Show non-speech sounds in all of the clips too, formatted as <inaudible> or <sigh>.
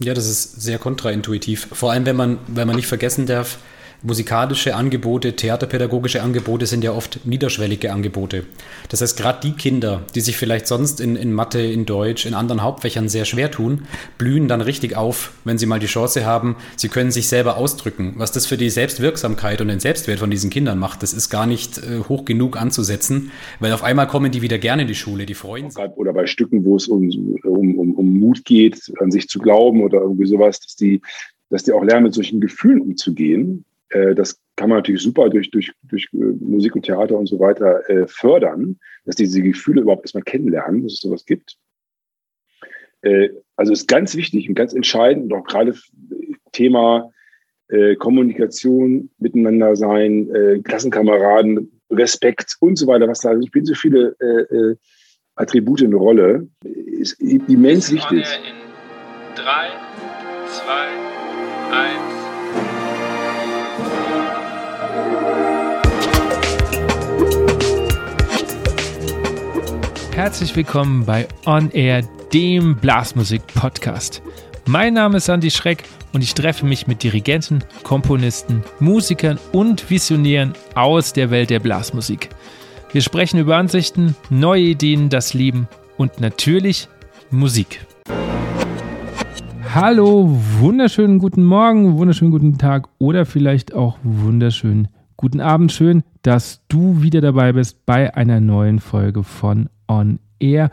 Ja, das ist sehr kontraintuitiv. Vor allem, wenn man, wenn man nicht vergessen darf, musikalische Angebote, theaterpädagogische Angebote sind ja oft niederschwellige Angebote. Das heißt, gerade die Kinder, die sich vielleicht sonst in, in Mathe, in Deutsch, in anderen Hauptfächern sehr schwer tun, blühen dann richtig auf, wenn sie mal die Chance haben, sie können sich selber ausdrücken. Was das für die Selbstwirksamkeit und den Selbstwert von diesen Kindern macht, das ist gar nicht äh, hoch genug anzusetzen, weil auf einmal kommen die wieder gerne in die Schule, die freuen sich. Oder bei Stücken, wo es um, um, um, um Mut geht, an sich zu glauben oder irgendwie sowas, dass die dass die auch lernen, mit solchen Gefühlen umzugehen das kann man natürlich super durch, durch, durch äh, Musik und Theater und so weiter äh, fördern, dass diese Gefühle überhaupt erstmal kennenlernen, dass es sowas gibt. Äh, also ist ganz wichtig und ganz entscheidend, auch gerade Thema äh, Kommunikation, miteinander sein, äh, Klassenkameraden, Respekt und so weiter, was da spielen so viele Attribute eine Rolle, ist immens wichtig. In drei, zwei, eins. Herzlich willkommen bei On Air, dem Blasmusik-Podcast. Mein Name ist Andy Schreck und ich treffe mich mit Dirigenten, Komponisten, Musikern und Visionären aus der Welt der Blasmusik. Wir sprechen über Ansichten, neue Ideen, das Leben und natürlich Musik. Hallo, wunderschönen guten Morgen, wunderschönen guten Tag oder vielleicht auch wunderschönen guten Abend. Schön, dass du wieder dabei bist bei einer neuen Folge von on Air.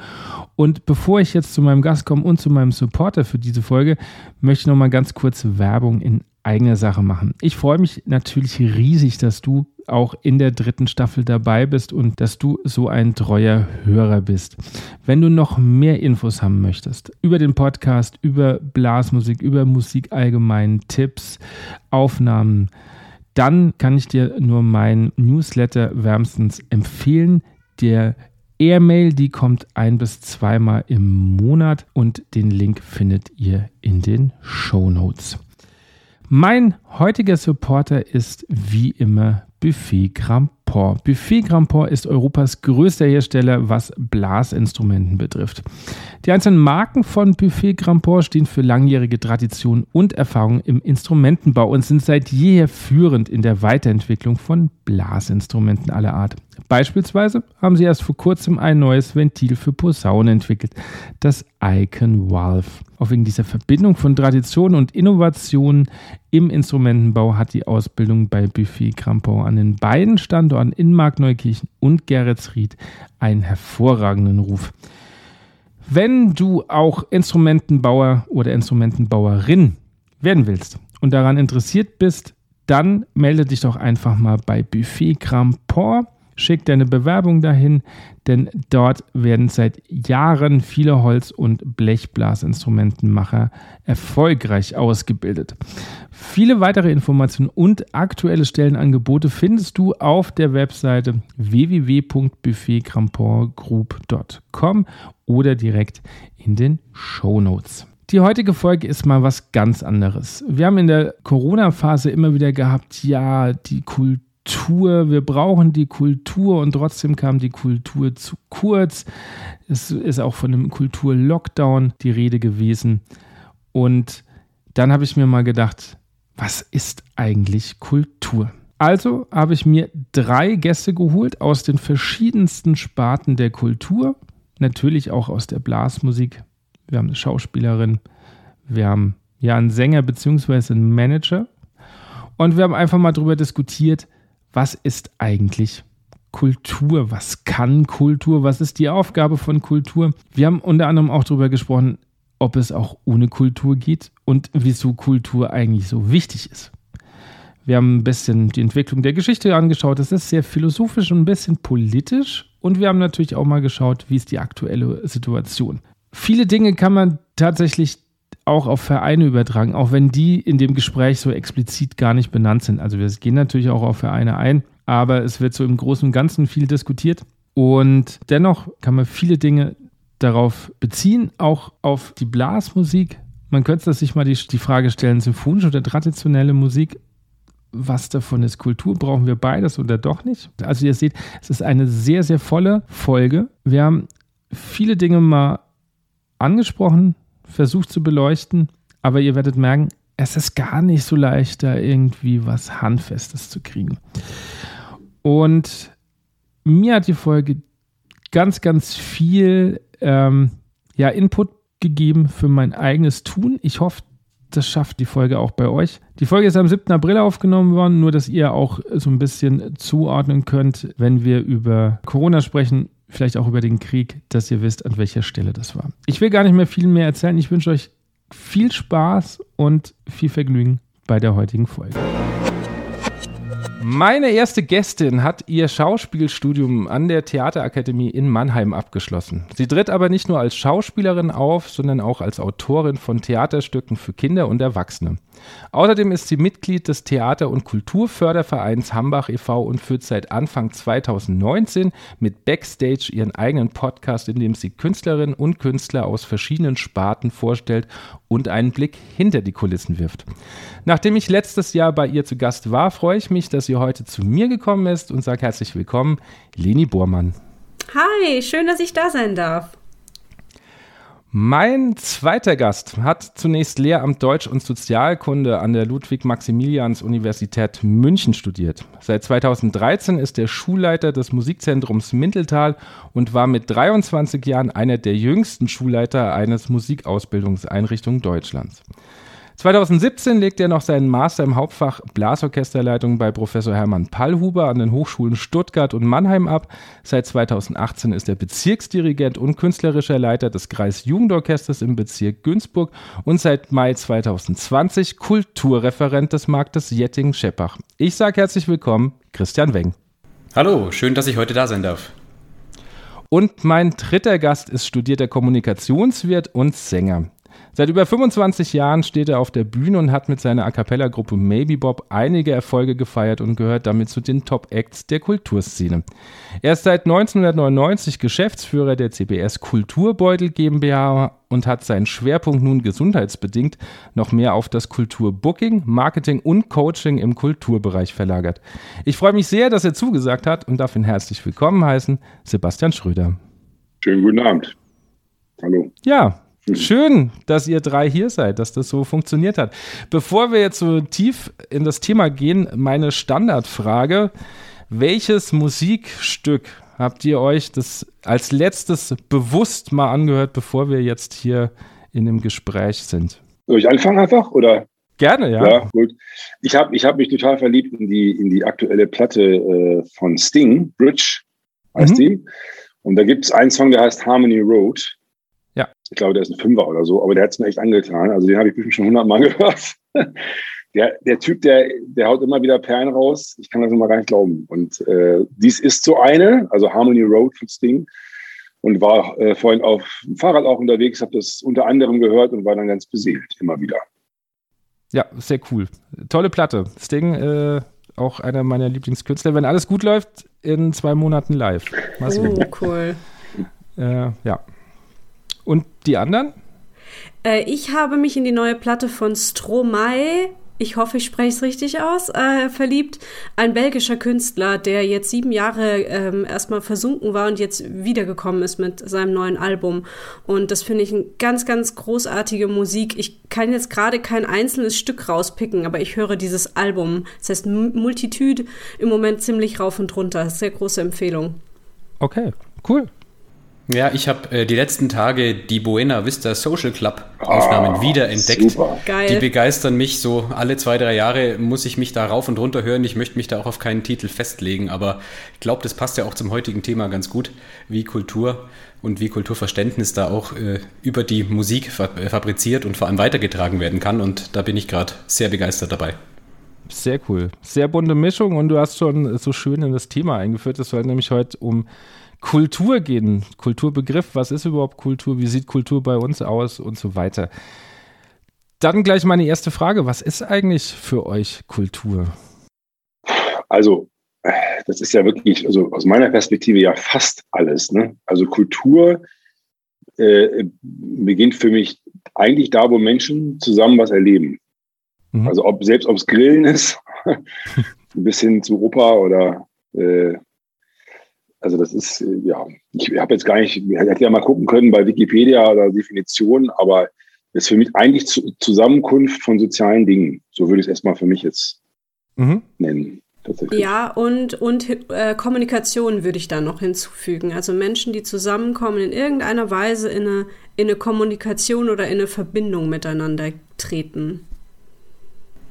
Und bevor ich jetzt zu meinem Gast komme und zu meinem Supporter für diese Folge, möchte ich noch mal ganz kurz Werbung in eigener Sache machen. Ich freue mich natürlich riesig, dass du auch in der dritten Staffel dabei bist und dass du so ein treuer Hörer bist. Wenn du noch mehr Infos haben möchtest über den Podcast, über Blasmusik, über Musik allgemein, Tipps, Aufnahmen, dann kann ich dir nur meinen Newsletter wärmstens empfehlen. Der Airmail, die kommt ein bis zweimal im Monat und den Link findet ihr in den Show Notes. Mein heutiger Supporter ist wie immer Buffet Grandport. Buffet Grandport ist Europas größter Hersteller, was Blasinstrumenten betrifft. Die einzelnen Marken von Buffet Grandport stehen für langjährige Tradition und Erfahrung im Instrumentenbau und sind seit jeher führend in der Weiterentwicklung von Blasinstrumenten aller Art. Beispielsweise haben sie erst vor kurzem ein neues Ventil für Posaunen entwickelt, das Icon Valve. Auch wegen dieser Verbindung von Tradition und Innovation im Instrumentenbau hat die Ausbildung bei Buffet Crampon an den beiden Standorten in Markneukirchen und Geretsried einen hervorragenden Ruf. Wenn du auch Instrumentenbauer oder Instrumentenbauerin werden willst und daran interessiert bist, dann melde dich doch einfach mal bei Buffet Crampon Schick deine Bewerbung dahin, denn dort werden seit Jahren viele Holz- und Blechblasinstrumentenmacher erfolgreich ausgebildet. Viele weitere Informationen und aktuelle Stellenangebote findest du auf der Webseite www.buffetcrampontgroup.com oder direkt in den Show Notes. Die heutige Folge ist mal was ganz anderes. Wir haben in der Corona-Phase immer wieder gehabt, ja, die Kultur Kultur, wir brauchen die Kultur und trotzdem kam die Kultur zu kurz. Es ist auch von einem Kultur-Lockdown die Rede gewesen. Und dann habe ich mir mal gedacht, was ist eigentlich Kultur? Also habe ich mir drei Gäste geholt aus den verschiedensten Sparten der Kultur, natürlich auch aus der Blasmusik. Wir haben eine Schauspielerin, wir haben ja einen Sänger bzw. einen Manager und wir haben einfach mal darüber diskutiert, was ist eigentlich Kultur? Was kann Kultur? Was ist die Aufgabe von Kultur? Wir haben unter anderem auch darüber gesprochen, ob es auch ohne Kultur geht und wieso Kultur eigentlich so wichtig ist. Wir haben ein bisschen die Entwicklung der Geschichte angeschaut. Das ist sehr philosophisch und ein bisschen politisch. Und wir haben natürlich auch mal geschaut, wie ist die aktuelle Situation. Viele Dinge kann man tatsächlich auch auf Vereine übertragen, auch wenn die in dem Gespräch so explizit gar nicht benannt sind. Also wir gehen natürlich auch auf Vereine ein, aber es wird so im Großen und Ganzen viel diskutiert. Und dennoch kann man viele Dinge darauf beziehen, auch auf die Blasmusik. Man könnte sich mal die, die Frage stellen, symphonische oder traditionelle Musik, was davon ist Kultur? Brauchen wir beides oder doch nicht? Also ihr seht, es ist eine sehr, sehr volle Folge. Wir haben viele Dinge mal angesprochen, versucht zu beleuchten, aber ihr werdet merken, es ist gar nicht so leicht, da irgendwie was Handfestes zu kriegen. Und mir hat die Folge ganz, ganz viel ähm, ja, Input gegeben für mein eigenes Tun. Ich hoffe, das schafft die Folge auch bei euch. Die Folge ist am 7. April aufgenommen worden, nur dass ihr auch so ein bisschen zuordnen könnt, wenn wir über Corona sprechen, vielleicht auch über den Krieg, dass ihr wisst, an welcher Stelle das war. Ich will gar nicht mehr viel mehr erzählen. Ich wünsche euch viel Spaß und viel Vergnügen bei der heutigen Folge. Meine erste Gästin hat ihr Schauspielstudium an der Theaterakademie in Mannheim abgeschlossen. Sie tritt aber nicht nur als Schauspielerin auf, sondern auch als Autorin von Theaterstücken für Kinder und Erwachsene. Außerdem ist sie Mitglied des Theater- und Kulturfördervereins Hambach e.V. und führt seit Anfang 2019 mit Backstage ihren eigenen Podcast, in dem sie Künstlerinnen und Künstler aus verschiedenen Sparten vorstellt und einen Blick hinter die Kulissen wirft. Nachdem ich letztes Jahr bei ihr zu Gast war, freue ich mich, dass sie heute zu mir gekommen ist und sage herzlich willkommen, Leni Bormann. Hi, schön, dass ich da sein darf. Mein zweiter Gast hat zunächst Lehramt Deutsch und Sozialkunde an der Ludwig-Maximilians-Universität München studiert. Seit 2013 ist er Schulleiter des Musikzentrums Minteltal und war mit 23 Jahren einer der jüngsten Schulleiter eines Musikausbildungseinrichtungen Deutschlands. 2017 legte er noch seinen Master im Hauptfach Blasorchesterleitung bei Professor Hermann Pallhuber an den Hochschulen Stuttgart und Mannheim ab. Seit 2018 ist er Bezirksdirigent und künstlerischer Leiter des Kreisjugendorchesters im Bezirk Günzburg und seit Mai 2020 Kulturreferent des Marktes Jetting-Scheppach. Ich sage herzlich willkommen, Christian Weng. Hallo, schön, dass ich heute da sein darf. Und mein dritter Gast ist studierter Kommunikationswirt und Sänger. Seit über 25 Jahren steht er auf der Bühne und hat mit seiner A Cappella-Gruppe Maybe Bob einige Erfolge gefeiert und gehört damit zu den Top-Acts der Kulturszene. Er ist seit 1999 Geschäftsführer der CBS Kulturbeutel GmbH und hat seinen Schwerpunkt nun gesundheitsbedingt noch mehr auf das Kulturbooking, Marketing und Coaching im Kulturbereich verlagert. Ich freue mich sehr, dass er zugesagt hat und darf ihn herzlich willkommen heißen, Sebastian Schröder. Schönen guten Abend. Hallo. Ja, Schön, dass ihr drei hier seid, dass das so funktioniert hat. Bevor wir jetzt so tief in das Thema gehen, meine Standardfrage. Welches Musikstück habt ihr euch das als letztes bewusst mal angehört, bevor wir jetzt hier in dem Gespräch sind? Soll ich anfangen einfach? Oder? Gerne, ja. Ja, gut. Ich habe ich hab mich total verliebt in die, in die aktuelle Platte äh, von Sting, Bridge heißt mhm. die. Und da gibt es einen Song, der heißt Harmony Road. Ich glaube, der ist ein Fünfer oder so, aber der hat es mir echt angetan. Also den habe ich bestimmt schon hundertmal <laughs> gehört. Der, der Typ, der, der haut immer wieder Perlen raus. Ich kann das immer gar nicht glauben. Und äh, dies ist so eine, also Harmony Road von Sting. Und war äh, vorhin auf dem Fahrrad auch unterwegs, habe das unter anderem gehört und war dann ganz beseelt, immer wieder. Ja, sehr cool. Tolle Platte. Sting, äh, auch einer meiner Lieblingskünstler. Wenn alles gut läuft, in zwei Monaten live. Mach's oh, cool. Äh, ja, und die anderen? Äh, ich habe mich in die neue Platte von Stromae, ich hoffe, ich spreche es richtig aus, äh, verliebt. Ein belgischer Künstler, der jetzt sieben Jahre ähm, erstmal versunken war und jetzt wiedergekommen ist mit seinem neuen Album. Und das finde ich eine ganz, ganz großartige Musik. Ich kann jetzt gerade kein einzelnes Stück rauspicken, aber ich höre dieses Album. Das heißt Multitude im Moment ziemlich rauf und runter. Sehr große Empfehlung. Okay, cool. Ja, ich habe äh, die letzten Tage die Buena Vista Social Club Aufnahmen oh, wiederentdeckt. Super. Geil. Die begeistern mich so alle zwei, drei Jahre muss ich mich da rauf und runter hören. Ich möchte mich da auch auf keinen Titel festlegen, aber ich glaube, das passt ja auch zum heutigen Thema ganz gut, wie Kultur und wie Kulturverständnis da auch äh, über die Musik äh, fabriziert und vor allem weitergetragen werden kann. Und da bin ich gerade sehr begeistert dabei. Sehr cool. Sehr bunte Mischung und du hast schon so schön in das Thema eingeführt. Es soll nämlich heute um Kultur gehen. Kulturbegriff, was ist überhaupt Kultur? Wie sieht Kultur bei uns aus und so weiter. Dann gleich meine erste Frage. Was ist eigentlich für euch Kultur? Also, das ist ja wirklich, also aus meiner Perspektive ja fast alles. Ne? Also Kultur äh, beginnt für mich eigentlich da, wo Menschen zusammen was erleben. Mhm. Also ob selbst ob es Grillen ist, <laughs> bis hin zu Oper oder äh, also das ist, ja, ich habe jetzt gar nicht, ich hätte ja mal gucken können bei Wikipedia oder Definitionen, aber ist für mich eigentlich Zusammenkunft von sozialen Dingen. So würde ich es erstmal für mich jetzt mhm. nennen. Ja, und, und äh, Kommunikation würde ich da noch hinzufügen. Also Menschen, die zusammenkommen, in irgendeiner Weise in eine, in eine Kommunikation oder in eine Verbindung miteinander treten.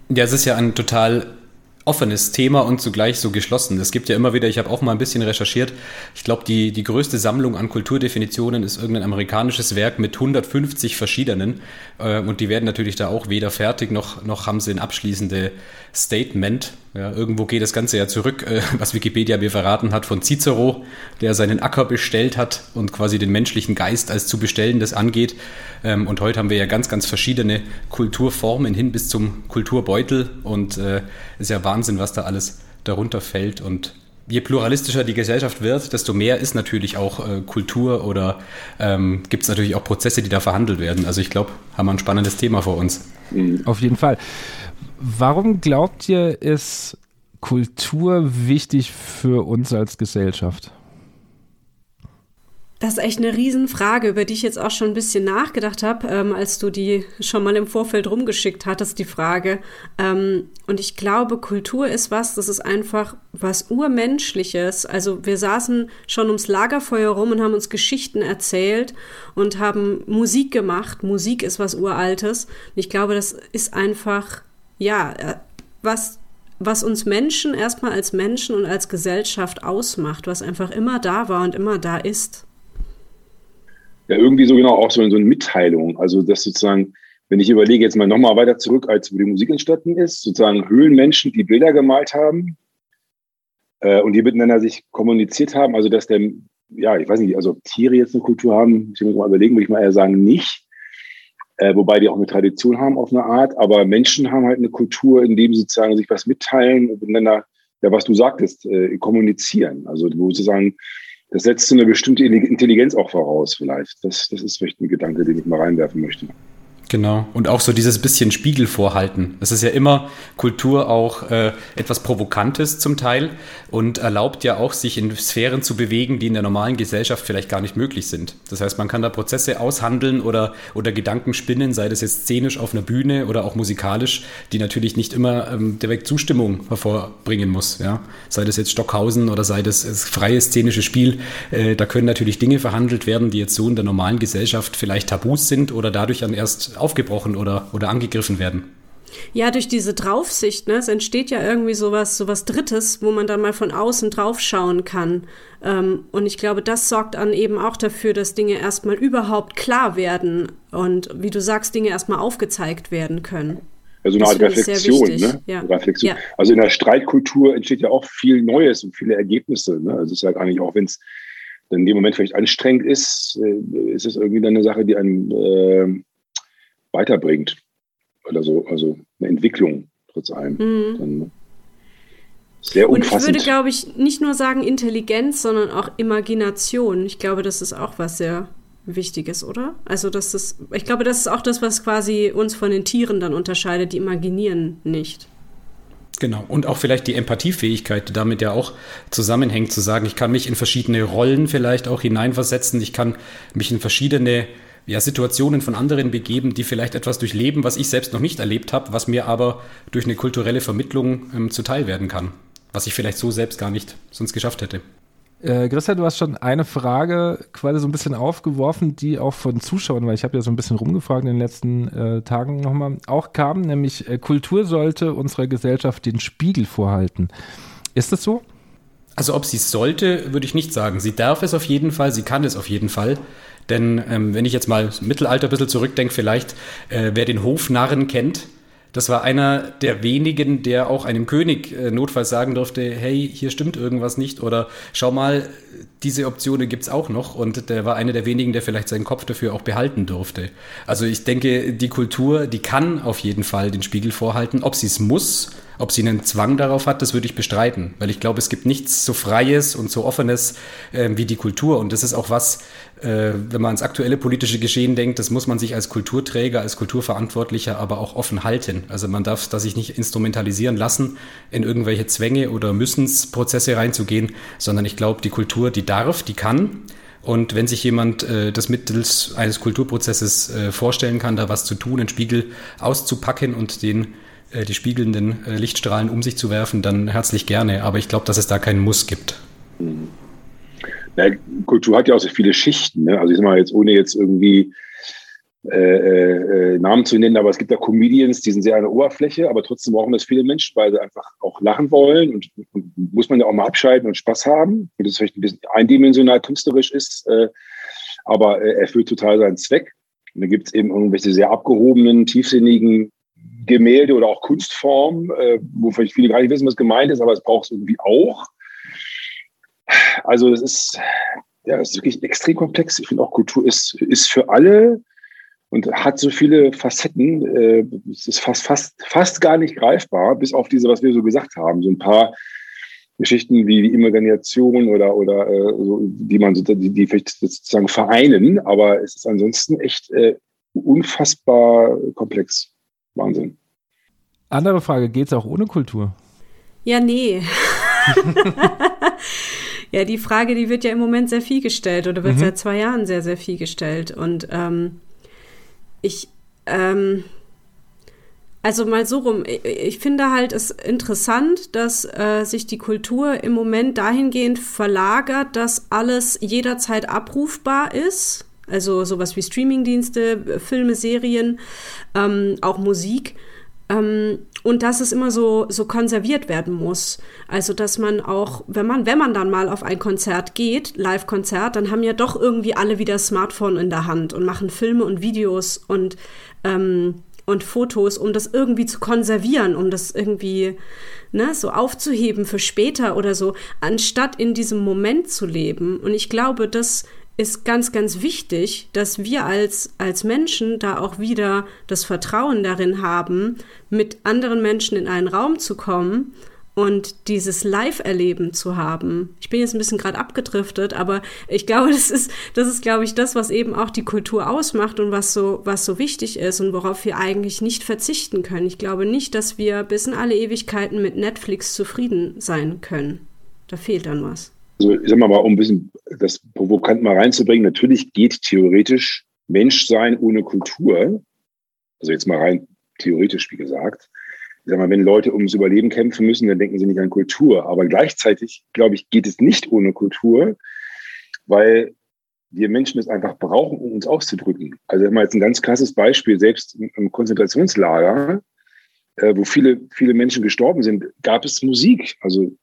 Ja, es ist ja ein total offenes Thema und zugleich so geschlossen. Es gibt ja immer wieder, ich habe auch mal ein bisschen recherchiert, ich glaube, die, die größte Sammlung an Kulturdefinitionen ist irgendein amerikanisches Werk mit 150 verschiedenen äh, und die werden natürlich da auch weder fertig noch, noch haben sie ein abschließende Statement. Ja, irgendwo geht das Ganze ja zurück, äh, was Wikipedia mir verraten hat, von Cicero, der seinen Acker bestellt hat und quasi den menschlichen Geist als zu bestellendes angeht. Ähm, und heute haben wir ja ganz, ganz verschiedene Kulturformen hin bis zum Kulturbeutel und äh, ist ja Wahnsinn, was da alles darunter fällt. Und je pluralistischer die Gesellschaft wird, desto mehr ist natürlich auch äh, Kultur oder ähm, gibt es natürlich auch Prozesse, die da verhandelt werden. Also ich glaube, haben wir ein spannendes Thema vor uns. Auf jeden Fall. Warum glaubt ihr, ist Kultur wichtig für uns als Gesellschaft? Das ist echt eine Riesenfrage, über die ich jetzt auch schon ein bisschen nachgedacht habe, ähm, als du die schon mal im Vorfeld rumgeschickt hattest, die Frage. Ähm, und ich glaube, Kultur ist was, das ist einfach was Urmenschliches. Also wir saßen schon ums Lagerfeuer rum und haben uns Geschichten erzählt und haben Musik gemacht. Musik ist was Uraltes. Und ich glaube, das ist einfach ja, äh, was, was uns Menschen erstmal als Menschen und als Gesellschaft ausmacht, was einfach immer da war und immer da ist. Ja, irgendwie so genau auch so, so eine Mitteilung. Also, dass sozusagen, wenn ich überlege, jetzt mal nochmal weiter zurück, als wo die Musik entstanden ist, sozusagen Höhlenmenschen, die Bilder gemalt haben äh, und die miteinander sich kommuniziert haben, also dass der, ja, ich weiß nicht, also ob Tiere jetzt eine Kultur haben, ich muss mal überlegen, würde ich mal eher sagen, nicht äh, wobei die auch eine Tradition haben auf eine Art, aber Menschen haben halt eine Kultur, in dem sozusagen sich was mitteilen und miteinander, ja, was du sagtest, äh, kommunizieren. Also wo sozusagen, das setzt so eine bestimmte Intelligenz auch voraus vielleicht. Das, das ist vielleicht ein Gedanke, den ich mal reinwerfen möchte. Genau. Und auch so dieses bisschen Spiegel vorhalten. Das ist ja immer Kultur auch äh, etwas Provokantes zum Teil und erlaubt ja auch, sich in Sphären zu bewegen, die in der normalen Gesellschaft vielleicht gar nicht möglich sind. Das heißt, man kann da Prozesse aushandeln oder, oder Gedanken spinnen, sei das jetzt szenisch auf einer Bühne oder auch musikalisch, die natürlich nicht immer ähm, direkt Zustimmung hervorbringen muss. Ja? Sei das jetzt Stockhausen oder sei das, das freie szenische Spiel. Äh, da können natürlich Dinge verhandelt werden, die jetzt so in der normalen Gesellschaft vielleicht Tabus sind oder dadurch dann erst aufgebrochen oder, oder angegriffen werden. Ja, durch diese Draufsicht, ne, es entsteht ja irgendwie sowas, sowas Drittes, wo man dann mal von außen draufschauen kann. Ähm, und ich glaube, das sorgt dann eben auch dafür, dass Dinge erstmal überhaupt klar werden und, wie du sagst, Dinge erstmal aufgezeigt werden können. Also eine Art Reflexion, ne? Ja. Reflexion. Ja. Also in der Streitkultur entsteht ja auch viel Neues und viele Ergebnisse. Ne? Also es ist halt eigentlich auch, wenn es in dem Moment vielleicht anstrengend ist, äh, ist es irgendwie dann eine Sache, die einem äh, weiterbringt. Oder so, also eine Entwicklung trotz allem. Mhm. Dann, sehr umfassend. Und ich würde, glaube ich, nicht nur sagen Intelligenz, sondern auch Imagination. Ich glaube, das ist auch was sehr Wichtiges, oder? Also, das ist, ich glaube, das ist auch das, was quasi uns von den Tieren dann unterscheidet. Die imaginieren nicht. Genau. Und auch vielleicht die Empathiefähigkeit, die damit ja auch zusammenhängt, zu sagen, ich kann mich in verschiedene Rollen vielleicht auch hineinversetzen. Ich kann mich in verschiedene ja, Situationen von anderen begeben, die vielleicht etwas durchleben, was ich selbst noch nicht erlebt habe, was mir aber durch eine kulturelle Vermittlung ähm, zuteil werden kann, was ich vielleicht so selbst gar nicht sonst geschafft hätte. Äh, Christa, du hast schon eine Frage quasi so ein bisschen aufgeworfen, die auch von Zuschauern, weil ich habe ja so ein bisschen rumgefragt in den letzten äh, Tagen nochmal, auch kam, nämlich äh, Kultur sollte unserer Gesellschaft den Spiegel vorhalten. Ist das so? Also ob sie es sollte, würde ich nicht sagen. Sie darf es auf jeden Fall, sie kann es auf jeden Fall. Denn ähm, wenn ich jetzt mal Mittelalter ein bisschen zurückdenke, vielleicht, äh, wer den Hofnarren kennt, das war einer der wenigen, der auch einem König äh, notfalls sagen durfte, hey, hier stimmt irgendwas nicht oder schau mal, diese Optionen gibt es auch noch und der war einer der wenigen, der vielleicht seinen Kopf dafür auch behalten durfte. Also ich denke, die Kultur, die kann auf jeden Fall den Spiegel vorhalten. Ob sie es muss, ob sie einen Zwang darauf hat, das würde ich bestreiten, weil ich glaube, es gibt nichts so Freies und so Offenes äh, wie die Kultur. Und das ist auch was, äh, wenn man ans aktuelle politische Geschehen denkt, das muss man sich als Kulturträger, als Kulturverantwortlicher aber auch offen halten. Also man darf das sich nicht instrumentalisieren lassen, in irgendwelche Zwänge oder Müssensprozesse reinzugehen, sondern ich glaube, die Kultur, die darf, die kann Und wenn sich jemand äh, das mittels eines Kulturprozesses äh, vorstellen kann, da was zu tun, einen Spiegel auszupacken und den äh, die spiegelnden äh, Lichtstrahlen um sich zu werfen, dann herzlich gerne. Aber ich glaube, dass es da keinen Muss gibt. Mhm. Ja, Kultur hat ja auch so viele Schichten. Ne? Also ich sag mal jetzt, ohne jetzt irgendwie äh, äh, Namen zu nennen, aber es gibt da Comedians, die sind sehr an der Oberfläche, aber trotzdem brauchen das viele Menschen, weil sie einfach auch lachen wollen und, und muss man ja auch mal abschalten und Spaß haben. Und das vielleicht ein bisschen eindimensional künstlerisch ist, äh, aber äh, erfüllt total seinen Zweck. Und dann gibt es eben irgendwelche sehr abgehobenen, tiefsinnigen Gemälde oder auch Kunstformen, äh, wo vielleicht viele gar nicht wissen, was gemeint ist, aber es braucht es irgendwie auch. Also das ist, ja, das ist wirklich extrem komplex. Ich finde auch Kultur ist, ist für alle und hat so viele Facetten. Äh, es ist fast, fast, fast gar nicht greifbar, bis auf diese, was wir so gesagt haben. So ein paar Geschichten wie die Imagination oder, oder äh, so, die man die, die vielleicht sozusagen vereinen, aber es ist ansonsten echt äh, unfassbar komplex. Wahnsinn. Andere Frage, geht es auch ohne Kultur? Ja, nee. <laughs> ja, die Frage, die wird ja im Moment sehr viel gestellt oder wird mhm. seit zwei Jahren sehr, sehr viel gestellt. Und ähm, ich, ähm, also mal so rum, ich, ich finde halt es interessant, dass äh, sich die Kultur im Moment dahingehend verlagert, dass alles jederzeit abrufbar ist. Also sowas wie Streamingdienste, Filme, Serien, ähm, auch Musik. Ähm, und dass es immer so, so konserviert werden muss. Also, dass man auch, wenn man, wenn man dann mal auf ein Konzert geht, Live-Konzert, dann haben ja doch irgendwie alle wieder Smartphone in der Hand und machen Filme und Videos und, ähm, und Fotos, um das irgendwie zu konservieren, um das irgendwie ne, so aufzuheben für später oder so, anstatt in diesem Moment zu leben. Und ich glaube, das ist ganz, ganz wichtig, dass wir als, als Menschen da auch wieder das Vertrauen darin haben, mit anderen Menschen in einen Raum zu kommen und dieses Live-Erleben zu haben. Ich bin jetzt ein bisschen gerade abgedriftet, aber ich <laughs> glaube, das ist, das ist, glaube ich, das, was eben auch die Kultur ausmacht und was so, was so wichtig ist und worauf wir eigentlich nicht verzichten können. Ich glaube nicht, dass wir bis in alle Ewigkeiten mit Netflix zufrieden sein können. Da fehlt dann was also ich sag mal, um ein bisschen das provokant mal reinzubringen, natürlich geht theoretisch Menschsein ohne Kultur, also jetzt mal rein theoretisch, wie gesagt. Ich sag mal, wenn Leute ums Überleben kämpfen müssen, dann denken sie nicht an Kultur. Aber gleichzeitig, glaube ich, geht es nicht ohne Kultur, weil wir Menschen es einfach brauchen, um uns auszudrücken. Also mal jetzt ein ganz krasses Beispiel, selbst im Konzentrationslager, äh, wo viele, viele Menschen gestorben sind, gab es Musik. Also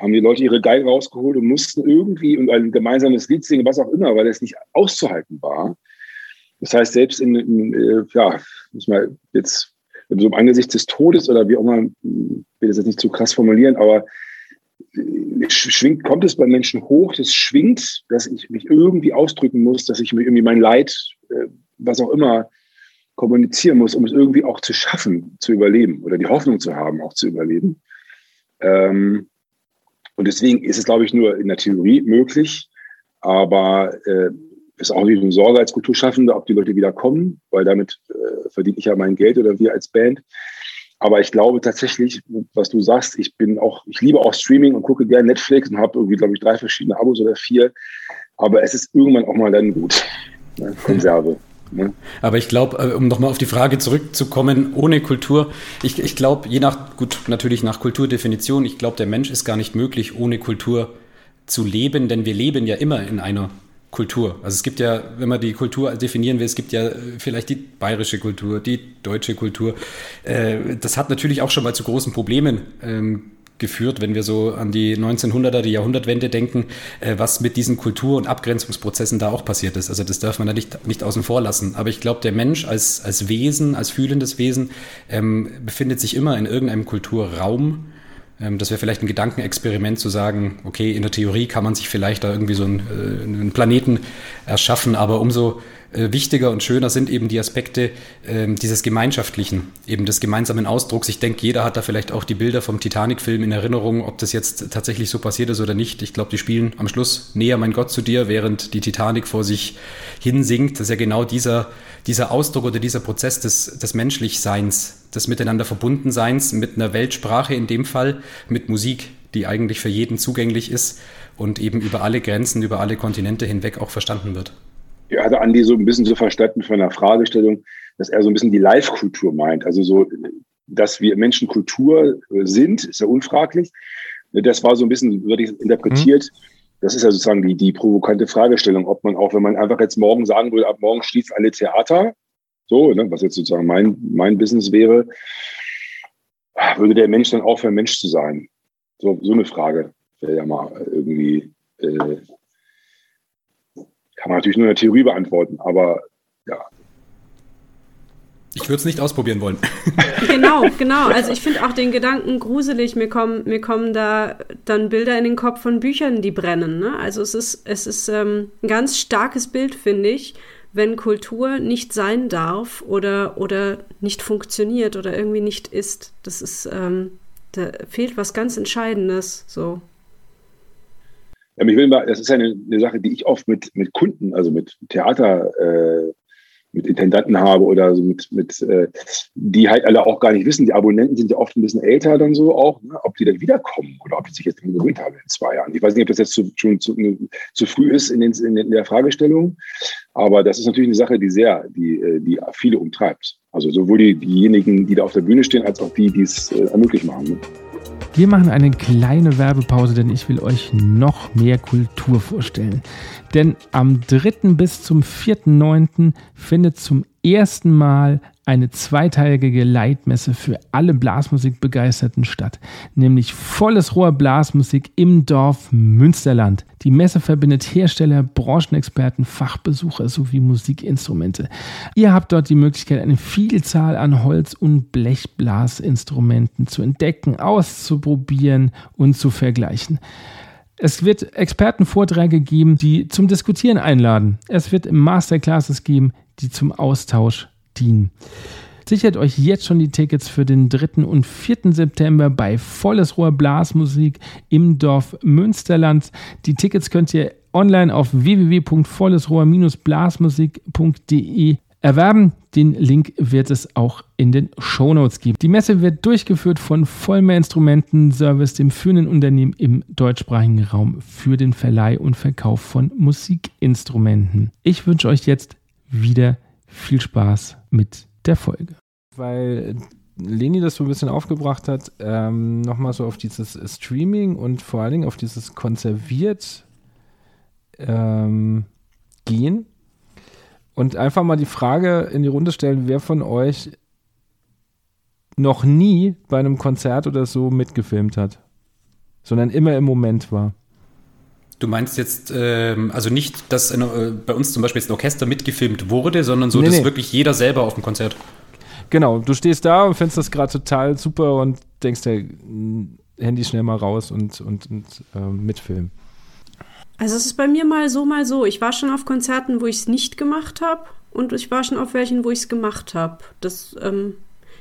haben die Leute ihre Geige rausgeholt und mussten irgendwie und ein gemeinsames Lied singen, was auch immer, weil es nicht auszuhalten war. Das heißt, selbst in, in äh, ja, muss man jetzt so im Angesicht des Todes oder wie auch immer, will das jetzt nicht zu krass formulieren, aber äh, schwingt, kommt es bei Menschen hoch, das schwingt, dass ich mich irgendwie ausdrücken muss, dass ich mir irgendwie mein Leid, äh, was auch immer, kommunizieren muss, um es irgendwie auch zu schaffen, zu überleben oder die Hoffnung zu haben, auch zu überleben. Ähm, und deswegen ist es, glaube ich, nur in der Theorie möglich, aber äh, ist auch nicht eine Sorge als Kulturschaffender, ob die Leute wieder kommen, weil damit äh, verdiene ich ja mein Geld oder wir als Band. Aber ich glaube tatsächlich, was du sagst, ich bin auch, ich liebe auch Streaming und gucke gerne Netflix und habe irgendwie, glaube ich, drei verschiedene Abos oder vier. Aber es ist irgendwann auch mal dann gut. Ne? Konserve. Aber ich glaube, äh, um nochmal auf die Frage zurückzukommen, ohne Kultur, ich, ich glaube, je nach, gut, natürlich nach Kulturdefinition, ich glaube, der Mensch ist gar nicht möglich, ohne Kultur zu leben, denn wir leben ja immer in einer Kultur. Also es gibt ja, wenn man die Kultur definieren will, es gibt ja äh, vielleicht die bayerische Kultur, die deutsche Kultur. Äh, das hat natürlich auch schon mal zu großen Problemen ähm, geführt, wenn wir so an die 1900er, die Jahrhundertwende denken, äh, was mit diesen Kultur- und Abgrenzungsprozessen da auch passiert ist. Also das darf man da nicht, nicht außen vor lassen. Aber ich glaube, der Mensch als, als Wesen, als fühlendes Wesen, ähm, befindet sich immer in irgendeinem Kulturraum. Ähm, das wäre vielleicht ein Gedankenexperiment zu sagen, okay, in der Theorie kann man sich vielleicht da irgendwie so einen, äh, einen Planeten erschaffen, aber umso äh, wichtiger und schöner sind eben die Aspekte äh, dieses Gemeinschaftlichen, eben des gemeinsamen Ausdrucks. Ich denke, jeder hat da vielleicht auch die Bilder vom Titanic-Film in Erinnerung, ob das jetzt tatsächlich so passiert ist oder nicht. Ich glaube, die spielen am Schluss näher mein Gott zu dir, während die Titanic vor sich hinsinkt. Das ist ja genau dieser, dieser Ausdruck oder dieser Prozess des, des Menschlichseins, des Miteinander Verbundenseins mit einer Weltsprache in dem Fall, mit Musik die eigentlich für jeden zugänglich ist und eben über alle Grenzen, über alle Kontinente hinweg auch verstanden wird. Ja, also Andi so ein bisschen so verstanden von der Fragestellung, dass er so ein bisschen die Live-Kultur meint. Also so, dass wir Menschen Kultur sind, ist ja unfraglich. Das war so ein bisschen, würde ich interpretiert. Mhm. Das ist ja sozusagen die, die provokante Fragestellung, ob man auch, wenn man einfach jetzt morgen sagen würde, ab morgen schließt alle Theater, so, ne, was jetzt sozusagen mein, mein Business wäre, würde der Mensch dann aufhören, Mensch zu sein? So, so eine Frage wäre ja mal irgendwie, äh, kann man natürlich nur in der Theorie beantworten, aber ja, ich würde es nicht ausprobieren wollen. <laughs> Genau, genau. Also ich finde auch den Gedanken gruselig. Mir kommen, mir kommen da dann Bilder in den Kopf von Büchern, die brennen. Ne? Also es ist, es ist ähm, ein ganz starkes Bild, finde ich, wenn Kultur nicht sein darf oder, oder nicht funktioniert oder irgendwie nicht ist. Das ist, ähm, da fehlt was ganz Entscheidendes. So. Ja, ich will mal, das ist eine, eine Sache, die ich oft mit, mit Kunden, also mit Theater, äh, mit Intendanten habe oder so mit, mit äh, die halt alle auch gar nicht wissen. Die Abonnenten sind ja oft ein bisschen älter dann so auch, ne, ob die dann wiederkommen oder ob die sich jetzt gewöhnt haben in zwei Jahren. Ich weiß nicht, ob das jetzt zu, schon zu, zu früh ist in, den, in der Fragestellung, aber das ist natürlich eine Sache, die sehr, die, äh, die viele umtreibt. Also sowohl die, diejenigen, die da auf der Bühne stehen, als auch die, die es äh, ermöglicht machen. Ne? Wir machen eine kleine Werbepause, denn ich will euch noch mehr Kultur vorstellen. Denn am 3. bis zum 4.9. findet zum ersten Mal eine zweiteilige Leitmesse für alle Blasmusikbegeisterten statt, nämlich volles Rohr Blasmusik im Dorf Münsterland. Die Messe verbindet Hersteller, Branchenexperten, Fachbesucher sowie Musikinstrumente. Ihr habt dort die Möglichkeit, eine Vielzahl an Holz- und Blechblasinstrumenten zu entdecken, auszuprobieren und zu vergleichen. Es wird Expertenvorträge geben, die zum Diskutieren einladen. Es wird Masterclasses geben, die zum Austausch dienen. Sichert euch jetzt schon die Tickets für den 3. und 4. September bei Volles Rohr Blasmusik im Dorf Münsterland. Die Tickets könnt ihr online auf www.vollesrohr-blasmusik.de erwerben. Den Link wird es auch in den Shownotes geben. Die Messe wird durchgeführt von Vollmer Instrumenten Service, dem führenden Unternehmen im deutschsprachigen Raum für den Verleih und Verkauf von Musikinstrumenten. Ich wünsche euch jetzt wieder viel Spaß mit der Folge. Weil Leni das so ein bisschen aufgebracht hat, ähm, nochmal so auf dieses Streaming und vor allen Dingen auf dieses konserviert ähm, gehen. Und einfach mal die Frage in die Runde stellen, wer von euch noch nie bei einem Konzert oder so mitgefilmt hat, sondern immer im Moment war. Du meinst jetzt, ähm, also nicht, dass eine, äh, bei uns zum Beispiel jetzt ein Orchester mitgefilmt wurde, sondern so, nee, dass nee. wirklich jeder selber auf dem Konzert. Genau, du stehst da und findest das gerade total super und denkst dir, Handy schnell mal raus und, und, und äh, mitfilmen. Also es ist bei mir mal so, mal so. Ich war schon auf Konzerten, wo ich es nicht gemacht habe und ich war schon auf welchen, wo ich es gemacht habe. Das ähm,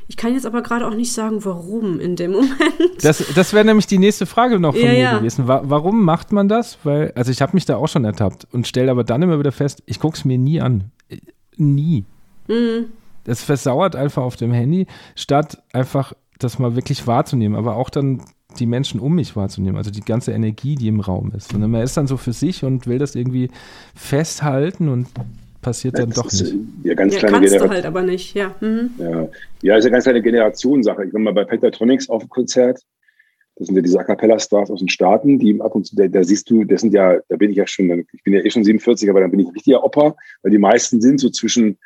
ich kann jetzt aber gerade auch nicht sagen, warum in dem Moment. Das, das wäre nämlich die nächste Frage noch von ja, mir ja. gewesen. warum macht man das? Weil, also ich habe mich da auch schon ertappt und stelle aber dann immer wieder fest, ich gucke es mir nie an. Nie. Mhm. Das versauert einfach auf dem Handy, statt einfach das mal wirklich wahrzunehmen, aber auch dann die Menschen um mich wahrzunehmen, also die ganze Energie, die im Raum ist. Und man ist dann so für sich und will das irgendwie festhalten und passiert dann doch ist, nicht. Ja, ganz ja, kleine kannst du halt aber nicht, ja. Mhm. Ja, ja ist ja ganz kleine Generationssache. Ich war mal bei Pentatronics auf dem Konzert. Das sind ja diese A Cappella-Stars aus den Staaten, die ab und zu, da, da, siehst du, das sind ja, da bin ich ja schon, ich bin ja eh schon 47, aber dann bin ich ein richtiger Opa, weil die meisten sind so zwischen,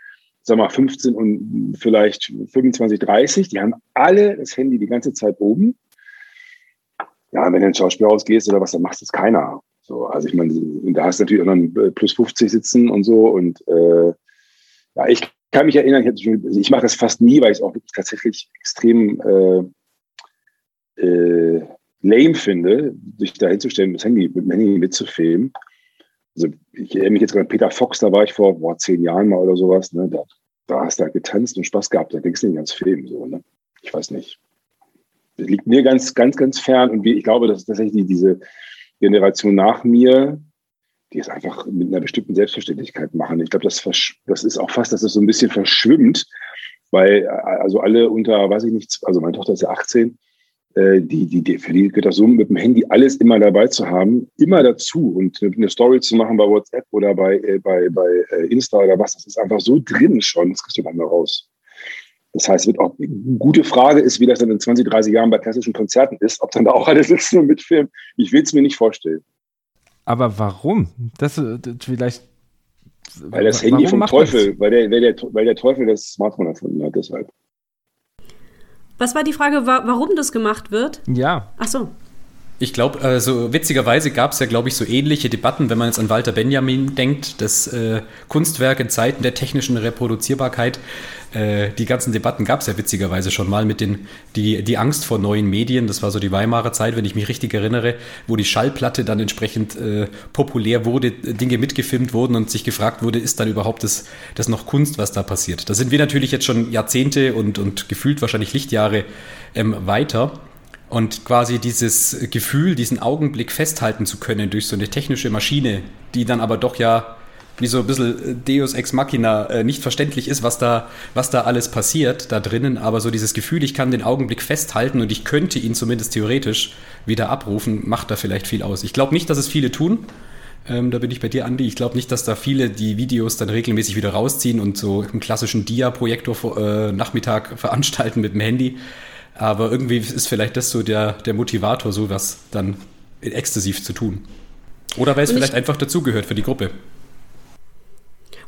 sag mal, 15 und vielleicht 25, 30. Die haben alle das Handy die ganze Zeit oben. Ja, wenn du ins Schauspielhaus gehst oder was, dann macht das keiner. So, also ich meine, da hast du natürlich auch noch äh, plus 50 sitzen und so. Und äh, ja, ich kann mich erinnern, ich, also ich mache das fast nie, weil ich es auch tatsächlich extrem äh, äh, lame finde, sich da hinzustellen, das Handy mit dem Handy mitzufilmen. Also ich erinnere mich jetzt gerade an Peter Fox, da war ich vor boah, zehn Jahren mal oder sowas. Ne? Da, da hast du halt getanzt und Spaß gehabt, da ging es nicht ans Film. So, ne? Ich weiß nicht. Das liegt mir ganz, ganz, ganz fern und ich glaube, dass tatsächlich diese Generation nach mir, die es einfach mit einer bestimmten Selbstverständlichkeit machen. Ich glaube, das, das ist auch fast, dass es so ein bisschen verschwimmt, weil also alle unter, weiß ich nicht, also meine Tochter ist ja 18, äh, die, die, die, für die gehört das so mit dem Handy alles immer dabei zu haben, immer dazu und eine Story zu machen bei WhatsApp oder bei, äh, bei, bei äh, Insta oder was, das ist einfach so drin schon, das kriegst du gar nicht mehr raus. Das heißt, wird auch eine gute Frage ist, wie das dann in 20, 30 Jahren bei klassischen Konzerten ist, ob dann da auch alle sitzen und mitfilmen. Ich will es mir nicht vorstellen. Aber warum? Das, das vielleicht. Weil das Handy vom Teufel, weil der, weil, der, weil der Teufel das Smartphone erfunden hat, deshalb. Was war die Frage, warum das gemacht wird? Ja. Ach so. Ich glaube, äh, so witzigerweise gab es ja, glaube ich, so ähnliche Debatten, wenn man jetzt an Walter Benjamin denkt, das äh, Kunstwerk in Zeiten der technischen Reproduzierbarkeit. Äh, die ganzen Debatten gab es ja witzigerweise schon mal mit den, die, die Angst vor neuen Medien. Das war so die Weimarer Zeit, wenn ich mich richtig erinnere, wo die Schallplatte dann entsprechend äh, populär wurde, Dinge mitgefilmt wurden und sich gefragt wurde, ist dann überhaupt das, das noch Kunst, was da passiert? Da sind wir natürlich jetzt schon Jahrzehnte und, und gefühlt wahrscheinlich Lichtjahre ähm, weiter. Und quasi dieses Gefühl, diesen Augenblick festhalten zu können durch so eine technische Maschine, die dann aber doch ja wie so ein bisschen Deus Ex Machina äh, nicht verständlich ist, was da, was da alles passiert da drinnen, aber so dieses Gefühl, ich kann den Augenblick festhalten und ich könnte ihn zumindest theoretisch wieder abrufen, macht da vielleicht viel aus. Ich glaube nicht, dass es viele tun. Ähm, da bin ich bei dir, Andi. Ich glaube nicht, dass da viele die Videos dann regelmäßig wieder rausziehen und so im klassischen Dia-Projektor äh, veranstalten mit dem Handy. Aber irgendwie ist vielleicht das so der, der Motivator, sowas dann exzessiv zu tun. Oder weil es vielleicht einfach dazugehört für die Gruppe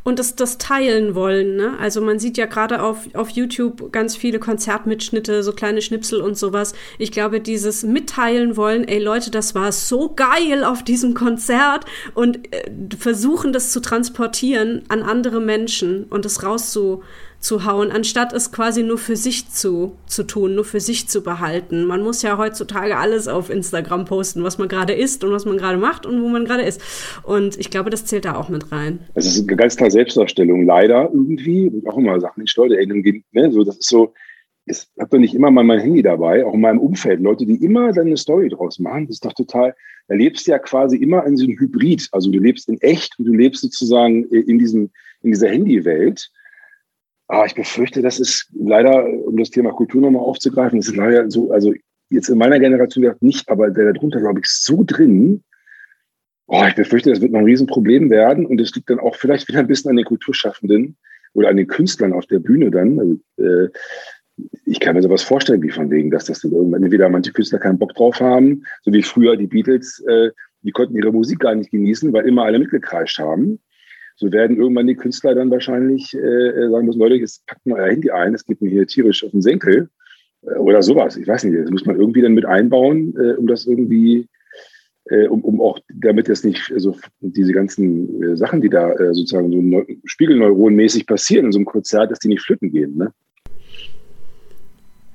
und das, das teilen wollen. Ne? Also man sieht ja gerade auf, auf YouTube ganz viele Konzertmitschnitte, so kleine Schnipsel und sowas. Ich glaube, dieses Mitteilen wollen, ey Leute, das war so geil auf diesem Konzert und äh, versuchen das zu transportieren an andere Menschen und das rauszu zu hauen, anstatt es quasi nur für sich zu, zu tun, nur für sich zu behalten. Man muss ja heutzutage alles auf Instagram posten, was man gerade isst und was man gerade macht und wo man gerade ist. Und ich glaube, das zählt da auch mit rein. Es ist eine ganz klare Selbstdarstellung, leider irgendwie. Und auch immer Sachen, ich Leute, ey, ne, so, das ist so, ich habe doch nicht immer mal mein Handy dabei, auch in meinem Umfeld, Leute, die immer dann eine Story draus machen, das ist doch total, da lebst du ja quasi immer in so einem Hybrid, also du lebst in echt und du lebst sozusagen in diesem, in dieser Handywelt aber ich befürchte, das ist leider, um das Thema Kultur nochmal aufzugreifen, das ist leider so, also jetzt in meiner Generation nicht, aber der darunter, glaube ich, so drin. Oh, ich befürchte, das wird noch ein Riesenproblem werden und es liegt dann auch vielleicht wieder ein bisschen an den Kulturschaffenden oder an den Künstlern auf der Bühne dann. Also, äh, ich kann mir sowas vorstellen, wie von wegen, dass das dann irgendwann entweder manche Künstler keinen Bock drauf haben, so wie früher die Beatles, äh, die konnten ihre Musik gar nicht genießen, weil immer alle mitgekreischt haben so werden irgendwann die Künstler dann wahrscheinlich äh, sagen müssen, Leute, jetzt packt mal euer Handy ein, es geht mir hier tierisch auf den Senkel äh, oder sowas. Ich weiß nicht, das muss man irgendwie dann mit einbauen, äh, um das irgendwie, äh, um, um auch, damit jetzt nicht so diese ganzen äh, Sachen, die da äh, sozusagen so neu, spiegelneuronmäßig passieren in so einem Konzert, dass die nicht flütten gehen, ne?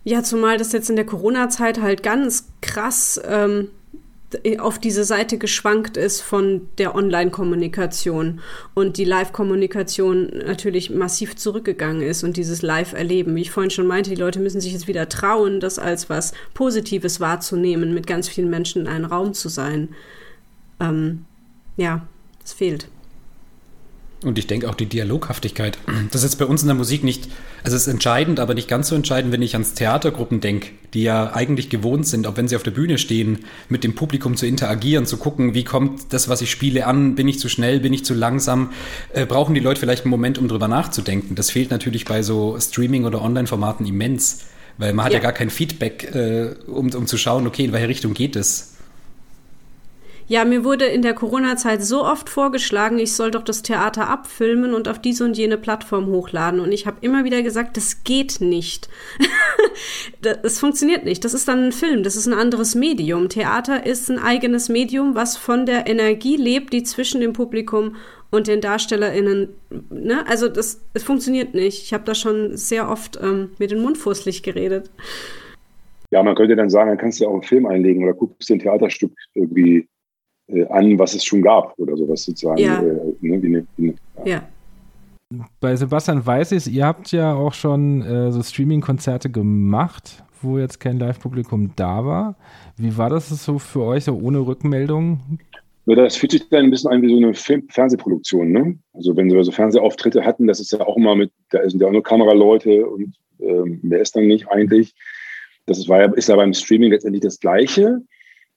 Ja, zumal das jetzt in der Corona-Zeit halt ganz krass ähm, auf diese Seite geschwankt ist von der Online-Kommunikation und die Live-Kommunikation natürlich massiv zurückgegangen ist und dieses Live-Erleben. Wie ich vorhin schon meinte, die Leute müssen sich jetzt wieder trauen, das als was Positives wahrzunehmen, mit ganz vielen Menschen in einem Raum zu sein. Ähm, ja, es fehlt. Und ich denke auch die Dialoghaftigkeit. Das ist jetzt bei uns in der Musik nicht, also es ist entscheidend, aber nicht ganz so entscheidend, wenn ich ans Theatergruppen denke, die ja eigentlich gewohnt sind, auch wenn sie auf der Bühne stehen, mit dem Publikum zu interagieren, zu gucken, wie kommt das, was ich spiele, an, bin ich zu schnell, bin ich zu langsam, äh, brauchen die Leute vielleicht einen Moment, um drüber nachzudenken. Das fehlt natürlich bei so Streaming- oder Online-Formaten immens, weil man hat ja, ja gar kein Feedback, äh, um, um zu schauen, okay, in welche Richtung geht es. Ja, mir wurde in der Corona-Zeit so oft vorgeschlagen, ich soll doch das Theater abfilmen und auf diese und jene Plattform hochladen. Und ich habe immer wieder gesagt, das geht nicht. <laughs> das funktioniert nicht. Das ist dann ein Film, das ist ein anderes Medium. Theater ist ein eigenes Medium, was von der Energie lebt, die zwischen dem Publikum und den DarstellerInnen, ne? Also das, es funktioniert nicht. Ich habe da schon sehr oft ähm, mit dem Mund fußlich geredet. Ja, man könnte dann sagen, dann kannst du ja auch einen Film einlegen oder guckst dir ein Theaterstück irgendwie äh, an, was es schon gab oder sowas sozusagen. Ja. Äh, ne, wie eine, wie eine, ja. ja. Bei Sebastian weiß ich, ihr habt ja auch schon äh, so Streaming-Konzerte gemacht, wo jetzt kein Live-Publikum da war. Wie war das so für euch, so ohne Rückmeldung? Ja, das fühlt sich dann ein bisschen an wie so eine Film Fernsehproduktion. Ne? Also wenn sie so Fernsehauftritte hatten, das ist ja auch immer mit, da sind ja auch nur Kameraleute und ähm, wer ist dann nicht eigentlich. Das war ja, ist ja beim Streaming letztendlich das Gleiche.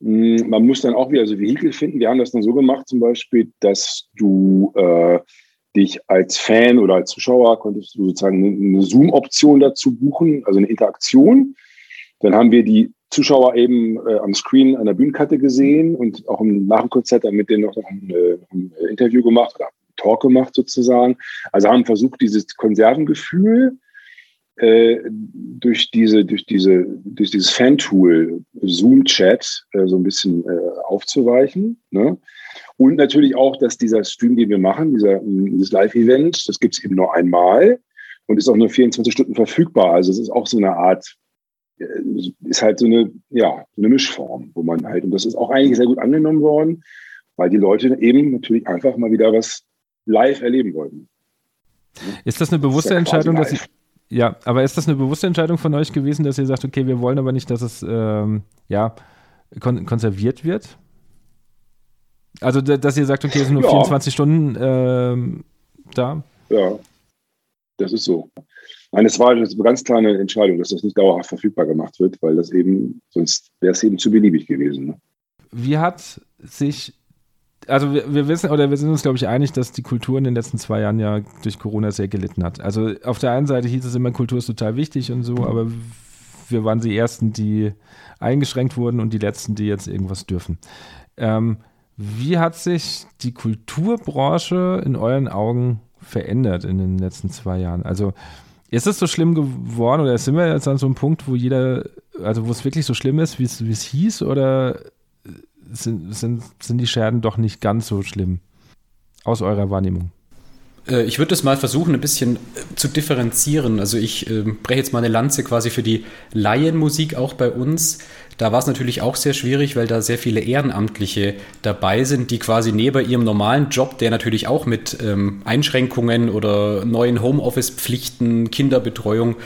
Hm, man muss dann auch wieder so Vehikel finden. Wir haben das dann so gemacht, zum Beispiel, dass du äh, dich als Fan oder als Zuschauer konntest du sozusagen eine Zoom-Option dazu buchen, also eine Interaktion. Dann haben wir die Zuschauer eben äh, am Screen an der Bühnenkarte gesehen und auch im Nachkonzert dann mit denen noch ein, äh, ein Interview gemacht oder Talk gemacht sozusagen. Also haben versucht, dieses Konservengefühl äh, durch diese, durch diese, durch dieses Fan-Tool Zoom-Chat äh, so ein bisschen äh, aufzuweichen. Ne? Und natürlich auch, dass dieser Stream, den wir machen, dieser, dieses Live-Event, das gibt es eben nur einmal und ist auch nur 24 Stunden verfügbar. Also es ist auch so eine Art, äh, ist halt so eine, ja, so eine Mischform, wo man halt, und das ist auch eigentlich sehr gut angenommen worden, weil die Leute eben natürlich einfach mal wieder was live erleben wollten. Ist das eine bewusste das ja Entscheidung, dass ich, ja, aber ist das eine bewusste Entscheidung von euch gewesen, dass ihr sagt, okay, wir wollen aber nicht, dass es ähm, ja, kon konserviert wird? Also, dass ihr sagt, okay, es sind nur ja. 24 Stunden ähm, da? Ja, das ist so. Nein, es war eine ganz kleine Entscheidung, dass das nicht dauerhaft verfügbar gemacht wird, weil das eben, sonst wäre es eben zu beliebig gewesen. Ne? Wie hat sich also wir, wir, wissen oder wir sind uns, glaube ich, einig, dass die Kultur in den letzten zwei Jahren ja durch Corona sehr gelitten hat. Also auf der einen Seite hieß es immer, Kultur ist total wichtig und so, aber wir waren die Ersten, die eingeschränkt wurden und die Letzten, die jetzt irgendwas dürfen. Ähm, wie hat sich die Kulturbranche in euren Augen verändert in den letzten zwei Jahren? Also ist es so schlimm geworden oder sind wir jetzt an so einem Punkt, wo jeder, also wo es wirklich so schlimm ist, wie es hieß, oder sind, sind, sind die Scherden doch nicht ganz so schlimm aus eurer Wahrnehmung? Äh, ich würde das mal versuchen, ein bisschen äh, zu differenzieren. Also ich äh, breche jetzt mal eine Lanze quasi für die Laienmusik auch bei uns. Da war es natürlich auch sehr schwierig, weil da sehr viele Ehrenamtliche dabei sind, die quasi neben ihrem normalen Job, der natürlich auch mit ähm, Einschränkungen oder neuen Homeoffice-Pflichten, Kinderbetreuung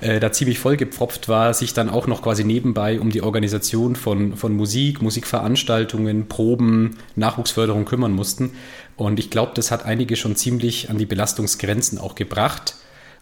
äh, da ziemlich vollgepfropft war, sich dann auch noch quasi nebenbei um die Organisation von, von Musik, Musikveranstaltungen, Proben, Nachwuchsförderung kümmern mussten. Und ich glaube, das hat einige schon ziemlich an die Belastungsgrenzen auch gebracht.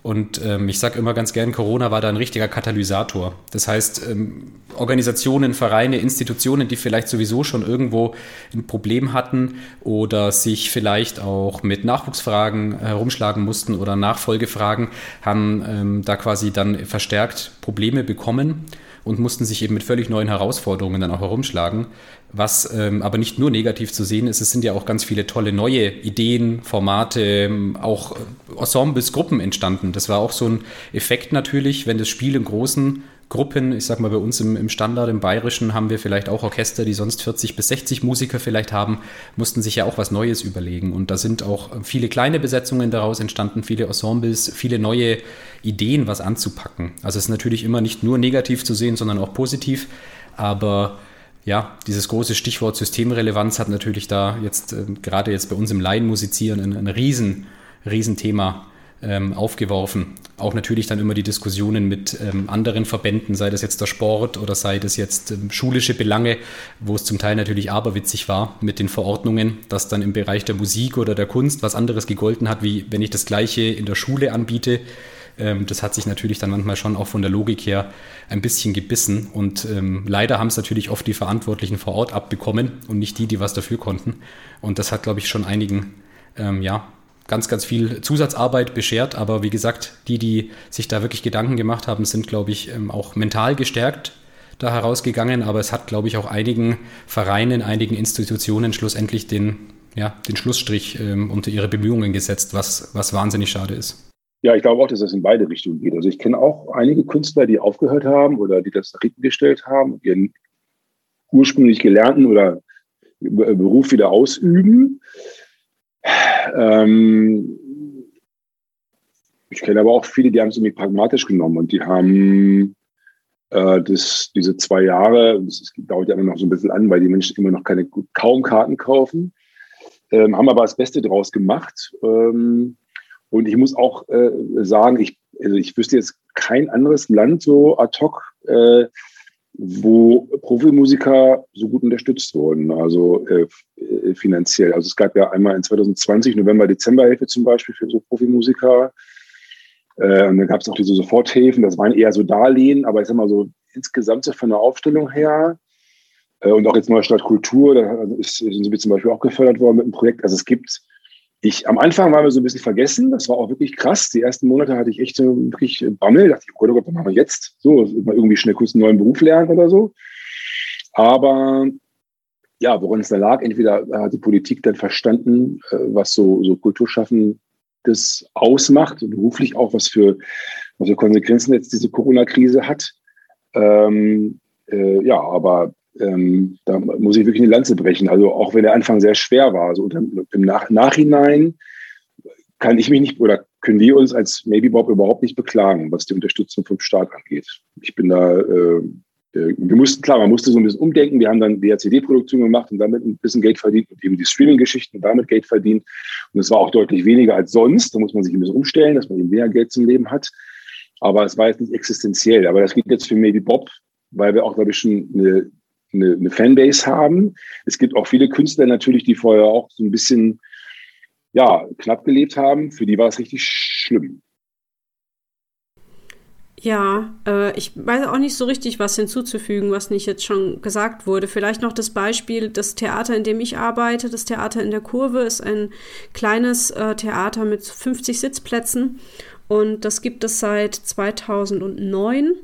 Und ähm, ich sage immer ganz gern, Corona war da ein richtiger Katalysator. Das heißt, ähm, Organisationen, Vereine, Institutionen, die vielleicht sowieso schon irgendwo ein Problem hatten oder sich vielleicht auch mit Nachwuchsfragen herumschlagen mussten oder Nachfolgefragen, haben ähm, da quasi dann verstärkt Probleme bekommen und mussten sich eben mit völlig neuen Herausforderungen dann auch herumschlagen. Was ähm, aber nicht nur negativ zu sehen ist, es sind ja auch ganz viele tolle neue Ideen, Formate, ähm, auch äh, Ensembles, Gruppen entstanden. Das war auch so ein Effekt natürlich, wenn das Spiel in großen Gruppen, ich sag mal bei uns im, im, Standard, im Bayerischen, haben wir vielleicht auch Orchester, die sonst 40 bis 60 Musiker vielleicht haben, mussten sich ja auch was Neues überlegen. Und da sind auch viele kleine Besetzungen daraus entstanden, viele Ensembles, viele neue Ideen, was anzupacken. Also es ist natürlich immer nicht nur negativ zu sehen, sondern auch positiv. Aber ja, dieses große Stichwort Systemrelevanz hat natürlich da jetzt, äh, gerade jetzt bei uns im Laienmusizieren, ein, ein riesen, riesen Thema ähm, aufgeworfen. Auch natürlich dann immer die Diskussionen mit ähm, anderen Verbänden, sei das jetzt der Sport oder sei das jetzt ähm, schulische Belange, wo es zum Teil natürlich aberwitzig war mit den Verordnungen, dass dann im Bereich der Musik oder der Kunst was anderes gegolten hat, wie wenn ich das gleiche in der Schule anbiete. Ähm, das hat sich natürlich dann manchmal schon auch von der Logik her ein bisschen gebissen und ähm, leider haben es natürlich oft die Verantwortlichen vor Ort abbekommen und nicht die, die was dafür konnten. Und das hat, glaube ich, schon einigen ähm, ja, ganz, ganz viel Zusatzarbeit beschert. Aber wie gesagt, die, die sich da wirklich Gedanken gemacht haben, sind, glaube ich, ähm, auch mental gestärkt da herausgegangen. Aber es hat, glaube ich, auch einigen Vereinen, einigen Institutionen schlussendlich den, ja, den Schlussstrich ähm, unter ihre Bemühungen gesetzt, was, was wahnsinnig schade ist. Ja, ich glaube auch, dass das in beide Richtungen geht. Also ich kenne auch einige Künstler, die aufgehört haben oder die das Riten gestellt haben und ihren ursprünglich gelernten oder Beruf wieder ausüben. Ähm, ich kenne aber auch viele, die haben es irgendwie pragmatisch genommen und die haben äh, das, diese zwei Jahre, das dauert ja immer noch so ein bisschen an, weil die Menschen immer noch keine, kaum Karten kaufen, ähm, haben aber das Beste draus gemacht. Ähm, und ich muss auch äh, sagen, ich, also ich wüsste jetzt kein anderes Land so ad hoc, äh, wo Profimusiker so gut unterstützt wurden, also äh, äh, finanziell. Also es gab ja einmal in 2020 November, Dezemberhilfe zum Beispiel für so Profimusiker. Äh, und dann gab es auch diese Soforthilfen, das waren eher so Darlehen, aber ich sag mal so insgesamt so von der Aufstellung her äh, und auch jetzt Neustadt Kultur, da ist, sind wir zum Beispiel auch gefördert worden mit einem Projekt. Also es gibt, ich, am Anfang waren wir so ein bisschen vergessen, das war auch wirklich krass. Die ersten Monate hatte ich echt so wirklich Bammel, dachte ich, oh Gott, oh Gott, was machen wir jetzt? So, mal irgendwie schnell kurz einen neuen Beruf lernen oder so. Aber ja, woran es da lag, entweder hat die Politik dann verstanden, äh, was so, so Kulturschaffen das ausmacht, beruflich auch, was für, was für Konsequenzen jetzt diese Corona-Krise hat. Ähm, äh, ja, aber ähm, da muss ich wirklich eine Lanze brechen. Also auch wenn der Anfang sehr schwer war, so im Nach Nachhinein kann ich mich nicht oder können wir uns als Maybe Bob überhaupt nicht beklagen, was die Unterstützung vom Staat angeht. Ich bin da, äh, äh wir mussten, klar, man musste so ein bisschen umdenken. Wir haben dann DRCD-Produktion gemacht und damit ein bisschen Geld verdient und eben die Streaming-Geschichten damit Geld verdient. Und es war auch deutlich weniger als sonst. Da muss man sich ein bisschen umstellen, dass man eben mehr Geld zum Leben hat. Aber es war jetzt nicht existenziell. Aber das geht jetzt für Maybe Bob, weil wir auch, glaube ich, schon eine eine, eine Fanbase haben. Es gibt auch viele Künstler natürlich, die vorher auch so ein bisschen ja, knapp gelebt haben. Für die war es richtig schlimm. Ja, äh, ich weiß auch nicht so richtig, was hinzuzufügen, was nicht jetzt schon gesagt wurde. Vielleicht noch das Beispiel, das Theater, in dem ich arbeite, das Theater in der Kurve, ist ein kleines äh, Theater mit 50 Sitzplätzen und das gibt es seit 2009.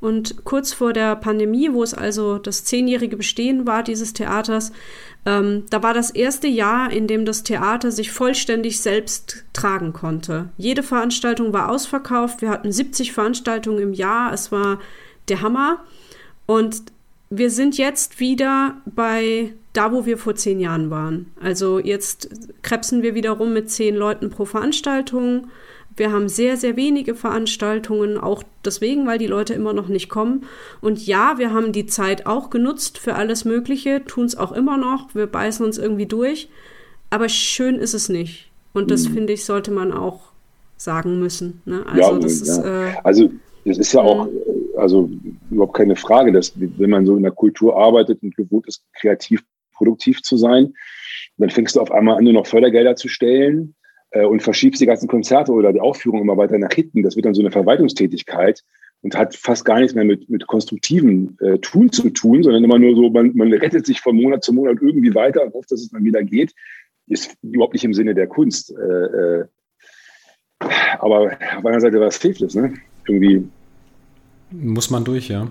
Und kurz vor der Pandemie, wo es also das zehnjährige Bestehen war dieses Theaters, ähm, da war das erste Jahr, in dem das Theater sich vollständig selbst tragen konnte. Jede Veranstaltung war ausverkauft. Wir hatten 70 Veranstaltungen im Jahr. Es war der Hammer. Und wir sind jetzt wieder bei da, wo wir vor zehn Jahren waren. Also jetzt krebsen wir wieder rum mit zehn Leuten pro Veranstaltung. Wir haben sehr, sehr wenige Veranstaltungen, auch deswegen, weil die Leute immer noch nicht kommen. Und ja, wir haben die Zeit auch genutzt für alles Mögliche, tun es auch immer noch. Wir beißen uns irgendwie durch. Aber schön ist es nicht. Und das, mhm. finde ich, sollte man auch sagen müssen. Ne? Also, ja, das ja. Ist, äh, also, das ist ja auch, äh, also überhaupt keine Frage, dass wenn man so in der Kultur arbeitet und gewohnt ist, kreativ produktiv zu sein, dann fängst du auf einmal an, nur noch Fördergelder zu stellen äh, und verschiebst die ganzen Konzerte oder die Aufführung immer weiter nach hinten. Das wird dann so eine Verwaltungstätigkeit und hat fast gar nichts mehr mit, mit konstruktiven äh, Tun zu tun, sondern immer nur so, man, man rettet sich von Monat zu Monat irgendwie weiter und hofft, dass es dann wieder geht. Ist überhaupt nicht im Sinne der Kunst. Äh, äh, aber auf einer Seite war es hilflos, ne? Irgendwie. Muss man durch, ja.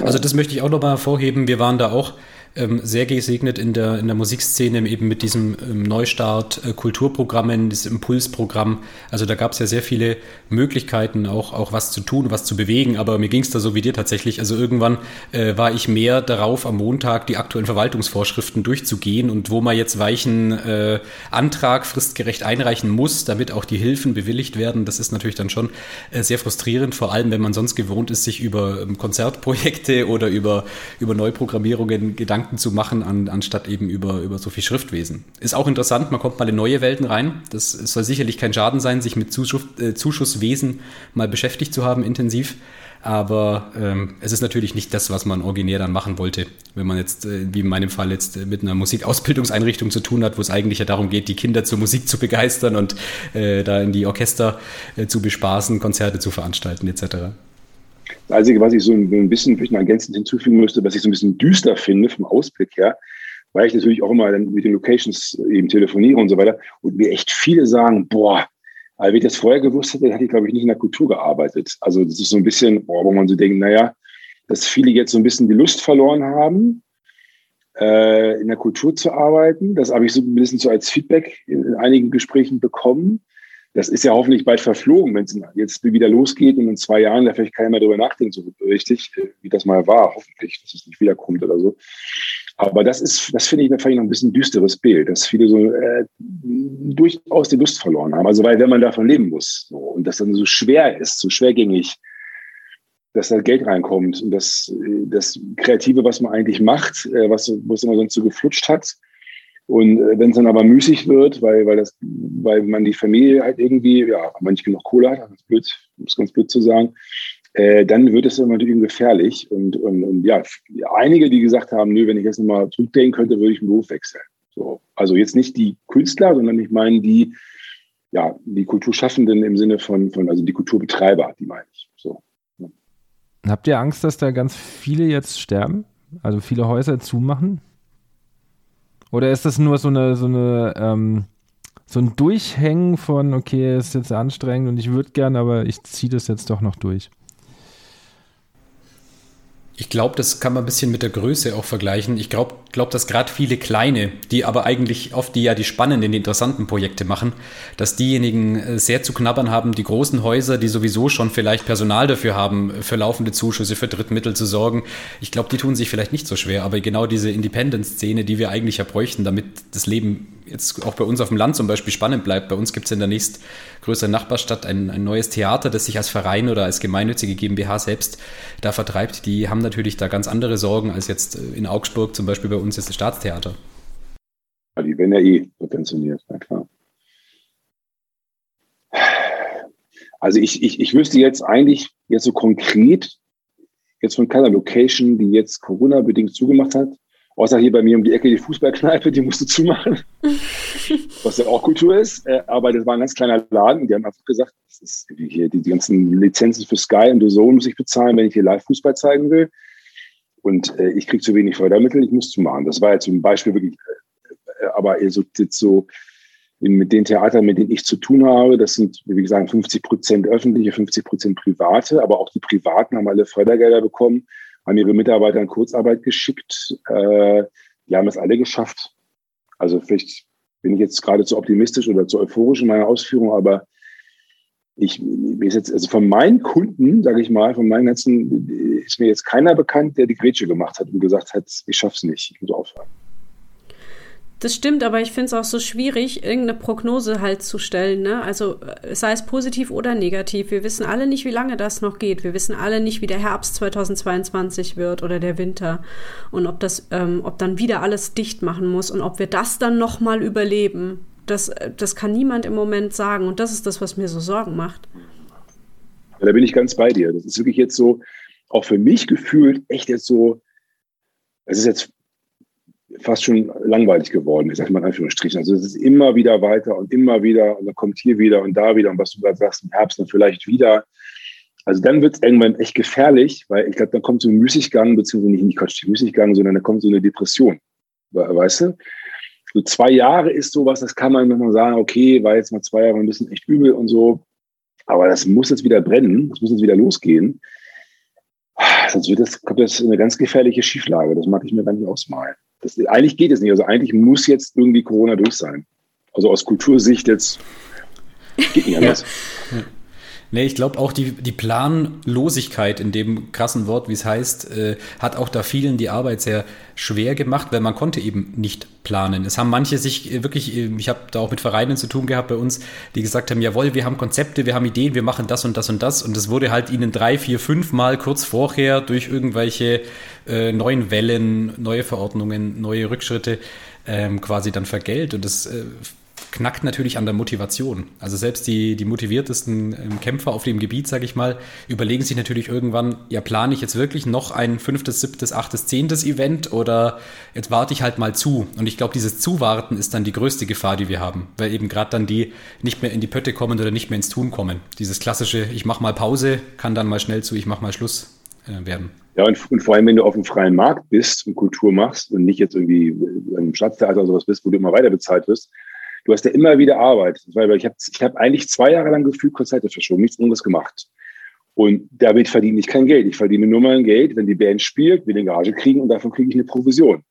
Also das möchte ich auch nochmal hervorheben. Wir waren da auch ähm, sehr gesegnet in der, in der Musikszene eben mit diesem ähm, Neustart äh, Kulturprogrammen, das Impulsprogramm. Also da gab es ja sehr viele Möglichkeiten, auch, auch was zu tun, was zu bewegen. Aber mir ging es da so wie dir tatsächlich. Also irgendwann äh, war ich mehr darauf, am Montag die aktuellen Verwaltungsvorschriften durchzugehen und wo man jetzt weichen äh, Antrag fristgerecht einreichen muss, damit auch die Hilfen bewilligt werden. Das ist natürlich dann schon äh, sehr frustrierend, vor allem wenn man sonst gewohnt ist, sich über ähm, Konzertprojekte <laughs> oder über, über Neuprogrammierungen Gedanken Gedanken zu machen, an, anstatt eben über, über so viel Schriftwesen. Ist auch interessant, man kommt mal in neue Welten rein. Das soll sicherlich kein Schaden sein, sich mit Zuschuss, äh, Zuschusswesen mal beschäftigt zu haben, intensiv. Aber ähm, es ist natürlich nicht das, was man originär dann machen wollte. Wenn man jetzt, äh, wie in meinem Fall, jetzt äh, mit einer Musikausbildungseinrichtung zu tun hat, wo es eigentlich ja darum geht, die Kinder zur Musik zu begeistern und äh, da in die Orchester äh, zu bespaßen, Konzerte zu veranstalten etc. Das Einzige, was ich so ein bisschen vielleicht ergänzend hinzufügen müsste, was ich so ein bisschen düster finde vom Ausblick her, weil ich natürlich auch immer dann mit den Locations eben telefoniere und so weiter und mir echt viele sagen, boah, also wenn ich das vorher gewusst hätte, hätte ich, glaube ich, nicht in der Kultur gearbeitet. Also das ist so ein bisschen, boah, wo man so denkt, naja, dass viele jetzt so ein bisschen die Lust verloren haben, äh, in der Kultur zu arbeiten. Das habe ich so ein bisschen so als Feedback in einigen Gesprächen bekommen das ist ja hoffentlich bald verflogen, wenn es jetzt wieder losgeht und in zwei Jahren da vielleicht keiner mehr drüber nachdenkt, so richtig, wie das mal war, hoffentlich, dass es nicht wiederkommt oder so. Aber das ist, das finde ich, da fand ich noch ein bisschen düsteres Bild, dass viele so äh, durchaus die Lust verloren haben. Also weil wenn man davon leben muss so, und das dann so schwer ist, so schwergängig, dass da Geld reinkommt und das, das Kreative, was man eigentlich macht, äh, was, was immer sonst so geflutscht hat, und äh, wenn es dann aber müßig wird, weil, weil, das, weil man die Familie halt irgendwie, ja, man nicht genug Kohle hat, ist, blöd, um es ganz blöd zu sagen, äh, dann wird es immer natürlich gefährlich. Und, und, und ja, einige, die gesagt haben, nö, wenn ich jetzt nochmal zurückdenken könnte, würde ich den Beruf wechseln. So. Also jetzt nicht die Künstler, sondern ich meine die, ja, die Kulturschaffenden im Sinne von, von, also die Kulturbetreiber, die meine ich. So. Habt ihr Angst, dass da ganz viele jetzt sterben? Also viele Häuser zumachen? Oder ist das nur so eine, so eine, ähm, so ein Durchhängen von, okay, ist jetzt anstrengend und ich würde gern, aber ich ziehe das jetzt doch noch durch? Ich glaube, das kann man ein bisschen mit der Größe auch vergleichen. Ich glaube, glaub, dass gerade viele kleine, die aber eigentlich oft die ja die spannenden, die interessanten Projekte machen, dass diejenigen äh, sehr zu knabbern haben, die großen Häuser, die sowieso schon vielleicht Personal dafür haben, für laufende Zuschüsse, für Drittmittel zu sorgen. Ich glaube, die tun sich vielleicht nicht so schwer, aber genau diese Independent-Szene, die wir eigentlich ja bräuchten, damit das Leben jetzt auch bei uns auf dem Land zum Beispiel spannend bleibt. Bei uns gibt es in der nächstgrößeren Nachbarstadt ein, ein neues Theater, das sich als Verein oder als gemeinnützige GmbH selbst da vertreibt. Die haben natürlich da ganz andere Sorgen als jetzt äh, in Augsburg zum Beispiel bei uns ist das Staatstheater. Ja, die werden ja eh subventioniert, na klar. Also ich, ich, ich wüsste jetzt eigentlich jetzt so konkret, jetzt von keiner Location, die jetzt Corona-bedingt zugemacht hat, außer hier bei mir um die Ecke die Fußballkneipe, die musste zumachen, <laughs> was ja auch Kultur ist. Äh, aber das war ein ganz kleiner Laden. Die haben einfach gesagt, das ist hier die, die ganzen Lizenzen für Sky und The Zone muss ich bezahlen, wenn ich hier Live-Fußball zeigen will. Und äh, ich kriege zu wenig Fördermittel, ich muss zumachen. Das war jetzt zum Beispiel wirklich, äh, aber so, jetzt so mit den Theatern, mit denen ich zu tun habe, das sind, wie gesagt, 50 Prozent öffentliche, 50 Prozent private, aber auch die Privaten haben alle Fördergelder bekommen haben ihre Mitarbeiter in Kurzarbeit geschickt. Äh, die haben es alle geschafft. Also vielleicht bin ich jetzt gerade zu optimistisch oder zu euphorisch in meiner Ausführung, aber ich mir ist jetzt, also von meinen Kunden, sage ich mal, von meinen ganzen, ist mir jetzt keiner bekannt, der die Grätsche gemacht hat und gesagt hat, ich schaff's nicht, ich muss aufhören. Das stimmt, aber ich finde es auch so schwierig, irgendeine Prognose halt zu stellen. Ne? Also äh, sei es positiv oder negativ. Wir wissen alle nicht, wie lange das noch geht. Wir wissen alle nicht, wie der Herbst 2022 wird oder der Winter. Und ob das, ähm, ob dann wieder alles dicht machen muss und ob wir das dann nochmal überleben. Das, äh, das kann niemand im Moment sagen. Und das ist das, was mir so Sorgen macht. Ja, da bin ich ganz bei dir. Das ist wirklich jetzt so, auch für mich gefühlt, echt jetzt so, es ist jetzt fast schon langweilig geworden ist, mal in Anführungsstrichen. Also es ist immer wieder weiter und immer wieder und dann kommt hier wieder und da wieder und was du gerade sagst, im Herbst dann vielleicht wieder. Also dann wird es irgendwann echt gefährlich, weil ich glaube, dann kommt so ein Müßiggang, beziehungsweise nicht, Quatsch, Müßiggang, sondern dann kommt so eine Depression. Weißt du? So zwei Jahre ist sowas, das kann man nochmal sagen, okay, war jetzt mal zwei Jahre ein bisschen echt übel und so. Aber das muss jetzt wieder brennen, das muss jetzt wieder losgehen. Sonst wird das, kommt das eine ganz gefährliche Schieflage. Das mag ich mir gar nicht ausmalen. Das, eigentlich geht es nicht. Also eigentlich muss jetzt irgendwie Corona durch sein. Also aus Kultursicht jetzt geht nicht anders. Ja. Nee, ich glaube auch die, die Planlosigkeit in dem krassen Wort, wie es heißt, äh, hat auch da vielen die Arbeit sehr schwer gemacht, weil man konnte eben nicht planen. Es haben manche sich äh, wirklich, äh, ich habe da auch mit Vereinen zu tun gehabt bei uns, die gesagt haben, jawohl, wir haben Konzepte, wir haben Ideen, wir machen das und das und das und es wurde halt ihnen drei, vier, fünf Mal kurz vorher durch irgendwelche äh, neuen Wellen, neue Verordnungen, neue Rückschritte ähm, quasi dann vergelt und das äh, knackt natürlich an der Motivation. Also selbst die, die motiviertesten ähm, Kämpfer auf dem Gebiet, sage ich mal, überlegen sich natürlich irgendwann, ja, plane ich jetzt wirklich noch ein fünftes, siebtes, achtes, zehntes Event oder jetzt warte ich halt mal zu. Und ich glaube, dieses Zuwarten ist dann die größte Gefahr, die wir haben, weil eben gerade dann die nicht mehr in die Pötte kommen oder nicht mehr ins Tun kommen. Dieses klassische, ich mache mal Pause, kann dann mal schnell zu, ich mache mal Schluss äh, werden. Ja, und, und, vor allem, wenn du auf dem freien Markt bist und Kultur machst und nicht jetzt irgendwie im Stadttheater oder sowas bist, wo du immer weiter bezahlt wirst, du hast ja immer wieder Arbeit. Weil ich habe ich hab eigentlich zwei Jahre lang gefühlt Konzerte verschoben, nichts anderes gemacht. Und damit verdiene ich kein Geld. Ich verdiene nur mein Geld, wenn die Band spielt, wir eine Gage kriegen und davon kriege ich eine Provision.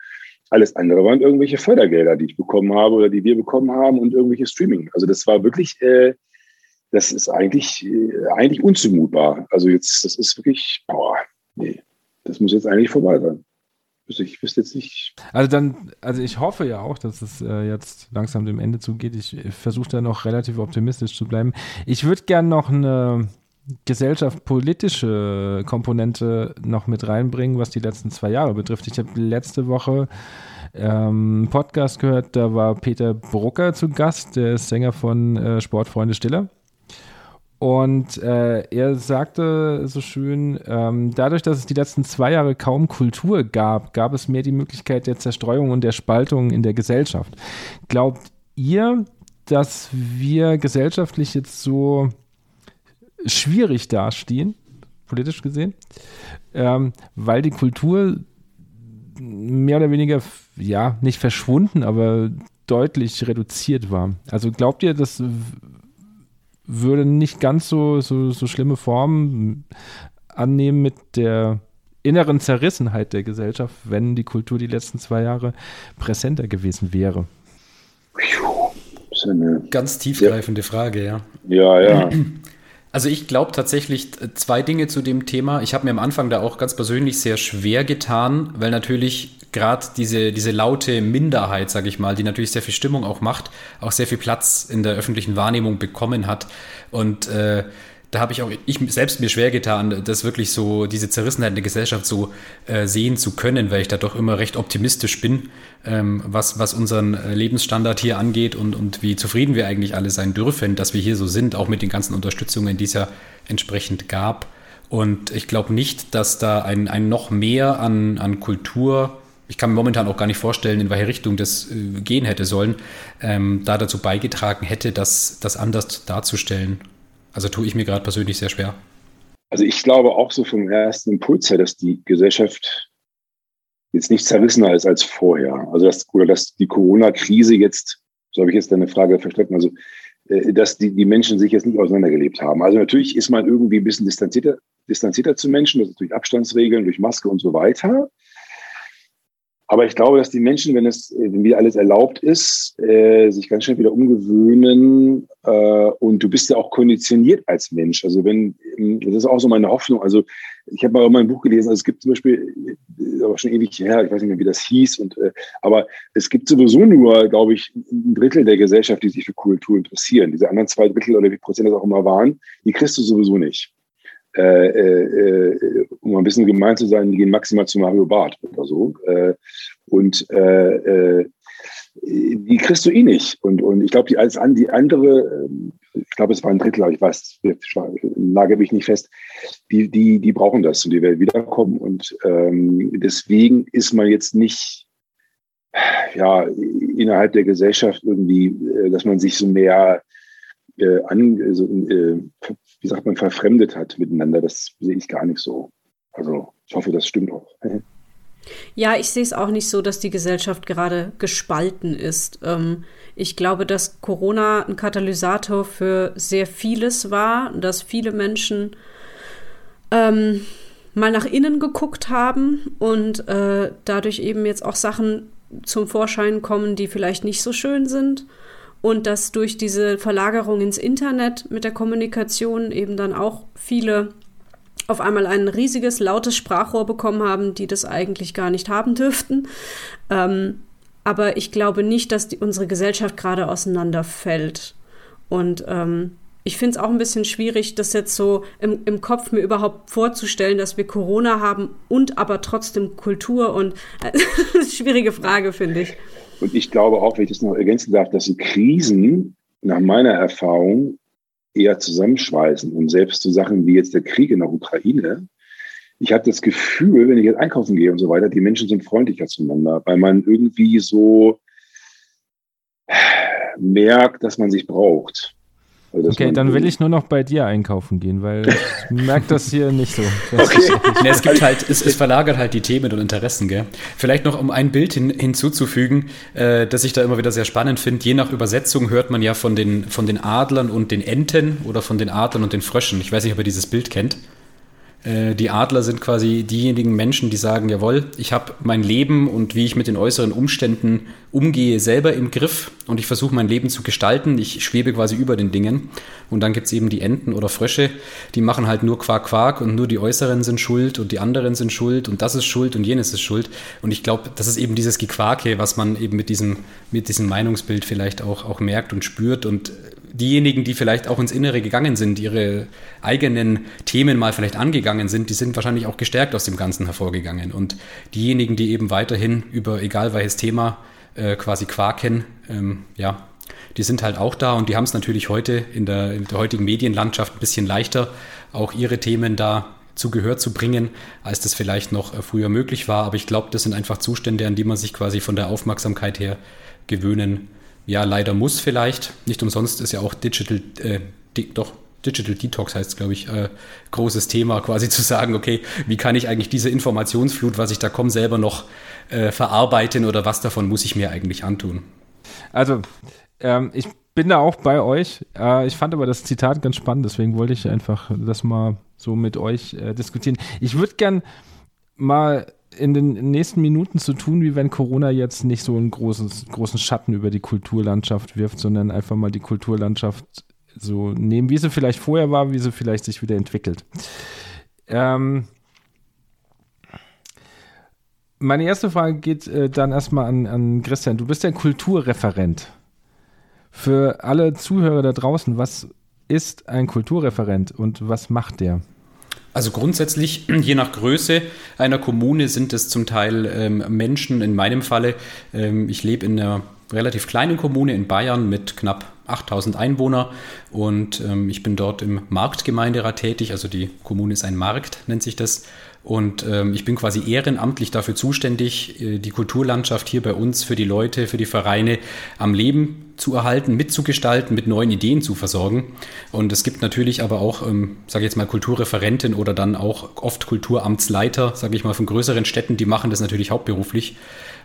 Alles andere waren irgendwelche Fördergelder, die ich bekommen habe oder die wir bekommen haben und irgendwelche Streaming. Also das war wirklich, äh, das ist eigentlich, äh, eigentlich unzumutbar. Also jetzt, das ist wirklich, boah, nee, das muss jetzt eigentlich vorbei sein. Ich wüsste jetzt nicht. Also dann, also ich hoffe ja auch, dass es äh, jetzt langsam dem Ende zugeht. Ich versuche da noch relativ optimistisch zu bleiben. Ich würde gerne noch eine gesellschaftspolitische Komponente noch mit reinbringen, was die letzten zwei Jahre betrifft. Ich habe letzte Woche ähm, Podcast gehört, da war Peter Brucker zu Gast, der ist Sänger von äh, Sportfreunde Stiller. Und äh, er sagte so schön, ähm, dadurch, dass es die letzten zwei Jahre kaum Kultur gab, gab es mehr die Möglichkeit der Zerstreuung und der Spaltung in der Gesellschaft. Glaubt ihr, dass wir gesellschaftlich jetzt so schwierig dastehen, politisch gesehen, ähm, weil die Kultur mehr oder weniger, ja, nicht verschwunden, aber deutlich reduziert war. Also glaubt ihr, das würde nicht ganz so, so, so schlimme Formen annehmen mit der inneren Zerrissenheit der Gesellschaft, wenn die Kultur die letzten zwei Jahre präsenter gewesen wäre? Ganz tiefgreifende ja. Frage, ja. Ja, ja. <clears throat> Also ich glaube tatsächlich äh, zwei Dinge zu dem Thema. Ich habe mir am Anfang da auch ganz persönlich sehr schwer getan, weil natürlich gerade diese, diese laute Minderheit, sage ich mal, die natürlich sehr viel Stimmung auch macht, auch sehr viel Platz in der öffentlichen Wahrnehmung bekommen hat. Und äh, da habe ich auch ich selbst mir schwer getan, das wirklich so, diese Zerrissenheit in der Gesellschaft so äh, sehen zu können, weil ich da doch immer recht optimistisch bin, ähm, was, was unseren äh, Lebensstandard hier angeht und, und wie zufrieden wir eigentlich alle sein dürfen, dass wir hier so sind, auch mit den ganzen Unterstützungen, die es ja entsprechend gab. Und ich glaube nicht, dass da ein, ein noch mehr an, an Kultur ich kann mir momentan auch gar nicht vorstellen, in welche Richtung das äh, gehen hätte sollen, ähm, da dazu beigetragen hätte, das, das anders darzustellen. Also tue ich mir gerade persönlich sehr schwer. Also ich glaube auch so vom ersten Impuls her, dass die Gesellschaft jetzt nicht zerrissener ist als vorher. Also dass, oder dass die Corona-Krise jetzt, so habe ich jetzt deine Frage verstanden, also äh, dass die, die Menschen sich jetzt nicht auseinandergelebt haben. Also natürlich ist man irgendwie ein bisschen distanzierter, distanzierter zu Menschen, das ist durch Abstandsregeln, durch Maske und so weiter. Aber ich glaube, dass die Menschen, wenn es wenn wieder alles erlaubt ist, äh, sich ganz schnell wieder umgewöhnen. Äh, und du bist ja auch konditioniert als Mensch. Also wenn, das ist auch so meine Hoffnung. Also ich habe mal mein Buch gelesen. Also es gibt zum Beispiel, aber schon ewig her, ich weiß nicht mehr, wie das hieß. Und äh, aber es gibt sowieso nur, glaube ich, ein Drittel der Gesellschaft, die sich für Kultur interessieren. Diese anderen zwei Drittel oder wie Prozent das auch immer waren, die kriegst du sowieso nicht. Äh, äh, äh, um ein bisschen gemein zu sein, die gehen maximal zu Mario Barth oder so. Äh, und äh, äh, die kriegst du eh nicht. Und, und ich glaube, die, an, die andere, ich glaube, es war ein Drittel, aber ich weiß, lage mich nicht fest, die, die, die brauchen das und die werden wiederkommen. Und ähm, deswegen ist man jetzt nicht ja, innerhalb der Gesellschaft irgendwie, dass man sich so mehr äh, an, so, äh, wie sagt man, verfremdet hat miteinander. Das sehe ich gar nicht so. Also ich hoffe, das stimmt auch. <laughs> Ja, ich sehe es auch nicht so, dass die Gesellschaft gerade gespalten ist. Ähm, ich glaube, dass Corona ein Katalysator für sehr vieles war, dass viele Menschen ähm, mal nach innen geguckt haben und äh, dadurch eben jetzt auch Sachen zum Vorschein kommen, die vielleicht nicht so schön sind und dass durch diese Verlagerung ins Internet mit der Kommunikation eben dann auch viele auf einmal ein riesiges, lautes Sprachrohr bekommen haben, die das eigentlich gar nicht haben dürften. Ähm, aber ich glaube nicht, dass die, unsere Gesellschaft gerade auseinanderfällt. Und ähm, ich finde es auch ein bisschen schwierig, das jetzt so im, im Kopf mir überhaupt vorzustellen, dass wir Corona haben und aber trotzdem Kultur. Und <laughs> äh, schwierige Frage, finde ich. Und ich glaube auch, wenn ich das noch ergänzen darf, dass die Krisen nach meiner Erfahrung eher zusammenschweißen und selbst so Sachen wie jetzt der Krieg in der Ukraine. Ich habe das Gefühl, wenn ich jetzt einkaufen gehe und so weiter, die Menschen sind freundlicher zueinander, weil man irgendwie so merkt, dass man sich braucht. Also okay, dann will ich nur noch bei dir einkaufen gehen, weil <laughs> ich merke das hier nicht so. <laughs> Okay. <laughs> nee, es gibt halt, es, es, verlagert halt die Themen und Interessen, gell? Vielleicht noch, um ein Bild hin, hinzuzufügen, äh, das ich da immer wieder sehr spannend finde. Je nach Übersetzung hört man ja von den, von den Adlern und den Enten oder von den Adlern und den Fröschen. Ich weiß nicht, ob ihr dieses Bild kennt. Äh, die Adler sind quasi diejenigen Menschen, die sagen, jawohl, ich habe mein Leben und wie ich mit den äußeren Umständen umgehe, selber im Griff und ich versuche mein Leben zu gestalten. Ich schwebe quasi über den Dingen. Und dann gibt es eben die Enten oder Frösche, die machen halt nur Quark Quark und nur die Äußeren sind schuld und die anderen sind schuld und das ist schuld und jenes ist schuld. Und ich glaube, das ist eben dieses Gequake, was man eben mit diesem, mit diesem Meinungsbild vielleicht auch, auch merkt und spürt und diejenigen, die vielleicht auch ins Innere gegangen sind, ihre eigenen Themen mal vielleicht angegangen sind, die sind wahrscheinlich auch gestärkt aus dem Ganzen hervorgegangen. Und diejenigen, die eben weiterhin über egal welches Thema äh, quasi quaken, ähm, ja, die sind halt auch da und die haben es natürlich heute in der, in der heutigen Medienlandschaft ein bisschen leichter, auch ihre Themen da zu Gehör zu bringen, als das vielleicht noch äh, früher möglich war. Aber ich glaube, das sind einfach Zustände, an die man sich quasi von der Aufmerksamkeit her gewöhnen ja, leider muss vielleicht. Nicht umsonst ist ja auch Digital, äh, di doch, Digital Detox heißt, glaube ich, äh, großes Thema, <laughs> quasi zu sagen, okay, wie kann ich eigentlich diese Informationsflut, was ich da komme, selber noch äh, verarbeiten oder was davon muss ich mir eigentlich antun? Also, ähm, ich bin da auch bei euch. Äh, ich fand aber das Zitat ganz spannend, deswegen wollte ich einfach das mal so mit euch äh, diskutieren. Ich würde gern mal in den nächsten Minuten zu tun, wie wenn Corona jetzt nicht so einen großen, großen Schatten über die Kulturlandschaft wirft, sondern einfach mal die Kulturlandschaft so nehmen, wie sie vielleicht vorher war, wie sie vielleicht sich wieder entwickelt. Ähm, meine erste Frage geht äh, dann erstmal an, an Christian. Du bist ja Kulturreferent. Für alle Zuhörer da draußen, was ist ein Kulturreferent und was macht der? Also grundsätzlich, <clears throat> je nach Größe einer Kommune sind es zum Teil ähm, Menschen, in meinem Falle, ähm, ich lebe in einer relativ kleinen Kommune in Bayern mit knapp 8000 Einwohner und ähm, ich bin dort im Marktgemeinderat tätig, also die Kommune ist ein Markt, nennt sich das. Und ähm, ich bin quasi ehrenamtlich dafür zuständig, äh, die Kulturlandschaft hier bei uns für die Leute, für die Vereine am Leben zu erhalten, mitzugestalten, mit neuen Ideen zu versorgen. Und es gibt natürlich aber auch, ähm, sage ich jetzt mal, Kulturreferenten oder dann auch oft Kulturamtsleiter, sage ich mal, von größeren Städten, die machen das natürlich hauptberuflich.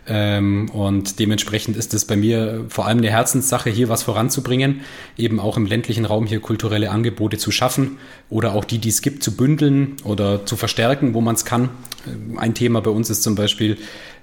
Ähm, und dementsprechend ist es bei mir vor allem eine Herzenssache, hier was voranzubringen, eben auch im ländlichen Raum hier kulturelle Angebote zu schaffen oder auch die, die es gibt, zu bündeln oder zu verstärken, wo man es kann. Ähm, ein Thema bei uns ist zum Beispiel,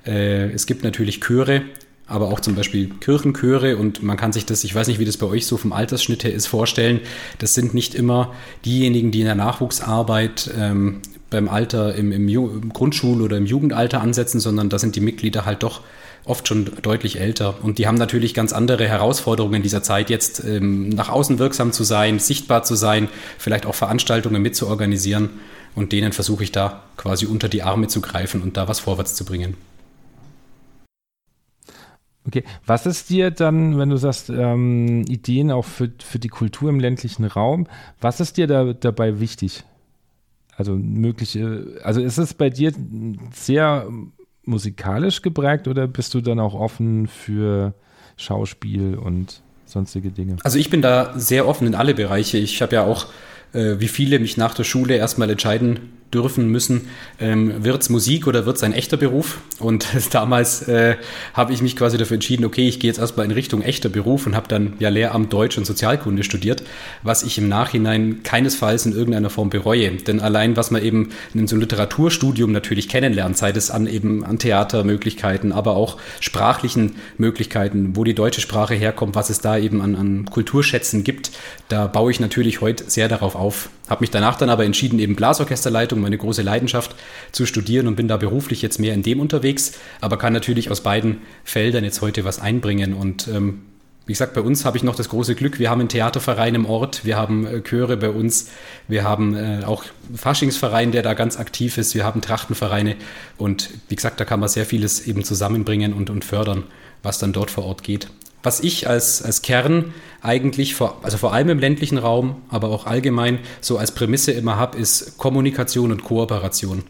äh, es gibt natürlich Chöre, aber auch zum Beispiel Kirchenchöre und man kann sich das, ich weiß nicht, wie das bei euch so vom Altersschnitt her ist, vorstellen. Das sind nicht immer diejenigen, die in der Nachwuchsarbeit ähm, beim Alter im, im, im Grundschul- oder im Jugendalter ansetzen, sondern da sind die Mitglieder halt doch oft schon deutlich älter. Und die haben natürlich ganz andere Herausforderungen in dieser Zeit, jetzt ähm, nach außen wirksam zu sein, sichtbar zu sein, vielleicht auch Veranstaltungen mitzuorganisieren. Und denen versuche ich da quasi unter die Arme zu greifen und da was vorwärts zu bringen. Okay, was ist dir dann, wenn du sagst, ähm, Ideen auch für, für die Kultur im ländlichen Raum, was ist dir da dabei wichtig? Also mögliche, also ist es bei dir sehr musikalisch geprägt oder bist du dann auch offen für Schauspiel und sonstige Dinge? Also ich bin da sehr offen in alle Bereiche. Ich habe ja auch, äh, wie viele, mich nach der Schule erstmal entscheiden dürfen müssen, ähm, wird es Musik oder wird es ein echter Beruf? Und <laughs> damals äh, habe ich mich quasi dafür entschieden, okay, ich gehe jetzt erstmal in Richtung echter Beruf und habe dann ja Lehramt Deutsch und Sozialkunde studiert, was ich im Nachhinein keinesfalls in irgendeiner Form bereue. Denn allein, was man eben in so einem Literaturstudium natürlich kennenlernt, sei es an eben an Theatermöglichkeiten, aber auch sprachlichen Möglichkeiten, wo die deutsche Sprache herkommt, was es da eben an, an Kulturschätzen gibt, da baue ich natürlich heute sehr darauf auf. Habe mich danach dann aber entschieden, eben Blasorchesterleitung, meine große Leidenschaft, zu studieren und bin da beruflich jetzt mehr in dem unterwegs, aber kann natürlich aus beiden Feldern jetzt heute was einbringen. Und ähm, wie gesagt, bei uns habe ich noch das große Glück, wir haben einen Theaterverein im Ort, wir haben äh, Chöre bei uns, wir haben äh, auch Faschingsverein, der da ganz aktiv ist, wir haben Trachtenvereine. Und wie gesagt, da kann man sehr vieles eben zusammenbringen und, und fördern, was dann dort vor Ort geht was ich als, als Kern eigentlich, vor, also vor allem im ländlichen Raum, aber auch allgemein so als Prämisse immer habe, ist Kommunikation und Kooperation.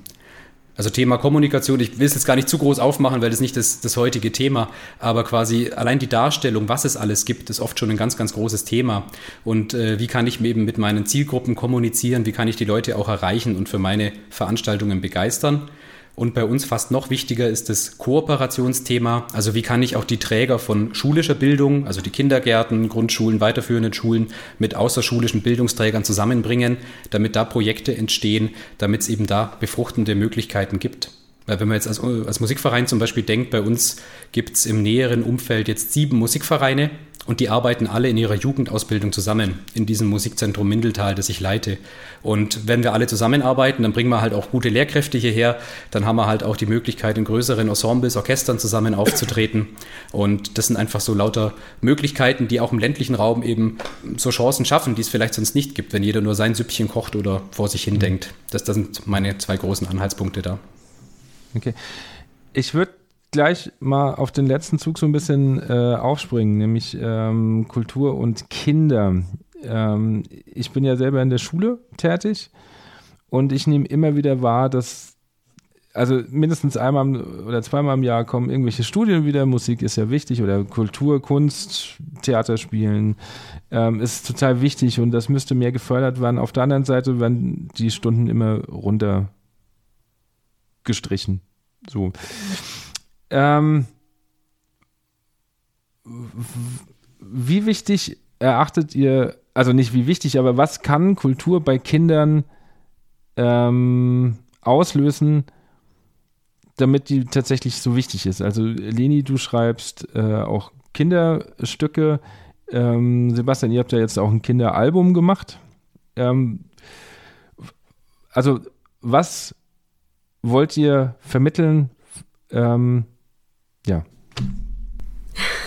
Also Thema Kommunikation, ich will es jetzt gar nicht zu groß aufmachen, weil das nicht das, das heutige Thema, aber quasi allein die Darstellung, was es alles gibt, ist oft schon ein ganz, ganz großes Thema. Und äh, wie kann ich eben mit meinen Zielgruppen kommunizieren, wie kann ich die Leute auch erreichen und für meine Veranstaltungen begeistern. Und bei uns fast noch wichtiger ist das Kooperationsthema. Also wie kann ich auch die Träger von schulischer Bildung, also die Kindergärten, Grundschulen, weiterführenden Schulen mit außerschulischen Bildungsträgern zusammenbringen, damit da Projekte entstehen, damit es eben da befruchtende Möglichkeiten gibt. Weil wenn man jetzt als, als Musikverein zum Beispiel denkt, bei uns gibt es im näheren Umfeld jetzt sieben Musikvereine und die arbeiten alle in ihrer Jugendausbildung zusammen in diesem Musikzentrum Mindeltal, das ich leite. Und wenn wir alle zusammenarbeiten, dann bringen wir halt auch gute Lehrkräfte hierher. Dann haben wir halt auch die Möglichkeit, in größeren Ensembles, Orchestern zusammen aufzutreten. Und das sind einfach so lauter Möglichkeiten, die auch im ländlichen Raum eben so Chancen schaffen, die es vielleicht sonst nicht gibt, wenn jeder nur sein Süppchen kocht oder vor sich hin denkt. Das, das sind meine zwei großen Anhaltspunkte da. Okay. Ich würde gleich mal auf den letzten Zug so ein bisschen äh, aufspringen, nämlich ähm, Kultur und Kinder. Ähm, ich bin ja selber in der Schule tätig und ich nehme immer wieder wahr, dass also mindestens einmal oder zweimal im Jahr kommen irgendwelche Studien wieder. Musik ist ja wichtig oder Kultur, Kunst, Theater spielen ähm, ist total wichtig und das müsste mehr gefördert werden. Auf der anderen Seite werden die Stunden immer runter gestrichen. So. Ähm, wie wichtig erachtet ihr, also nicht wie wichtig, aber was kann Kultur bei Kindern ähm, auslösen, damit die tatsächlich so wichtig ist? Also Leni, du schreibst äh, auch Kinderstücke. Ähm, Sebastian, ihr habt ja jetzt auch ein Kinderalbum gemacht. Ähm, also was wollt ihr vermitteln? Ähm, ja.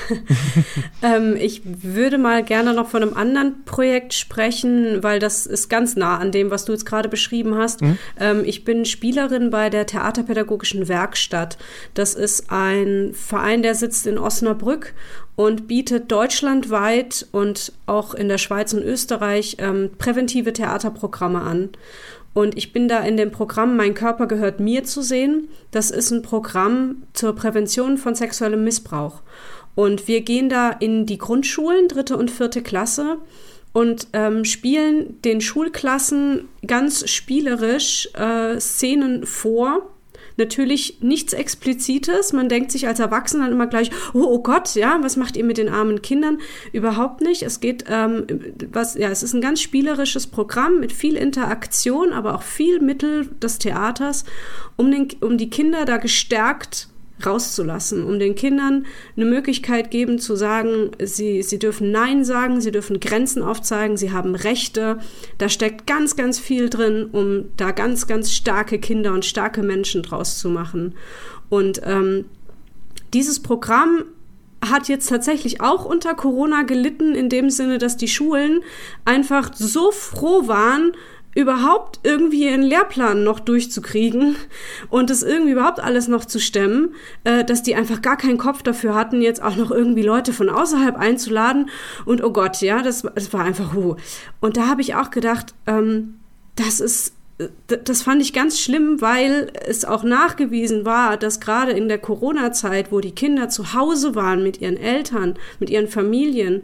<laughs> ähm, ich würde mal gerne noch von einem anderen Projekt sprechen, weil das ist ganz nah an dem, was du jetzt gerade beschrieben hast. Mhm. Ähm, ich bin Spielerin bei der Theaterpädagogischen Werkstatt. Das ist ein Verein, der sitzt in Osnabrück und bietet deutschlandweit und auch in der Schweiz und Österreich ähm, präventive Theaterprogramme an. Und ich bin da in dem Programm Mein Körper gehört mir zu sehen. Das ist ein Programm zur Prävention von sexuellem Missbrauch. Und wir gehen da in die Grundschulen, dritte und vierte Klasse, und ähm, spielen den Schulklassen ganz spielerisch äh, Szenen vor. Natürlich nichts Explizites. Man denkt sich als Erwachsener immer gleich, oh, oh, Gott, ja, was macht ihr mit den armen Kindern? Überhaupt nicht. Es geht, ähm, was, ja, es ist ein ganz spielerisches Programm mit viel Interaktion, aber auch viel Mittel des Theaters, um, den, um die Kinder da gestärkt rauszulassen, um den Kindern eine Möglichkeit geben zu sagen, sie, sie dürfen Nein sagen, sie dürfen Grenzen aufzeigen, sie haben Rechte. Da steckt ganz, ganz viel drin, um da ganz, ganz starke Kinder und starke Menschen draus zu machen. Und ähm, dieses Programm hat jetzt tatsächlich auch unter Corona gelitten, in dem Sinne, dass die Schulen einfach so froh waren, überhaupt irgendwie einen Lehrplan noch durchzukriegen und das irgendwie überhaupt alles noch zu stemmen, äh, dass die einfach gar keinen Kopf dafür hatten, jetzt auch noch irgendwie Leute von außerhalb einzuladen. Und oh Gott, ja, das, das war einfach hu. Und da habe ich auch gedacht, ähm, das ist das fand ich ganz schlimm, weil es auch nachgewiesen war, dass gerade in der Corona-Zeit, wo die Kinder zu Hause waren mit ihren Eltern, mit ihren Familien,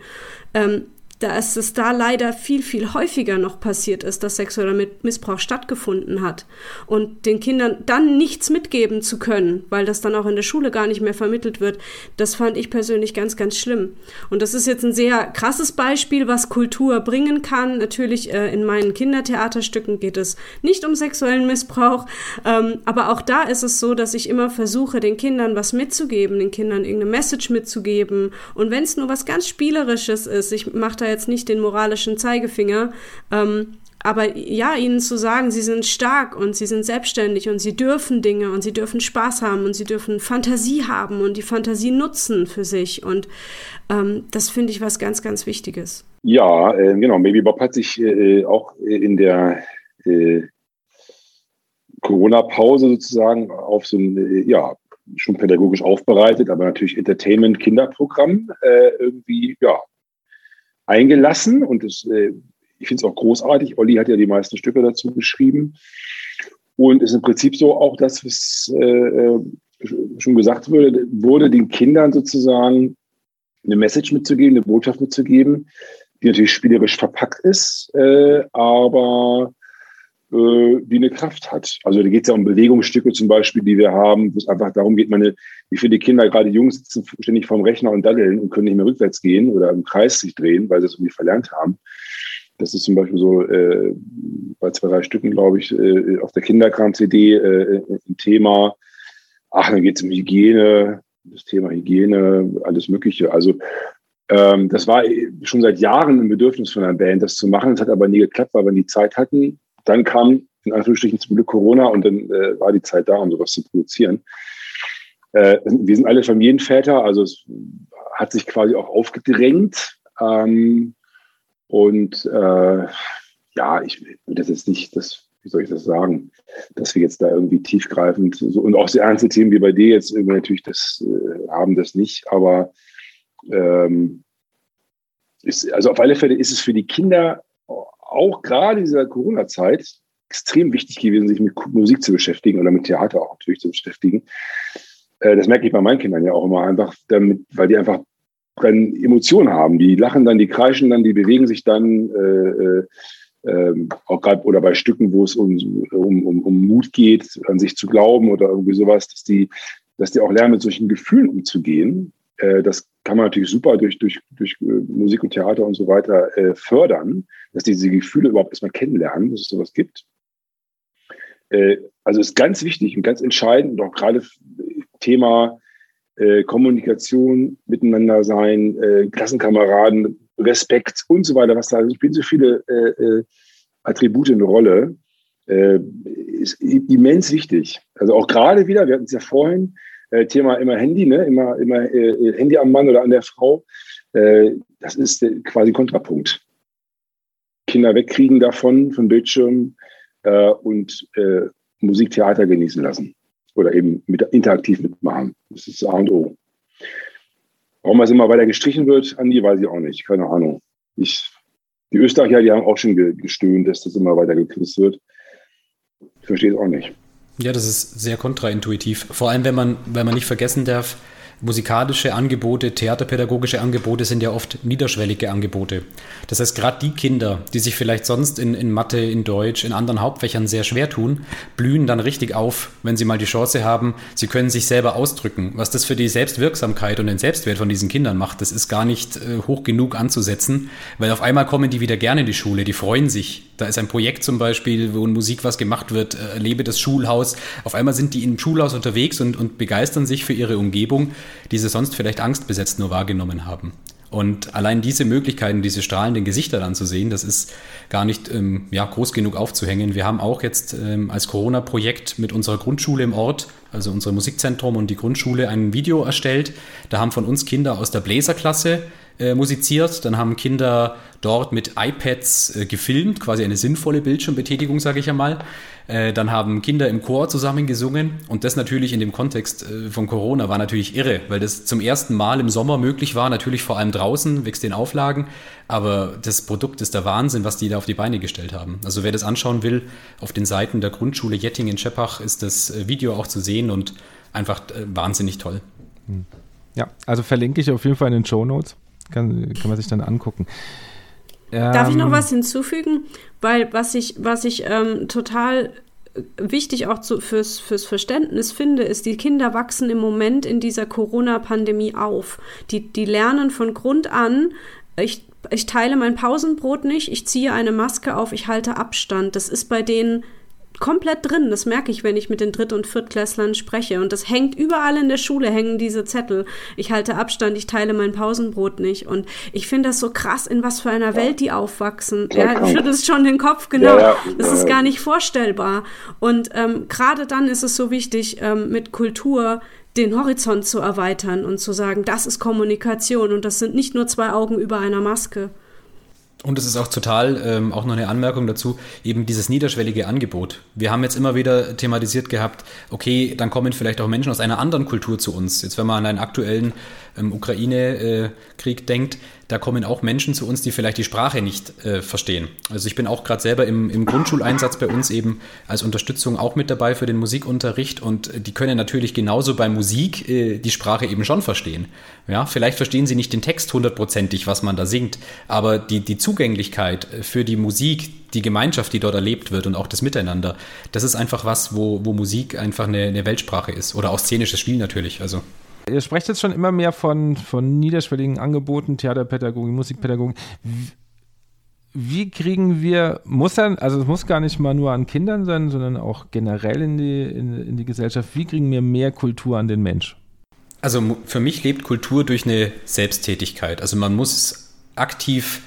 ähm, dass es da leider viel, viel häufiger noch passiert ist, dass sexueller Missbrauch stattgefunden hat. Und den Kindern dann nichts mitgeben zu können, weil das dann auch in der Schule gar nicht mehr vermittelt wird, das fand ich persönlich ganz, ganz schlimm. Und das ist jetzt ein sehr krasses Beispiel, was Kultur bringen kann. Natürlich äh, in meinen Kindertheaterstücken geht es nicht um sexuellen Missbrauch, ähm, aber auch da ist es so, dass ich immer versuche, den Kindern was mitzugeben, den Kindern irgendeine Message mitzugeben. Und wenn es nur was ganz Spielerisches ist, ich mache da da jetzt nicht den moralischen Zeigefinger. Ähm, aber ja, ihnen zu sagen, sie sind stark und sie sind selbstständig und sie dürfen Dinge und sie dürfen Spaß haben und sie dürfen Fantasie haben und die Fantasie nutzen für sich. Und ähm, das finde ich was ganz, ganz Wichtiges. Ja, äh, genau. Maybe Bob hat sich äh, auch in der äh, Corona-Pause sozusagen auf so ein, äh, ja, schon pädagogisch aufbereitet, aber natürlich Entertainment-Kinderprogramm äh, irgendwie, ja, eingelassen und das, äh, ich finde es auch großartig. Olli hat ja die meisten Stücke dazu geschrieben. Und ist im Prinzip so auch das, was äh, äh, schon gesagt wurde, wurde den Kindern sozusagen eine Message mitzugeben, eine Botschaft mitzugeben, die natürlich spielerisch verpackt ist, äh, aber die eine Kraft hat. Also da geht es ja um Bewegungsstücke zum Beispiel, die wir haben, wo es einfach darum geht, meine, wie viele Kinder, gerade Jungs, sitzen ständig vorm Rechner und daddeln und können nicht mehr rückwärts gehen oder im Kreis sich drehen, weil sie es irgendwie verlernt haben. Das ist zum Beispiel so äh, bei zwei, drei Stücken, glaube ich, äh, auf der Kinderkram-CD äh, ein Thema. Ach, dann geht es um Hygiene, das Thema Hygiene, alles Mögliche. Also ähm, das war schon seit Jahren ein Bedürfnis von einer Band, das zu machen. Es hat aber nie geklappt, weil wir nie Zeit hatten. Dann kam in Anführungsstrichen zum Glück Corona und dann äh, war die Zeit da, um sowas zu produzieren. Äh, wir sind alle Familienväter, also es hat sich quasi auch aufgedrängt. Ähm, und äh, ja, ich will das jetzt nicht, das, wie soll ich das sagen, dass wir jetzt da irgendwie tiefgreifend so, und auch sehr ernste Themen wie bei dir jetzt irgendwie natürlich das äh, haben das nicht, aber ähm, ist, also auf alle Fälle ist es für die Kinder auch gerade in dieser Corona-Zeit extrem wichtig gewesen, sich mit Musik zu beschäftigen oder mit Theater auch natürlich zu beschäftigen. Äh, das merke ich bei meinen Kindern ja auch immer einfach, damit, weil die einfach dann Emotionen haben. Die lachen dann, die kreischen dann, die bewegen sich dann. Äh, äh, ähm, auch gerade oder bei Stücken, wo es um, um, um, um Mut geht, an sich zu glauben oder irgendwie sowas, dass die, dass die auch lernen, mit solchen Gefühlen umzugehen. Äh, das kann man natürlich super durch, durch, durch äh, Musik und Theater und so weiter äh, fördern, dass die diese Gefühle überhaupt erstmal kennenlernen, dass es sowas gibt. Also ist ganz wichtig und ganz entscheidend, auch gerade Thema Kommunikation, miteinander sein, Klassenkameraden, Respekt und so weiter, was da spielen so viele Attribute eine Rolle, ist immens wichtig. Also auch gerade wieder, wir hatten es ja vorhin, äh, Thema immer Handy, ne? immer, immer äh, Handy am Mann oder an der Frau. Äh, das ist äh, quasi Kontrapunkt. Kinder wegkriegen davon, vom Bildschirm äh, und äh, Musik, Theater genießen lassen. Oder eben mit, interaktiv mitmachen. Das ist A und O. Warum das immer weiter gestrichen wird, Andi, weiß ich auch nicht. Keine Ahnung. Ich, die Österreicher, die haben auch schon gestöhnt, dass das immer weiter gekürzt wird. Ich verstehe es auch nicht. Ja, das ist sehr kontraintuitiv. Vor allem, wenn man, wenn man nicht vergessen darf, musikalische Angebote, theaterpädagogische Angebote sind ja oft niederschwellige Angebote. Das heißt, gerade die Kinder, die sich vielleicht sonst in, in Mathe, in Deutsch, in anderen Hauptfächern sehr schwer tun, blühen dann richtig auf, wenn sie mal die Chance haben, sie können sich selber ausdrücken. Was das für die Selbstwirksamkeit und den Selbstwert von diesen Kindern macht, das ist gar nicht äh, hoch genug anzusetzen, weil auf einmal kommen die wieder gerne in die Schule, die freuen sich. Da ist ein Projekt zum Beispiel, wo in Musik was gemacht wird, äh, erlebe das Schulhaus. Auf einmal sind die im Schulhaus unterwegs und, und begeistern sich für ihre Umgebung die sie sonst vielleicht angstbesetzt nur wahrgenommen haben. Und allein diese Möglichkeiten, diese strahlenden Gesichter dann zu sehen, das ist gar nicht ähm, ja, groß genug aufzuhängen. Wir haben auch jetzt ähm, als Corona-Projekt mit unserer Grundschule im Ort, also unserem Musikzentrum und die Grundschule, ein Video erstellt. Da haben von uns Kinder aus der Bläserklasse äh, musiziert. Dann haben Kinder dort mit iPads äh, gefilmt, quasi eine sinnvolle Bildschirmbetätigung, sage ich einmal. Äh, dann haben Kinder im Chor zusammen gesungen und das natürlich in dem Kontext äh, von Corona war natürlich irre, weil das zum ersten Mal im Sommer möglich war, natürlich vor allem draußen, wächst den Auflagen, aber das Produkt ist der Wahnsinn, was die da auf die Beine gestellt haben. Also wer das anschauen will, auf den Seiten der Grundschule Jettingen-Scheppach ist das äh, Video auch zu sehen und einfach äh, wahnsinnig toll. Hm. Ja, also verlinke ich auf jeden Fall in den Show Notes. Kann, kann man sich dann angucken. Darf ich noch ähm, was hinzufügen? Weil was ich, was ich ähm, total wichtig auch zu, fürs, fürs Verständnis finde, ist, die Kinder wachsen im Moment in dieser Corona-Pandemie auf. Die, die lernen von Grund an, ich, ich teile mein Pausenbrot nicht, ich ziehe eine Maske auf, ich halte Abstand. Das ist bei denen komplett drin. Das merke ich, wenn ich mit den Dritt- und Viertklässlern spreche. Und das hängt überall in der Schule, hängen diese Zettel. Ich halte Abstand, ich teile mein Pausenbrot nicht. Und ich finde das so krass, in was für einer Welt die aufwachsen. Ja, du schüttelst schon den Kopf, genau. Ja, ja. Das ist gar nicht vorstellbar. Und ähm, gerade dann ist es so wichtig, ähm, mit Kultur den Horizont zu erweitern und zu sagen, das ist Kommunikation und das sind nicht nur zwei Augen über einer Maske. Und es ist auch total, ähm, auch noch eine Anmerkung dazu, eben dieses niederschwellige Angebot. Wir haben jetzt immer wieder thematisiert gehabt, okay, dann kommen vielleicht auch Menschen aus einer anderen Kultur zu uns. Jetzt, wenn man an einen aktuellen ähm, Ukraine-Krieg äh, denkt, da kommen auch Menschen zu uns, die vielleicht die Sprache nicht äh, verstehen. Also ich bin auch gerade selber im, im Grundschuleinsatz bei uns eben als Unterstützung auch mit dabei für den Musikunterricht und die können natürlich genauso bei Musik äh, die Sprache eben schon verstehen. Ja, vielleicht verstehen sie nicht den Text hundertprozentig, was man da singt, aber die, die Zugänglichkeit für die Musik, die Gemeinschaft, die dort erlebt wird und auch das Miteinander, das ist einfach was, wo, wo Musik einfach eine, eine Weltsprache ist oder auch szenisches Spiel natürlich. Also Ihr sprecht jetzt schon immer mehr von, von niederschwelligen Angeboten, Theaterpädagogik, Musikpädagogik. Wie kriegen wir, muss dann, also es muss gar nicht mal nur an Kindern sein, sondern auch generell in die, in, in die Gesellschaft, wie kriegen wir mehr Kultur an den Mensch? Also für mich lebt Kultur durch eine Selbsttätigkeit. Also man muss aktiv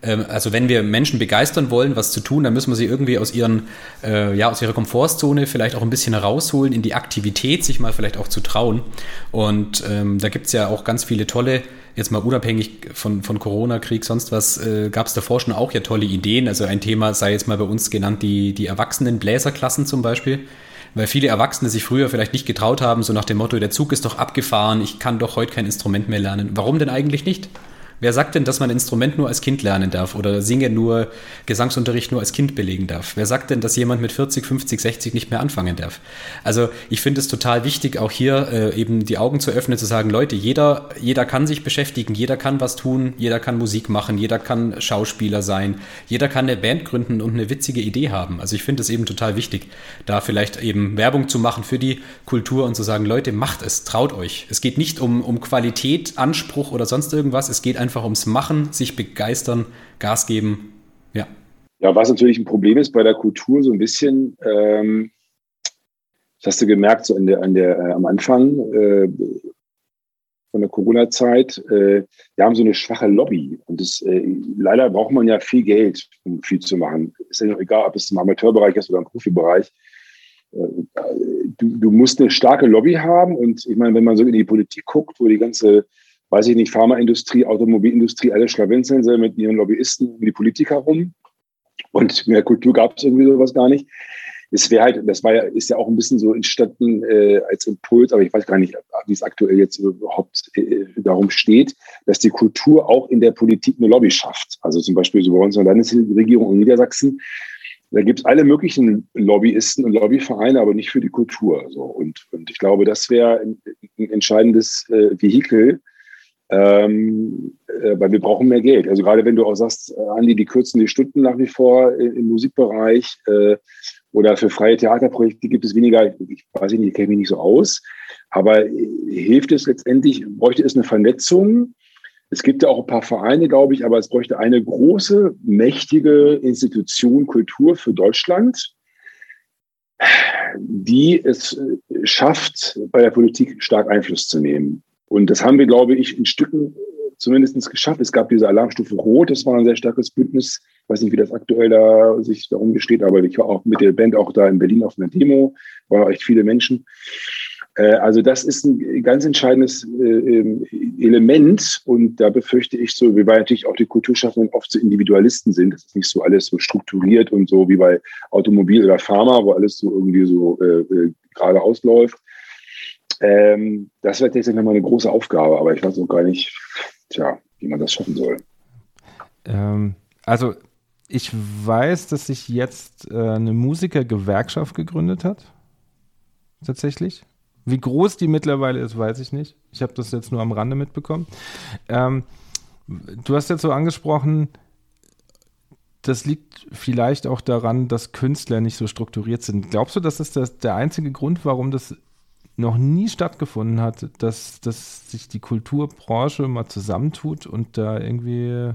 also wenn wir Menschen begeistern wollen, was zu tun, dann müssen wir sie irgendwie aus ihren, äh, ja, aus ihrer Komfortzone vielleicht auch ein bisschen herausholen, in die Aktivität sich mal vielleicht auch zu trauen. Und ähm, da gibt es ja auch ganz viele tolle, jetzt mal unabhängig von, von Corona-Krieg, sonst was, äh, gab es davor schon auch ja tolle Ideen. Also ein Thema sei jetzt mal bei uns genannt, die, die erwachsenen Bläserklassen zum Beispiel weil viele Erwachsene sich früher vielleicht nicht getraut haben, so nach dem Motto, der Zug ist doch abgefahren, ich kann doch heute kein Instrument mehr lernen. Warum denn eigentlich nicht? Wer sagt denn, dass man ein Instrument nur als Kind lernen darf oder Singen nur, Gesangsunterricht nur als Kind belegen darf? Wer sagt denn, dass jemand mit 40, 50, 60 nicht mehr anfangen darf? Also ich finde es total wichtig, auch hier äh, eben die Augen zu öffnen, zu sagen, Leute, jeder, jeder kann sich beschäftigen, jeder kann was tun, jeder kann Musik machen, jeder kann Schauspieler sein, jeder kann eine Band gründen und eine witzige Idee haben. Also ich finde es eben total wichtig, da vielleicht eben Werbung zu machen für die Kultur und zu sagen, Leute, macht es, traut euch. Es geht nicht um, um Qualität, Anspruch oder sonst irgendwas, es geht einfach einfach ums Machen, sich begeistern, Gas geben. Ja. Ja, was natürlich ein Problem ist bei der Kultur, so ein bisschen, ähm, das hast du gemerkt, so in der, an der, äh, am Anfang äh, von der Corona-Zeit, äh, wir haben so eine schwache Lobby. Und das, äh, leider braucht man ja viel Geld, um viel zu machen. Ist ja egal, ob es im Amateurbereich ist oder im Profibereich. Äh, du, du musst eine starke Lobby haben. Und ich meine, wenn man so in die Politik guckt, wo die ganze weiß ich nicht, Pharmaindustrie, Automobilindustrie, alle schlawenzeln sie mit ihren Lobbyisten um die Politiker rum. Und der Kultur gab es irgendwie sowas gar nicht. Es wäre halt, das war ja, ist ja auch ein bisschen so entstanden äh, als Impuls, aber ich weiß gar nicht, wie es aktuell jetzt überhaupt äh, darum steht, dass die Kultur auch in der Politik eine Lobby schafft. Also zum Beispiel so bei uns in der Landesregierung in Niedersachsen, da gibt es alle möglichen Lobbyisten und Lobbyvereine, aber nicht für die Kultur. So. Und, und ich glaube, das wäre ein, ein entscheidendes äh, Vehikel, ähm, äh, weil wir brauchen mehr Geld. Also gerade wenn du auch sagst, äh, Andi, die kürzen die Stunden nach wie vor im, im Musikbereich äh, oder für freie Theaterprojekte gibt es weniger, ich weiß nicht, ich kenne mich nicht so aus, aber äh, hilft es letztendlich, bräuchte es eine Vernetzung? Es gibt ja auch ein paar Vereine, glaube ich, aber es bräuchte eine große, mächtige Institution Kultur für Deutschland, die es äh, schafft, bei der Politik stark Einfluss zu nehmen. Und das haben wir, glaube ich, in Stücken zumindest geschafft. Es gab diese Alarmstufe Rot, das war ein sehr starkes Bündnis. Ich weiß nicht, wie das aktuell da sich darum besteht, aber ich war auch mit der Band auch da in Berlin auf einer Demo, waren echt viele Menschen. Äh, also das ist ein ganz entscheidendes äh, ähm, Element und da befürchte ich so, wie bei natürlich auch die Kulturschaffenden oft so Individualisten sind. Das ist nicht so alles so strukturiert und so wie bei Automobil oder Pharma, wo alles so irgendwie so äh, äh gerade ausläuft. Ähm, das wird jetzt nochmal eine große Aufgabe, aber ich weiß auch gar nicht, tja, wie man das schaffen soll. Ähm, also ich weiß, dass sich jetzt äh, eine Musikergewerkschaft gegründet hat. Tatsächlich. Wie groß die mittlerweile ist, weiß ich nicht. Ich habe das jetzt nur am Rande mitbekommen. Ähm, du hast jetzt so angesprochen, das liegt vielleicht auch daran, dass Künstler nicht so strukturiert sind. Glaubst du, das ist das, der einzige Grund, warum das noch nie stattgefunden hat, dass, dass sich die Kulturbranche mal zusammentut und da irgendwie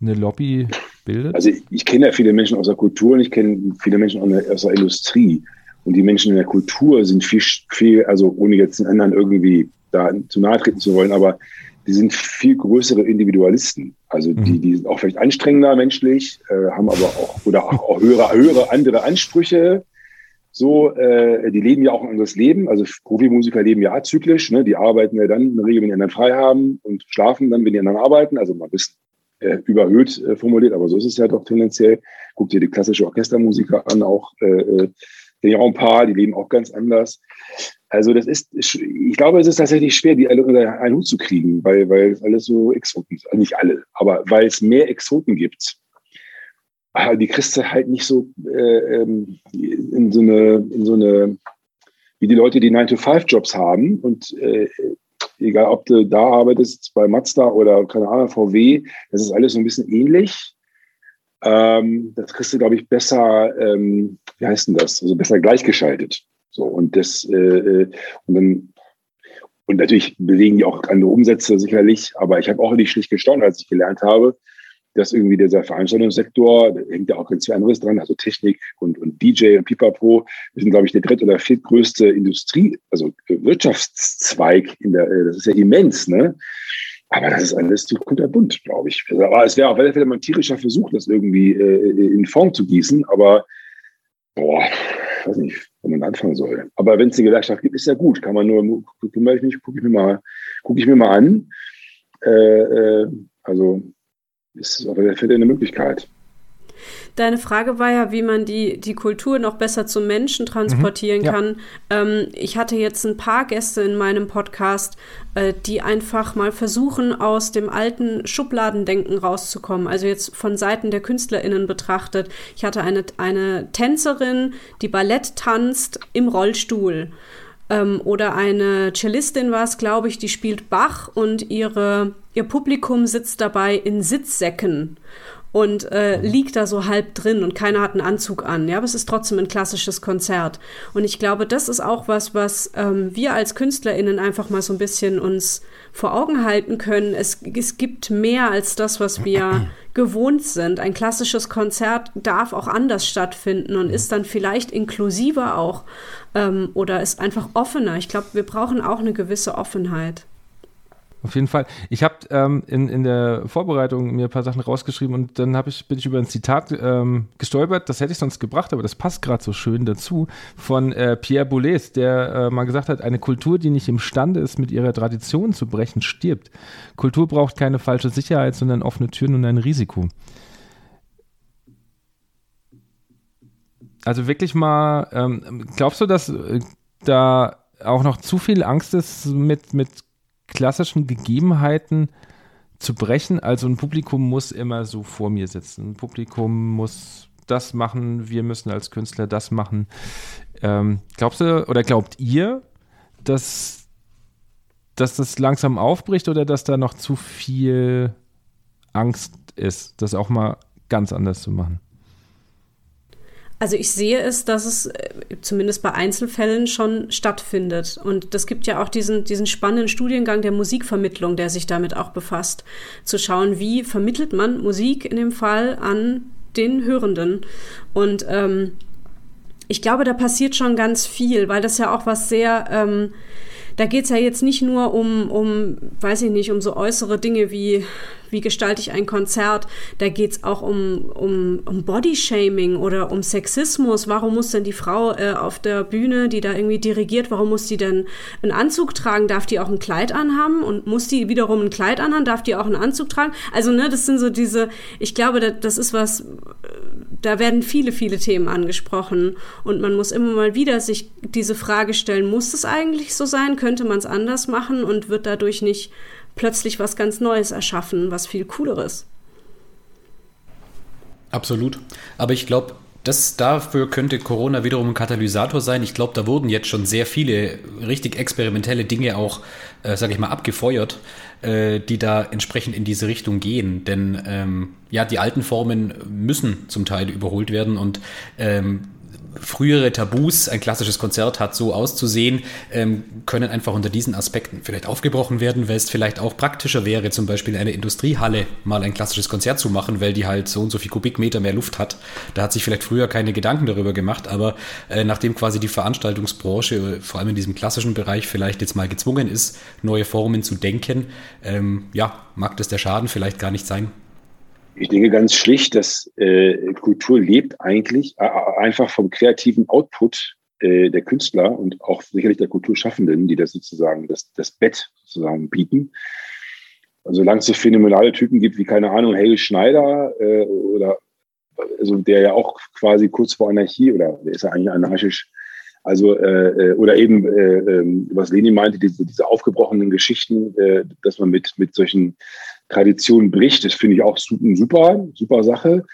eine Lobby bildet? Also ich, ich kenne ja viele Menschen aus der Kultur und ich kenne viele Menschen aus der Industrie. Und die Menschen in der Kultur sind viel, viel, also ohne jetzt den anderen irgendwie da zu nahe treten zu wollen, aber die sind viel größere Individualisten. Also die, mhm. die sind auch vielleicht anstrengender menschlich, äh, haben aber auch oder auch, auch höhere, höhere andere Ansprüche so, äh, die leben ja auch ein anderes Leben. Also Profimusiker leben ja azyklisch. Ne? Die arbeiten ja dann in der Regel, wenn die anderen frei haben und schlafen dann, wenn die anderen arbeiten. Also mal ein bisschen äh, überhöht äh, formuliert, aber so ist es ja doch tendenziell. Guck dir die klassische Orchestermusiker an, auch äh, äh ja auch ein paar, die leben auch ganz anders. Also das ist, ich glaube, es ist tatsächlich schwer, die alle unter einen Hut zu kriegen, weil, weil es alles so Exoten, also nicht alle, aber weil es mehr Exoten gibt die kriegst du halt nicht so äh, ähm, in so eine, in so eine, wie die Leute, die 9-to-5-Jobs haben und äh, egal ob du da arbeitest bei Mazda oder keine Ahnung, VW, das ist alles so ein bisschen ähnlich. Ähm, das kriegst du, glaube ich, besser, ähm, wie heißt denn das? Also besser gleichgeschaltet. So, und das, äh, äh und dann, und natürlich belegen die auch andere Umsätze sicherlich, aber ich habe auch nicht schlicht gestaunt, als ich gelernt habe, dass irgendwie dieser Veranstaltungssektor, da hängt ja auch ganz viel anderes dran, also Technik und, und DJ und Pipapo, wir sind, glaube ich, der dritte oder viertgrößte Industrie, also Wirtschaftszweig in der, äh, das ist ja immens, ne? Aber das ist alles zu kunterbunt, glaube ich. Also, aber es wäre auf alle Fälle mal ein tierischer Versuch, das irgendwie äh, in Form zu gießen, aber boah, weiß nicht, wo man anfangen soll. Aber wenn es eine Gewerkschaft gibt, ist ja gut. Kann man nur, kümmere ich mich, gucke ich mir mal, gucke ich mir mal an. Äh, äh, also ist auf alle Fälle eine Möglichkeit. Deine Frage war ja, wie man die, die Kultur noch besser zum Menschen transportieren mhm, ja. kann. Ähm, ich hatte jetzt ein paar Gäste in meinem Podcast, äh, die einfach mal versuchen, aus dem alten Schubladendenken rauszukommen. Also jetzt von Seiten der KünstlerInnen betrachtet. Ich hatte eine, eine Tänzerin, die Ballett tanzt im Rollstuhl. Ähm, oder eine Cellistin war es, glaube ich, die spielt Bach und ihre, ihr Publikum sitzt dabei in Sitzsäcken und äh, mhm. liegt da so halb drin und keiner hat einen Anzug an. Ja, aber es ist trotzdem ein klassisches Konzert. Und ich glaube, das ist auch was, was ähm, wir als KünstlerInnen einfach mal so ein bisschen uns vor Augen halten können. Es, es gibt mehr als das, was wir <clears throat> gewohnt sind. Ein klassisches Konzert darf auch anders stattfinden und ist dann vielleicht inklusiver auch ähm, oder ist einfach offener. Ich glaube, wir brauchen auch eine gewisse Offenheit. Auf jeden Fall. Ich habe ähm, in, in der Vorbereitung mir ein paar Sachen rausgeschrieben und dann ich, bin ich über ein Zitat ähm, gestolpert, das hätte ich sonst gebracht, aber das passt gerade so schön dazu, von äh, Pierre Boulez, der äh, mal gesagt hat, eine Kultur, die nicht imstande ist, mit ihrer Tradition zu brechen, stirbt. Kultur braucht keine falsche Sicherheit, sondern offene Türen und ein Risiko. Also wirklich mal, ähm, glaubst du, dass äh, da auch noch zu viel Angst ist mit, mit klassischen Gegebenheiten zu brechen. Also ein Publikum muss immer so vor mir sitzen. Ein Publikum muss das machen, wir müssen als Künstler das machen. Ähm, glaubst du oder glaubt ihr, dass, dass das langsam aufbricht oder dass da noch zu viel Angst ist, das auch mal ganz anders zu machen? Also ich sehe es, dass es äh, zumindest bei Einzelfällen schon stattfindet. Und das gibt ja auch diesen, diesen spannenden Studiengang der Musikvermittlung, der sich damit auch befasst. Zu schauen, wie vermittelt man Musik in dem Fall an den Hörenden. Und ähm, ich glaube, da passiert schon ganz viel, weil das ja auch was sehr... Ähm, da geht es ja jetzt nicht nur um, um, weiß ich nicht, um so äußere Dinge wie wie gestalte ich ein Konzert. Da geht es auch um, um, um Bodyshaming oder um Sexismus. Warum muss denn die Frau äh, auf der Bühne, die da irgendwie dirigiert, warum muss die denn einen Anzug tragen? Darf die auch ein Kleid anhaben? Und muss die wiederum ein Kleid anhaben? Darf die auch einen Anzug tragen? Also, ne, das sind so diese, ich glaube, das ist was, da werden viele, viele Themen angesprochen. Und man muss immer mal wieder sich diese Frage stellen, muss es eigentlich so sein? Könnte man es anders machen und wird dadurch nicht plötzlich was ganz Neues erschaffen, was viel cooleres. Absolut. Aber ich glaube, das dafür könnte Corona wiederum ein Katalysator sein. Ich glaube, da wurden jetzt schon sehr viele richtig experimentelle Dinge auch, äh, sage ich mal, abgefeuert, äh, die da entsprechend in diese Richtung gehen. Denn ähm, ja, die alten Formen müssen zum Teil überholt werden und ähm, frühere Tabus, ein klassisches Konzert hat so auszusehen, ähm, können einfach unter diesen Aspekten vielleicht aufgebrochen werden, weil es vielleicht auch praktischer wäre, zum Beispiel in einer Industriehalle mal ein klassisches Konzert zu machen, weil die halt so und so viel Kubikmeter mehr Luft hat. Da hat sich vielleicht früher keine Gedanken darüber gemacht, aber äh, nachdem quasi die Veranstaltungsbranche, äh, vor allem in diesem klassischen Bereich, vielleicht jetzt mal gezwungen ist, neue Formen zu denken, ähm, ja, mag das der Schaden vielleicht gar nicht sein. Ich denke ganz schlicht, dass äh, Kultur lebt eigentlich äh, einfach vom kreativen Output äh, der Künstler und auch sicherlich der Kulturschaffenden, die das sozusagen, das, das Bett sozusagen bieten. Also solange es so phänomenale Typen gibt wie, keine Ahnung, Helge Schneider äh, oder also der ja auch quasi kurz vor Anarchie oder der ist ja eigentlich anarchisch, also äh, äh oder eben, äh, äh, was Leni meinte, diese, diese aufgebrochenen Geschichten, äh, dass man mit, mit solchen Tradition bricht. Das finde ich auch super, super Sache.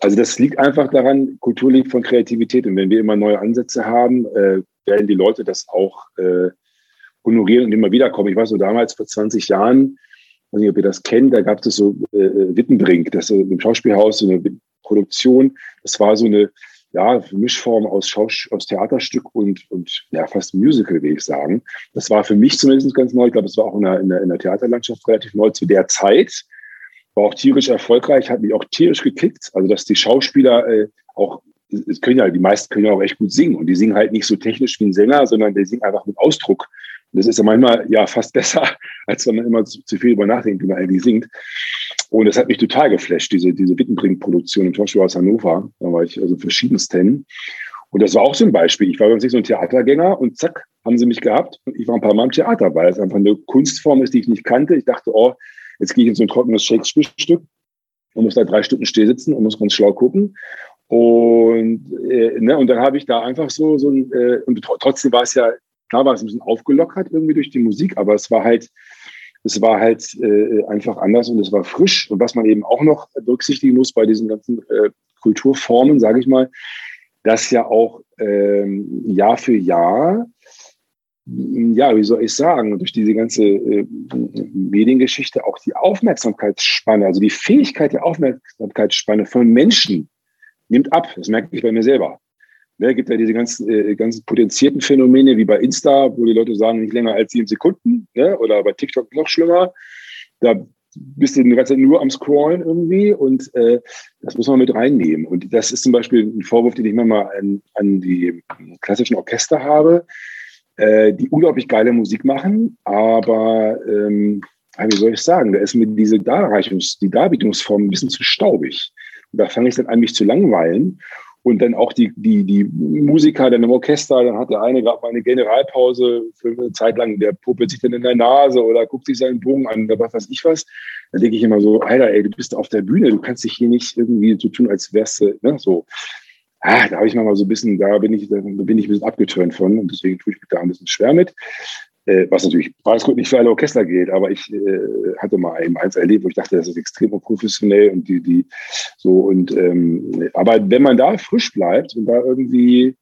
Also das liegt einfach daran, Kultur lebt von Kreativität. Und wenn wir immer neue Ansätze haben, äh, werden die Leute das auch äh, honorieren und immer wieder kommen. Ich weiß so damals vor 20 Jahren, ich weiß nicht, ob ihr das kennt, da gab es so äh, Wittenbrink, das ist im Schauspielhaus so eine Produktion. Das war so eine ja, Mischform aus, Schaus aus Theaterstück und, und ja, fast Musical, will ich sagen. Das war für mich zumindest ganz neu. Ich glaube, es war auch in der, in, der, in der Theaterlandschaft relativ neu zu der Zeit. War auch tierisch erfolgreich, hat mich auch tierisch gekickt. Also, dass die Schauspieler äh, auch, es können ja, die meisten können ja auch echt gut singen. Und die singen halt nicht so technisch wie ein Sänger, sondern die singen einfach mit Ausdruck. Und das ist ja manchmal ja fast <laughs> besser, als wenn man immer zu, zu viel über nachdenkt, wie man eigentlich singt. Und das hat mich total geflasht, diese, diese Wittenbrink-Produktion im Torschau aus Hannover. Da war ich also verschiedensten. Und das war auch so ein Beispiel. Ich war ganz so ein Theatergänger und zack, haben sie mich gehabt. Und ich war ein paar Mal im Theater, weil es einfach eine Kunstform ist, die ich nicht kannte. Ich dachte, oh, jetzt gehe ich in so ein trockenes Shakespeare-Stück. und muss da drei Stunden still sitzen und muss ganz schlau gucken. Und, äh, ne, und dann habe ich da einfach so, so ein, äh, und trotzdem war es ja, klar war es ein bisschen aufgelockert irgendwie durch die Musik, aber es war halt, es war halt äh, einfach anders und es war frisch. Und was man eben auch noch berücksichtigen muss bei diesen ganzen äh, Kulturformen, sage ich mal, dass ja auch ähm, Jahr für Jahr, ja, wie soll ich sagen, durch diese ganze äh, Mediengeschichte auch die Aufmerksamkeitsspanne, also die Fähigkeit der Aufmerksamkeitsspanne von Menschen nimmt ab. Das merke ich bei mir selber. Ne, gibt ja diese ganzen, äh, ganzen potenzierten Phänomene wie bei Insta, wo die Leute sagen, nicht länger als sieben Sekunden, ne? oder bei TikTok noch schlimmer. Da bist du die ganze Zeit nur am Scrollen irgendwie und äh, das muss man mit reinnehmen. Und das ist zum Beispiel ein Vorwurf, den ich manchmal an, an die klassischen Orchester habe, äh, die unglaublich geile Musik machen, aber ähm, wie soll ich sagen, da ist mir diese Darreichungs-, die Darbietungsform ein bisschen zu staubig. Und da fange ich dann an, mich zu langweilen. Und dann auch die, die, die Musiker dann im Orchester, dann hat der eine gerade mal eine Generalpause für eine Zeit lang, der puppelt sich dann in der Nase oder guckt sich seinen Bogen an oder was weiß ich was. Da denke ich immer so, Alter, ey, du bist auf der Bühne, du kannst dich hier nicht irgendwie so tun, als wärst du, ne, so. Ah, da habe ich mal so ein bisschen, da bin ich, da bin ich ein bisschen abgeturnt von und deswegen tue ich mich da ein bisschen schwer mit. Äh, was natürlich weiß gut nicht für alle Orchester geht, aber ich äh, hatte mal eben eins erlebt, wo ich dachte, das ist extrem professionell und die, die so und ähm, aber wenn man da frisch bleibt und da irgendwie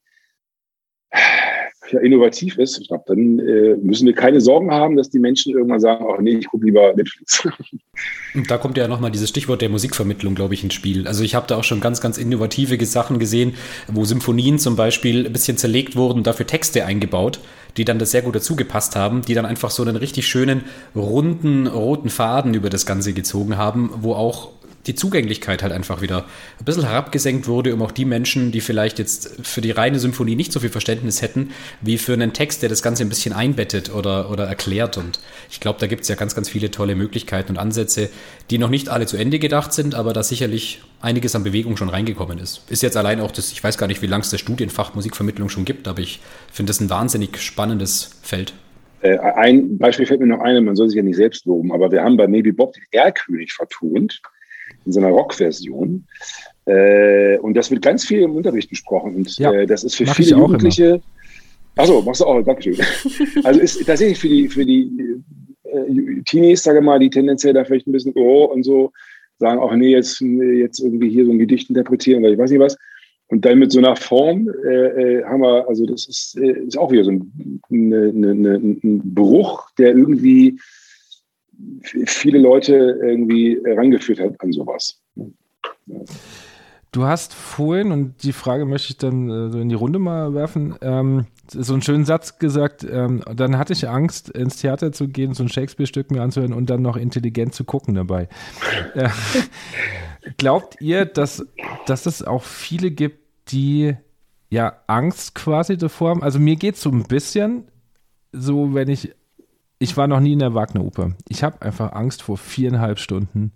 ja, innovativ ist, ich glaube, dann äh, müssen wir keine Sorgen haben, dass die Menschen irgendwann sagen, ach nee, ich gucke lieber Netflix. <laughs> Und da kommt ja nochmal dieses Stichwort der Musikvermittlung, glaube ich, ins Spiel. Also ich habe da auch schon ganz, ganz innovative Sachen gesehen, wo Symphonien zum Beispiel ein bisschen zerlegt wurden, dafür Texte eingebaut, die dann das sehr gut dazu gepasst haben, die dann einfach so einen richtig schönen, runden, roten Faden über das Ganze gezogen haben, wo auch die Zugänglichkeit halt einfach wieder ein bisschen herabgesenkt wurde, um auch die Menschen, die vielleicht jetzt für die reine Symphonie nicht so viel Verständnis hätten, wie für einen Text, der das Ganze ein bisschen einbettet oder, oder erklärt. Und ich glaube, da gibt es ja ganz, ganz viele tolle Möglichkeiten und Ansätze, die noch nicht alle zu Ende gedacht sind, aber da sicherlich einiges an Bewegung schon reingekommen ist. Ist jetzt allein auch das, ich weiß gar nicht, wie lange es das Studienfach Musikvermittlung schon gibt, aber ich finde das ein wahnsinnig spannendes Feld. Äh, ein Beispiel fällt mir noch ein, man soll sich ja nicht selbst loben, aber wir haben bei Maybe Bob den Erlkönig vertont in seiner Rock-Version. Äh, und das wird ganz viel im Unterricht besprochen. Und ja, äh, das ist für viele Jugendliche. Achso, machst du auch, Dankeschön. <laughs> also ist tatsächlich für die, für die äh, Teenies, sage mal, die tendenziell da vielleicht ein bisschen oh und so sagen, auch nee, jetzt, jetzt irgendwie hier so ein Gedicht interpretieren oder ich weiß nicht was. Und dann mit so einer Form äh, äh haben wir, also das ist, äh, ist auch wieder so ein, eine, eine, ein Bruch, der irgendwie viele Leute irgendwie rangeführt hat an sowas. Du hast vorhin, und die Frage möchte ich dann äh, so in die Runde mal werfen, ähm, so einen schönen Satz gesagt, ähm, dann hatte ich Angst, ins Theater zu gehen, so ein Shakespeare-Stück mir anzuhören und dann noch intelligent zu gucken dabei. <laughs> äh, glaubt ihr, dass, dass es auch viele gibt, die ja Angst quasi davor haben? Also mir geht es so ein bisschen so, wenn ich ich war noch nie in der Wagner-Oper. Ich habe einfach Angst vor viereinhalb Stunden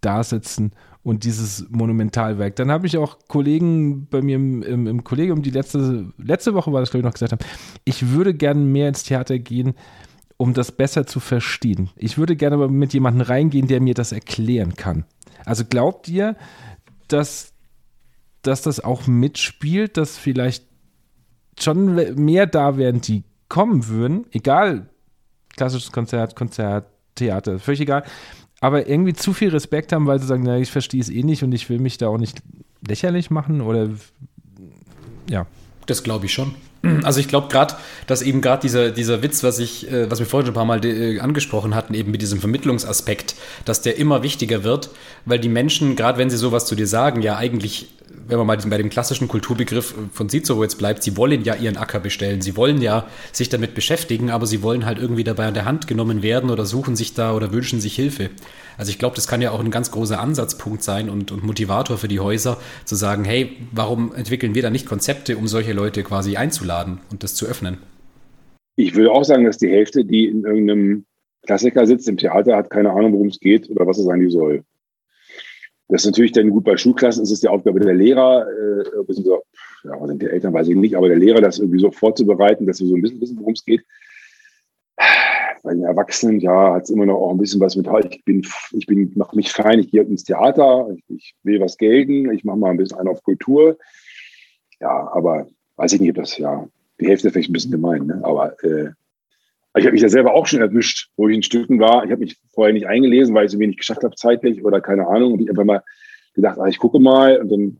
da sitzen und dieses Monumentalwerk. Dann habe ich auch Kollegen bei mir im, im, im, Kollegium, die letzte, letzte Woche war das, glaube ich, noch gesagt haben, ich würde gerne mehr ins Theater gehen, um das besser zu verstehen. Ich würde gerne aber mit jemandem reingehen, der mir das erklären kann. Also glaubt ihr, dass, dass das auch mitspielt, dass vielleicht schon mehr da wären, die kommen würden, egal klassisches Konzert, Konzert, Theater, völlig egal. Aber irgendwie zu viel Respekt haben, weil sie sagen, na, ich verstehe es eh nicht und ich will mich da auch nicht lächerlich machen oder ja. Das glaube ich schon. Also ich glaube gerade, dass eben gerade dieser, dieser Witz, was ich, äh, was wir vorhin schon ein paar Mal äh, angesprochen hatten, eben mit diesem Vermittlungsaspekt, dass der immer wichtiger wird, weil die Menschen, gerade wenn sie sowas zu dir sagen, ja eigentlich wenn man mal bei dem klassischen Kulturbegriff von Cicero jetzt bleibt, sie wollen ja ihren Acker bestellen, sie wollen ja sich damit beschäftigen, aber sie wollen halt irgendwie dabei an der Hand genommen werden oder suchen sich da oder wünschen sich Hilfe. Also ich glaube, das kann ja auch ein ganz großer Ansatzpunkt sein und, und Motivator für die Häuser, zu sagen, hey, warum entwickeln wir da nicht Konzepte, um solche Leute quasi einzuladen und das zu öffnen? Ich würde auch sagen, dass die Hälfte, die in irgendeinem Klassiker sitzt im Theater, hat keine Ahnung, worum es geht oder was es sein soll. Das ist natürlich dann gut bei Schulklassen, ist es die Aufgabe der Lehrer, äh, so, ja, die Eltern, weiß ich nicht, aber der Lehrer, das irgendwie so vorzubereiten, dass sie so ein bisschen wissen, worum es geht. bei den Erwachsenen, ja, hat es immer noch auch ein bisschen was mit, ich bin, ich bin, mache mich fein, ich gehe ins Theater, ich, ich, will was gelten, ich mache mal ein bisschen einen auf Kultur. Ja, aber weiß ich nicht, ob das ja, die Hälfte vielleicht ein bisschen gemein, ne? aber äh, ich habe mich ja selber auch schon erwischt, wo ich in Stücken war. Ich habe mich vorher nicht eingelesen, weil ich so wenig geschafft habe zeitlich oder keine Ahnung. Und ich habe mal gedacht, ah, ich gucke mal und dann,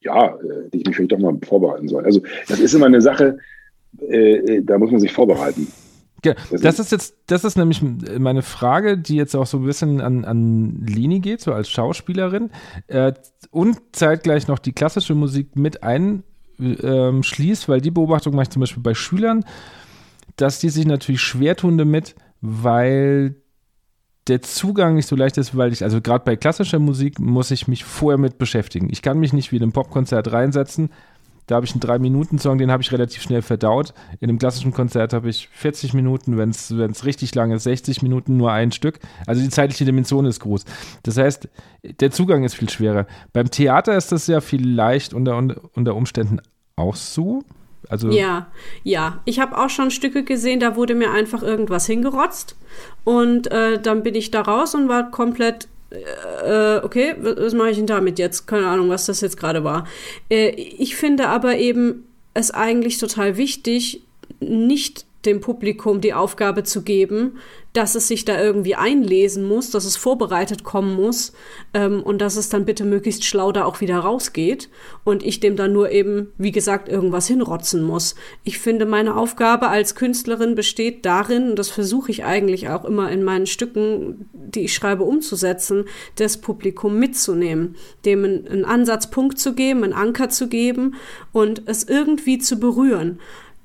ja, äh, hätte ich mich vielleicht doch mal vorbereiten sollen. Also das ist immer eine Sache, äh, äh da muss man sich vorbereiten. Ja, das ist jetzt, das ist nämlich meine Frage, die jetzt auch so ein bisschen an, an Lini geht, so als Schauspielerin. Äh, und zeitgleich noch die klassische Musik mit einschließt, ähm, weil die Beobachtung mache ich zum Beispiel bei Schülern, dass die sich natürlich schwer tun damit, weil der Zugang nicht so leicht ist, weil ich, also gerade bei klassischer Musik muss ich mich vorher mit beschäftigen. Ich kann mich nicht wie in einem Popkonzert reinsetzen, da habe ich einen 3-Minuten-Song, den habe ich relativ schnell verdaut. In einem klassischen Konzert habe ich 40 Minuten, wenn es richtig lang ist, 60 Minuten nur ein Stück. Also die zeitliche Dimension ist groß. Das heißt, der Zugang ist viel schwerer. Beim Theater ist das ja vielleicht unter, unter Umständen auch so. Also ja, ja. Ich habe auch schon Stücke gesehen, da wurde mir einfach irgendwas hingerotzt. Und äh, dann bin ich da raus und war komplett äh, okay, was mache ich denn damit jetzt? Keine Ahnung, was das jetzt gerade war. Äh, ich finde aber eben es eigentlich total wichtig, nicht dem Publikum die Aufgabe zu geben, dass es sich da irgendwie einlesen muss, dass es vorbereitet kommen muss ähm, und dass es dann bitte möglichst schlau da auch wieder rausgeht und ich dem dann nur eben, wie gesagt, irgendwas hinrotzen muss. Ich finde, meine Aufgabe als Künstlerin besteht darin, und das versuche ich eigentlich auch immer in meinen Stücken, die ich schreibe, umzusetzen, das Publikum mitzunehmen, dem einen, Ansatzpunkt zu geben, einen Anker zu geben und es irgendwie zu berühren.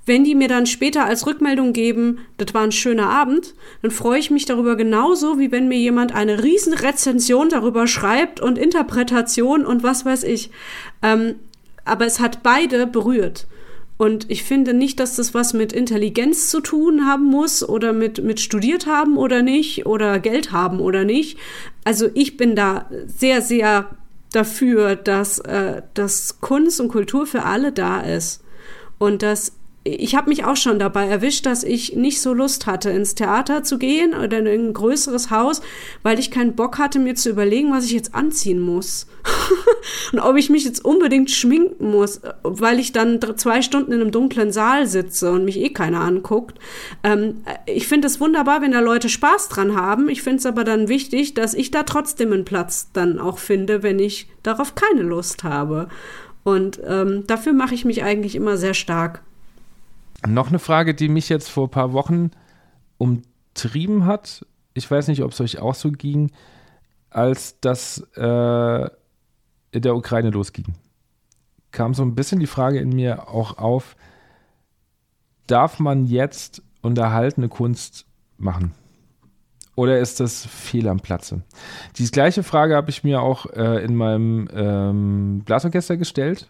Wenn die mir dann später als Rückmeldung geben, das war ein schöner Abend, dann freue ich mich darüber genauso, wie wenn mir jemand eine riesen Rezension darüber schreibt und Interpretation und was weiß ich. Ähm, aber es hat beide berührt. Und ich finde nicht, dass das was mit Intelligenz zu tun haben muss oder mit, mit studiert haben oder nicht oder Geld haben oder nicht. Also ich bin da sehr, sehr dafür, dass, äh, dass Kunst und Kultur für alle da ist. Und dass ich habe mich auch schon dabei erwischt, dass ich nicht so Lust hatte, ins Theater zu gehen oder in ein größeres Haus, weil ich keinen Bock hatte, mir zu überlegen, was ich jetzt anziehen muss. <laughs> und ob ich mich jetzt unbedingt schminken muss, weil ich dann zwei Stunden in einem dunklen Saal sitze und mich eh keiner anguckt. Ähm, ich finde es wunderbar, wenn da Leute Spaß dran haben. Ich finde es aber dann wichtig, dass ich da trotzdem einen Platz dann auch finde, wenn ich darauf keine Lust habe. Und ähm, dafür mache ich mich eigentlich immer sehr stark. Noch eine Frage, die mich jetzt vor ein paar Wochen umtrieben hat. Ich weiß nicht, ob es euch auch so ging, als das äh, in der Ukraine losging. Kam so ein bisschen die Frage in mir auch auf, darf man jetzt unterhaltene Kunst machen? Oder ist das fehl am Platze? Diese gleiche Frage habe ich mir auch äh, in meinem ähm, Blasorchester gestellt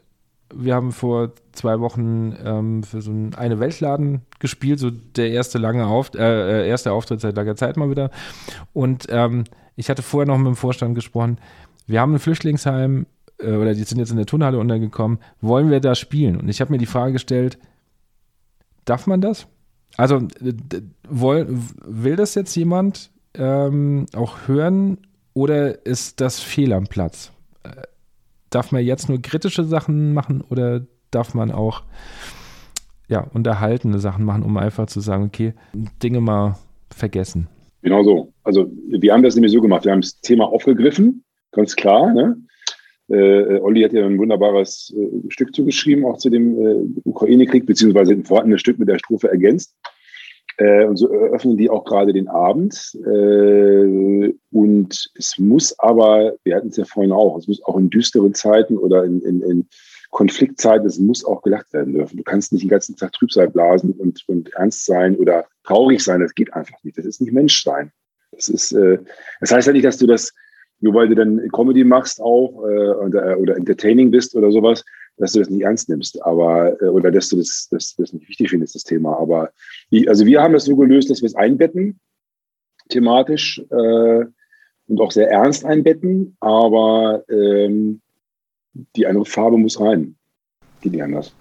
wir haben vor zwei Wochen ähm, für so einen eine Weltladen gespielt, so der erste lange Auf, äh, äh, erste Auftritt seit langer Zeit mal wieder. Und ähm, ich hatte vorher noch mit dem Vorstand gesprochen. Wir haben ein Flüchtlingsheim äh, oder die sind jetzt in der Turnhalle untergekommen. Wollen wir da spielen? Und ich habe mir die Frage gestellt: Darf man das? Also will, will das jetzt jemand ähm, auch hören oder ist das fehl am Platz? Darf man jetzt nur kritische Sachen machen oder darf man auch ja, unterhaltene Sachen machen, um einfach zu sagen, okay, Dinge mal vergessen. Genau so. Also wir haben das nämlich so gemacht. Wir haben das Thema aufgegriffen, ganz klar. Ne? Äh, Olli hat ja ein wunderbares äh, Stück zugeschrieben, auch zu dem äh, Ukraine-Krieg, beziehungsweise ein vorhandenes Stück mit der Strophe ergänzt. Äh, und so eröffnen die auch gerade den Abend. Äh, und es muss aber, wir hatten es ja vorhin auch, es muss auch in düsteren Zeiten oder in, in, in Konfliktzeiten, es muss auch gelacht werden dürfen. Du kannst nicht den ganzen Tag Trübsal blasen und, und ernst sein oder traurig sein. Das geht einfach nicht. Das ist nicht Menschsein. Das ist, äh, das heißt ja nicht, dass du das, nur weil du dann Comedy machst auch äh, oder, oder entertaining bist oder sowas, dass du das nicht ernst nimmst, aber äh, oder dass du das, das, das nicht wichtig findest, das Thema. Aber die, also wir haben das so gelöst, dass wir es einbetten, thematisch äh, und auch sehr ernst einbetten, aber ähm, die andere Farbe muss rein. Geht nicht anders.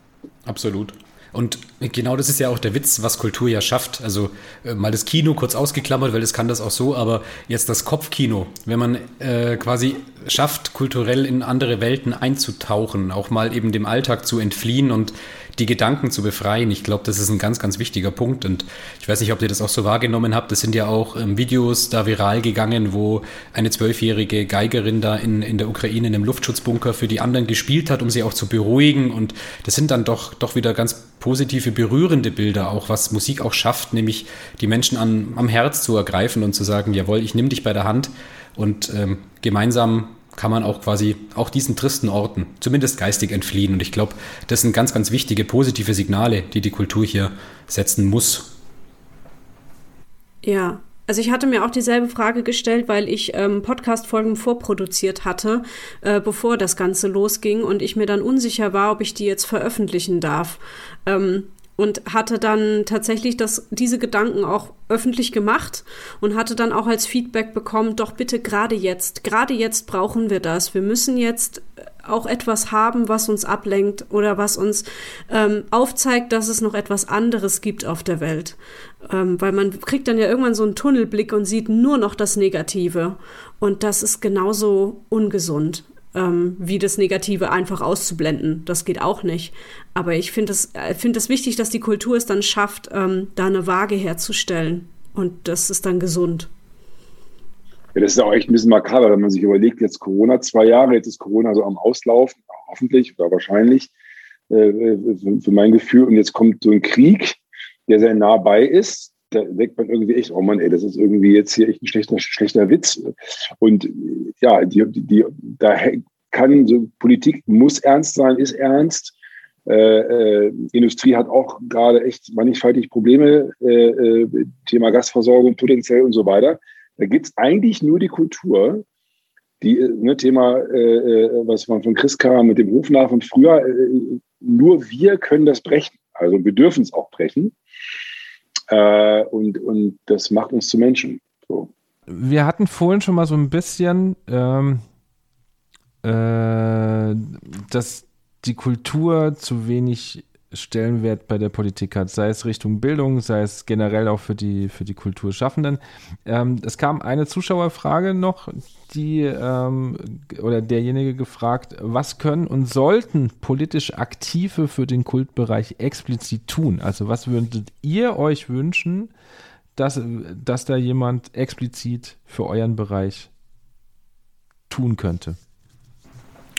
Absolut. Und genau das ist ja auch der Witz, was Kultur ja schafft. Also äh, mal das Kino kurz ausgeklammert, weil es kann das auch so, aber jetzt das Kopfkino, wenn man äh, quasi schafft, kulturell in andere Welten einzutauchen, auch mal eben dem Alltag zu entfliehen und die Gedanken zu befreien. Ich glaube, das ist ein ganz, ganz wichtiger Punkt. Und ich weiß nicht, ob ihr das auch so wahrgenommen habt. Es sind ja auch ähm, Videos da viral gegangen, wo eine zwölfjährige Geigerin da in, in der Ukraine in einem Luftschutzbunker für die anderen gespielt hat, um sie auch zu beruhigen. Und das sind dann doch, doch wieder ganz positive, berührende Bilder, auch was Musik auch schafft, nämlich die Menschen an, am Herz zu ergreifen und zu sagen, jawohl, ich nehme dich bei der Hand und ähm, gemeinsam kann man auch quasi auch diesen tristen Orten zumindest geistig entfliehen. Und ich glaube, das sind ganz, ganz wichtige positive Signale, die die Kultur hier setzen muss. Ja, also ich hatte mir auch dieselbe Frage gestellt, weil ich ähm, Podcast-Folgen vorproduziert hatte, äh, bevor das Ganze losging und ich mir dann unsicher war, ob ich die jetzt veröffentlichen darf. Ähm, und hatte dann tatsächlich das, diese Gedanken auch öffentlich gemacht und hatte dann auch als Feedback bekommen, doch bitte gerade jetzt, gerade jetzt brauchen wir das. Wir müssen jetzt auch etwas haben, was uns ablenkt oder was uns ähm, aufzeigt, dass es noch etwas anderes gibt auf der Welt. Ähm, weil man kriegt dann ja irgendwann so einen Tunnelblick und sieht nur noch das Negative. Und das ist genauso ungesund ähm, wie das Negative einfach auszublenden. Das geht auch nicht. Aber ich finde es äh, find das wichtig, dass die Kultur es dann schafft, ähm, da eine Waage herzustellen. Und das ist dann gesund. Ja, das ist auch echt ein bisschen makaber, wenn man sich überlegt, jetzt Corona zwei Jahre, jetzt ist Corona so am Auslaufen, hoffentlich oder wahrscheinlich, äh, äh, für, für mein Gefühl. Und jetzt kommt so ein Krieg, der sehr nah bei ist, da denkt man irgendwie echt, oh Mann, ey, das ist irgendwie jetzt hier echt ein schlechter, schlechter Witz. Und ja, die, die, da kann so Politik muss ernst sein, ist ernst. Äh, äh, Industrie hat auch gerade echt mannigfaltig Probleme, äh, äh Thema Gasversorgung potenziell und so weiter. Da gibt es eigentlich nur die Kultur, die ne, Thema, äh, was man von Chris kam mit dem Hofnarr von früher, nur wir können das brechen. Also wir dürfen es auch brechen. Äh, und, und das macht uns zu Menschen. So. Wir hatten vorhin schon mal so ein bisschen, ähm, äh, dass die Kultur zu wenig Stellenwert bei der Politik hat, sei es Richtung Bildung, sei es generell auch für die, für die Kulturschaffenden. Ähm, es kam eine Zuschauerfrage noch, die ähm, oder derjenige gefragt, was können und sollten politisch Aktive für den Kultbereich explizit tun? Also was würdet ihr euch wünschen, dass, dass da jemand explizit für euren Bereich tun könnte?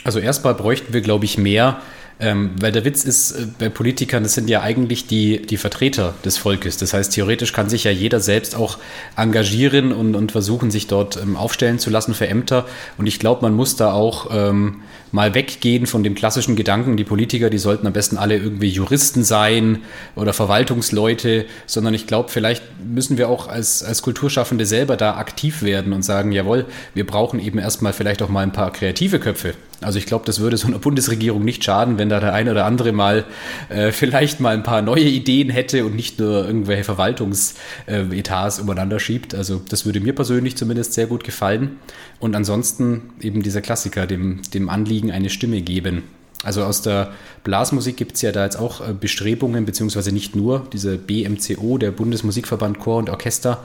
Also erstmal bräuchten wir, glaube ich, mehr ähm, weil der Witz ist, äh, bei Politikern, das sind ja eigentlich die, die Vertreter des Volkes. Das heißt, theoretisch kann sich ja jeder selbst auch engagieren und, und versuchen, sich dort ähm, aufstellen zu lassen für Ämter. Und ich glaube, man muss da auch ähm, mal weggehen von dem klassischen Gedanken, die Politiker, die sollten am besten alle irgendwie Juristen sein oder Verwaltungsleute, sondern ich glaube, vielleicht müssen wir auch als, als Kulturschaffende selber da aktiv werden und sagen, jawohl, wir brauchen eben erstmal vielleicht auch mal ein paar kreative Köpfe. Also ich glaube, das würde so einer Bundesregierung nicht schaden, wenn da der eine oder andere mal äh, vielleicht mal ein paar neue Ideen hätte und nicht nur irgendwelche Verwaltungsetats äh, übereinander schiebt. Also das würde mir persönlich zumindest sehr gut gefallen. Und ansonsten eben dieser Klassiker, dem, dem Anliegen eine Stimme geben. Also aus der Blasmusik gibt es ja da jetzt auch äh, Bestrebungen, beziehungsweise nicht nur, diese BMCO, der Bundesmusikverband Chor und Orchester,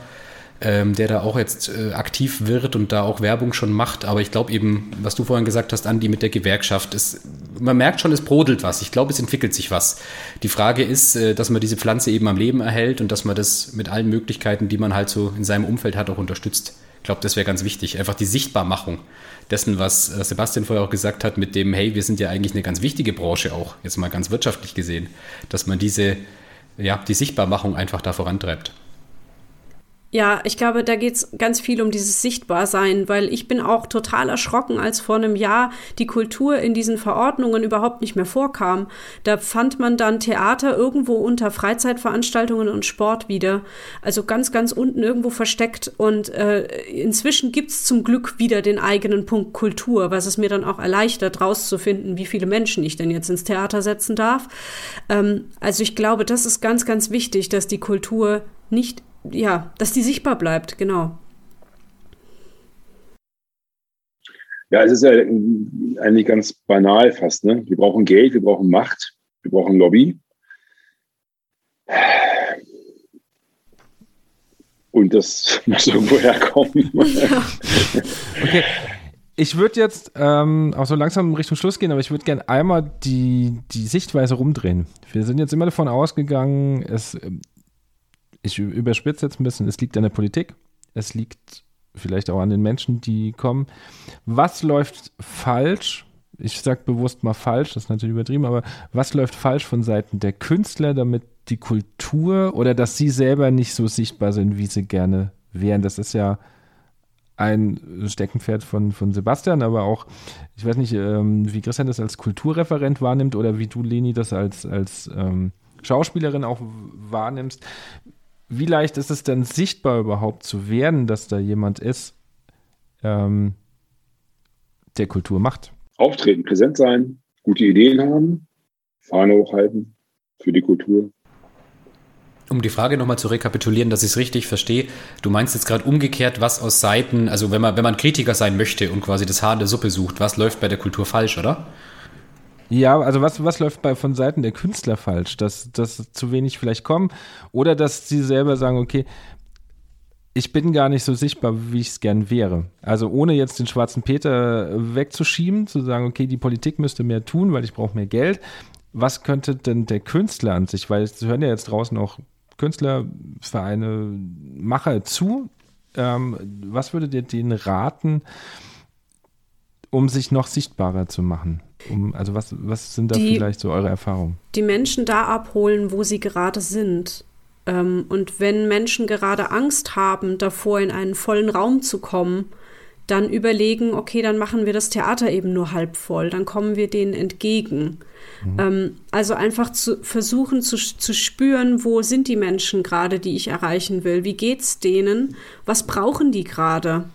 ähm, der da auch jetzt äh, aktiv wird und da auch Werbung schon macht. Aber ich glaube eben, was du vorhin gesagt hast, Andi, mit der Gewerkschaft, ist, man merkt schon, es brodelt was. Ich glaube, es entwickelt sich was. Die Frage ist, äh, dass man diese Pflanze eben am Leben erhält und dass man das mit allen Möglichkeiten, die man halt so in seinem Umfeld hat, auch unterstützt. Ich glaube, das wäre ganz wichtig. Einfach die Sichtbarmachung dessen, was äh, Sebastian vorher auch gesagt hat, mit dem, hey, wir sind ja eigentlich eine ganz wichtige Branche auch, jetzt mal ganz wirtschaftlich gesehen, dass man diese, ja, die Sichtbarmachung einfach da vorantreibt. Ja, ich glaube, da geht's ganz viel um dieses Sichtbarsein, weil ich bin auch total erschrocken, als vor einem Jahr die Kultur in diesen Verordnungen überhaupt nicht mehr vorkam. Da fand man dann Theater irgendwo unter Freizeitveranstaltungen und Sport wieder. Also ganz, ganz unten irgendwo versteckt. Und äh, inzwischen gibt's zum Glück wieder den eigenen Punkt Kultur, was es mir dann auch erleichtert, rauszufinden, wie viele Menschen ich denn jetzt ins Theater setzen darf. Ähm, also ich glaube, das ist ganz, ganz wichtig, dass die Kultur nicht ja, dass die sichtbar bleibt, genau. Ja, es ist ja eigentlich ganz banal fast. Ne? Wir brauchen Geld, wir brauchen Macht, wir brauchen Lobby. Und das <laughs> muss irgendwo herkommen. <laughs> Ja. okay. Ich würde jetzt ähm, auch so langsam Richtung Schluss gehen, aber ich würde gerne einmal die, die Sichtweise rumdrehen. Wir sind jetzt immer davon ausgegangen, es, ich überspitze jetzt ein bisschen, es liegt an der Politik, es liegt vielleicht auch an den Menschen, die kommen. Was läuft falsch? Ich sage bewusst mal falsch, das ist natürlich übertrieben, aber was läuft falsch von Seiten der Künstler, damit die Kultur oder dass sie selber nicht so sichtbar sind, wie sie gerne wären? Das ist ja ein Steckenpferd von, von Sebastian, aber auch, ich weiß nicht, ähm, wie Christian das als Kulturreferent wahrnimmt oder wie du, Leni, das als, als ähm, Schauspielerin auch wahrnimmst. Wie leicht ist es denn sichtbar überhaupt zu werden, dass da jemand ist, ähm, der Kultur macht? Auftreten, präsent sein, gute Ideen haben, Fahne hochhalten für die Kultur. Um die Frage nochmal zu rekapitulieren, dass ich es richtig verstehe, du meinst jetzt gerade umgekehrt, was aus Seiten, also wenn man, wenn man Kritiker sein möchte und quasi das Haar in der Suppe sucht, was läuft bei der Kultur falsch, oder? Ja, also was, was läuft bei, von Seiten der Künstler falsch? Dass, dass zu wenig vielleicht kommen oder dass sie selber sagen, okay, ich bin gar nicht so sichtbar, wie ich es gern wäre. Also ohne jetzt den schwarzen Peter wegzuschieben, zu sagen, okay, die Politik müsste mehr tun, weil ich brauche mehr Geld. Was könnte denn der Künstler an sich, weil es hören ja jetzt draußen auch Künstlervereine, Macher zu. Ähm, was würdet ihr denen raten, um sich noch sichtbarer zu machen? Um, also was, was sind da die, vielleicht so eure Erfahrungen? Die Menschen da abholen, wo sie gerade sind. Ähm, und wenn Menschen gerade Angst haben, davor in einen vollen Raum zu kommen, dann überlegen, okay, dann machen wir das Theater eben nur halb voll, dann kommen wir denen entgegen. Mhm. Ähm, also einfach zu versuchen zu, zu spüren, wo sind die Menschen gerade, die ich erreichen will? Wie geht's denen? Was brauchen die gerade?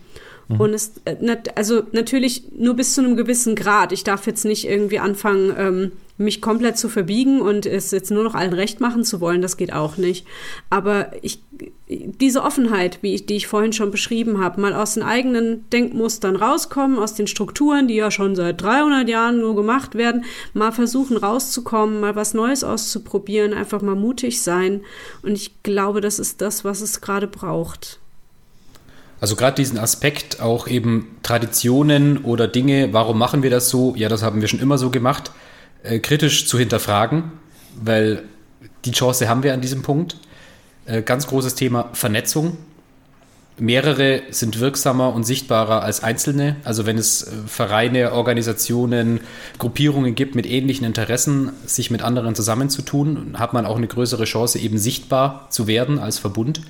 Mhm. Und es, äh, also natürlich nur bis zu einem gewissen Grad. Ich darf jetzt nicht irgendwie anfangen, ähm, mich komplett zu verbiegen und es jetzt nur noch allen recht machen zu wollen, das geht auch nicht. Aber ich, diese Offenheit, wie ich, die ich vorhin schon beschrieben habe, mal aus den eigenen Denkmustern rauskommen, aus den Strukturen, die ja schon seit 300 Jahren nur gemacht werden, mal versuchen rauszukommen, mal was Neues auszuprobieren, einfach mal mutig sein. Und ich glaube, das ist das, was es gerade braucht. Also gerade diesen Aspekt auch eben Traditionen oder Dinge, warum machen wir das so? Ja, das haben wir schon immer so gemacht äh, kritisch zu hinterfragen, weil die Chance haben wir an diesem Punkt. Äh, ganz großes Thema Vernetzung. Mehrere sind wirksamer und sichtbarer als einzelne. Also wenn es äh, Vereine, Organisationen, Gruppierungen gibt mit ähnlichen Interessen, sich mit anderen zusammenzutun, hat man auch eine größere Chance, eben sichtbar zu werden als Verbund.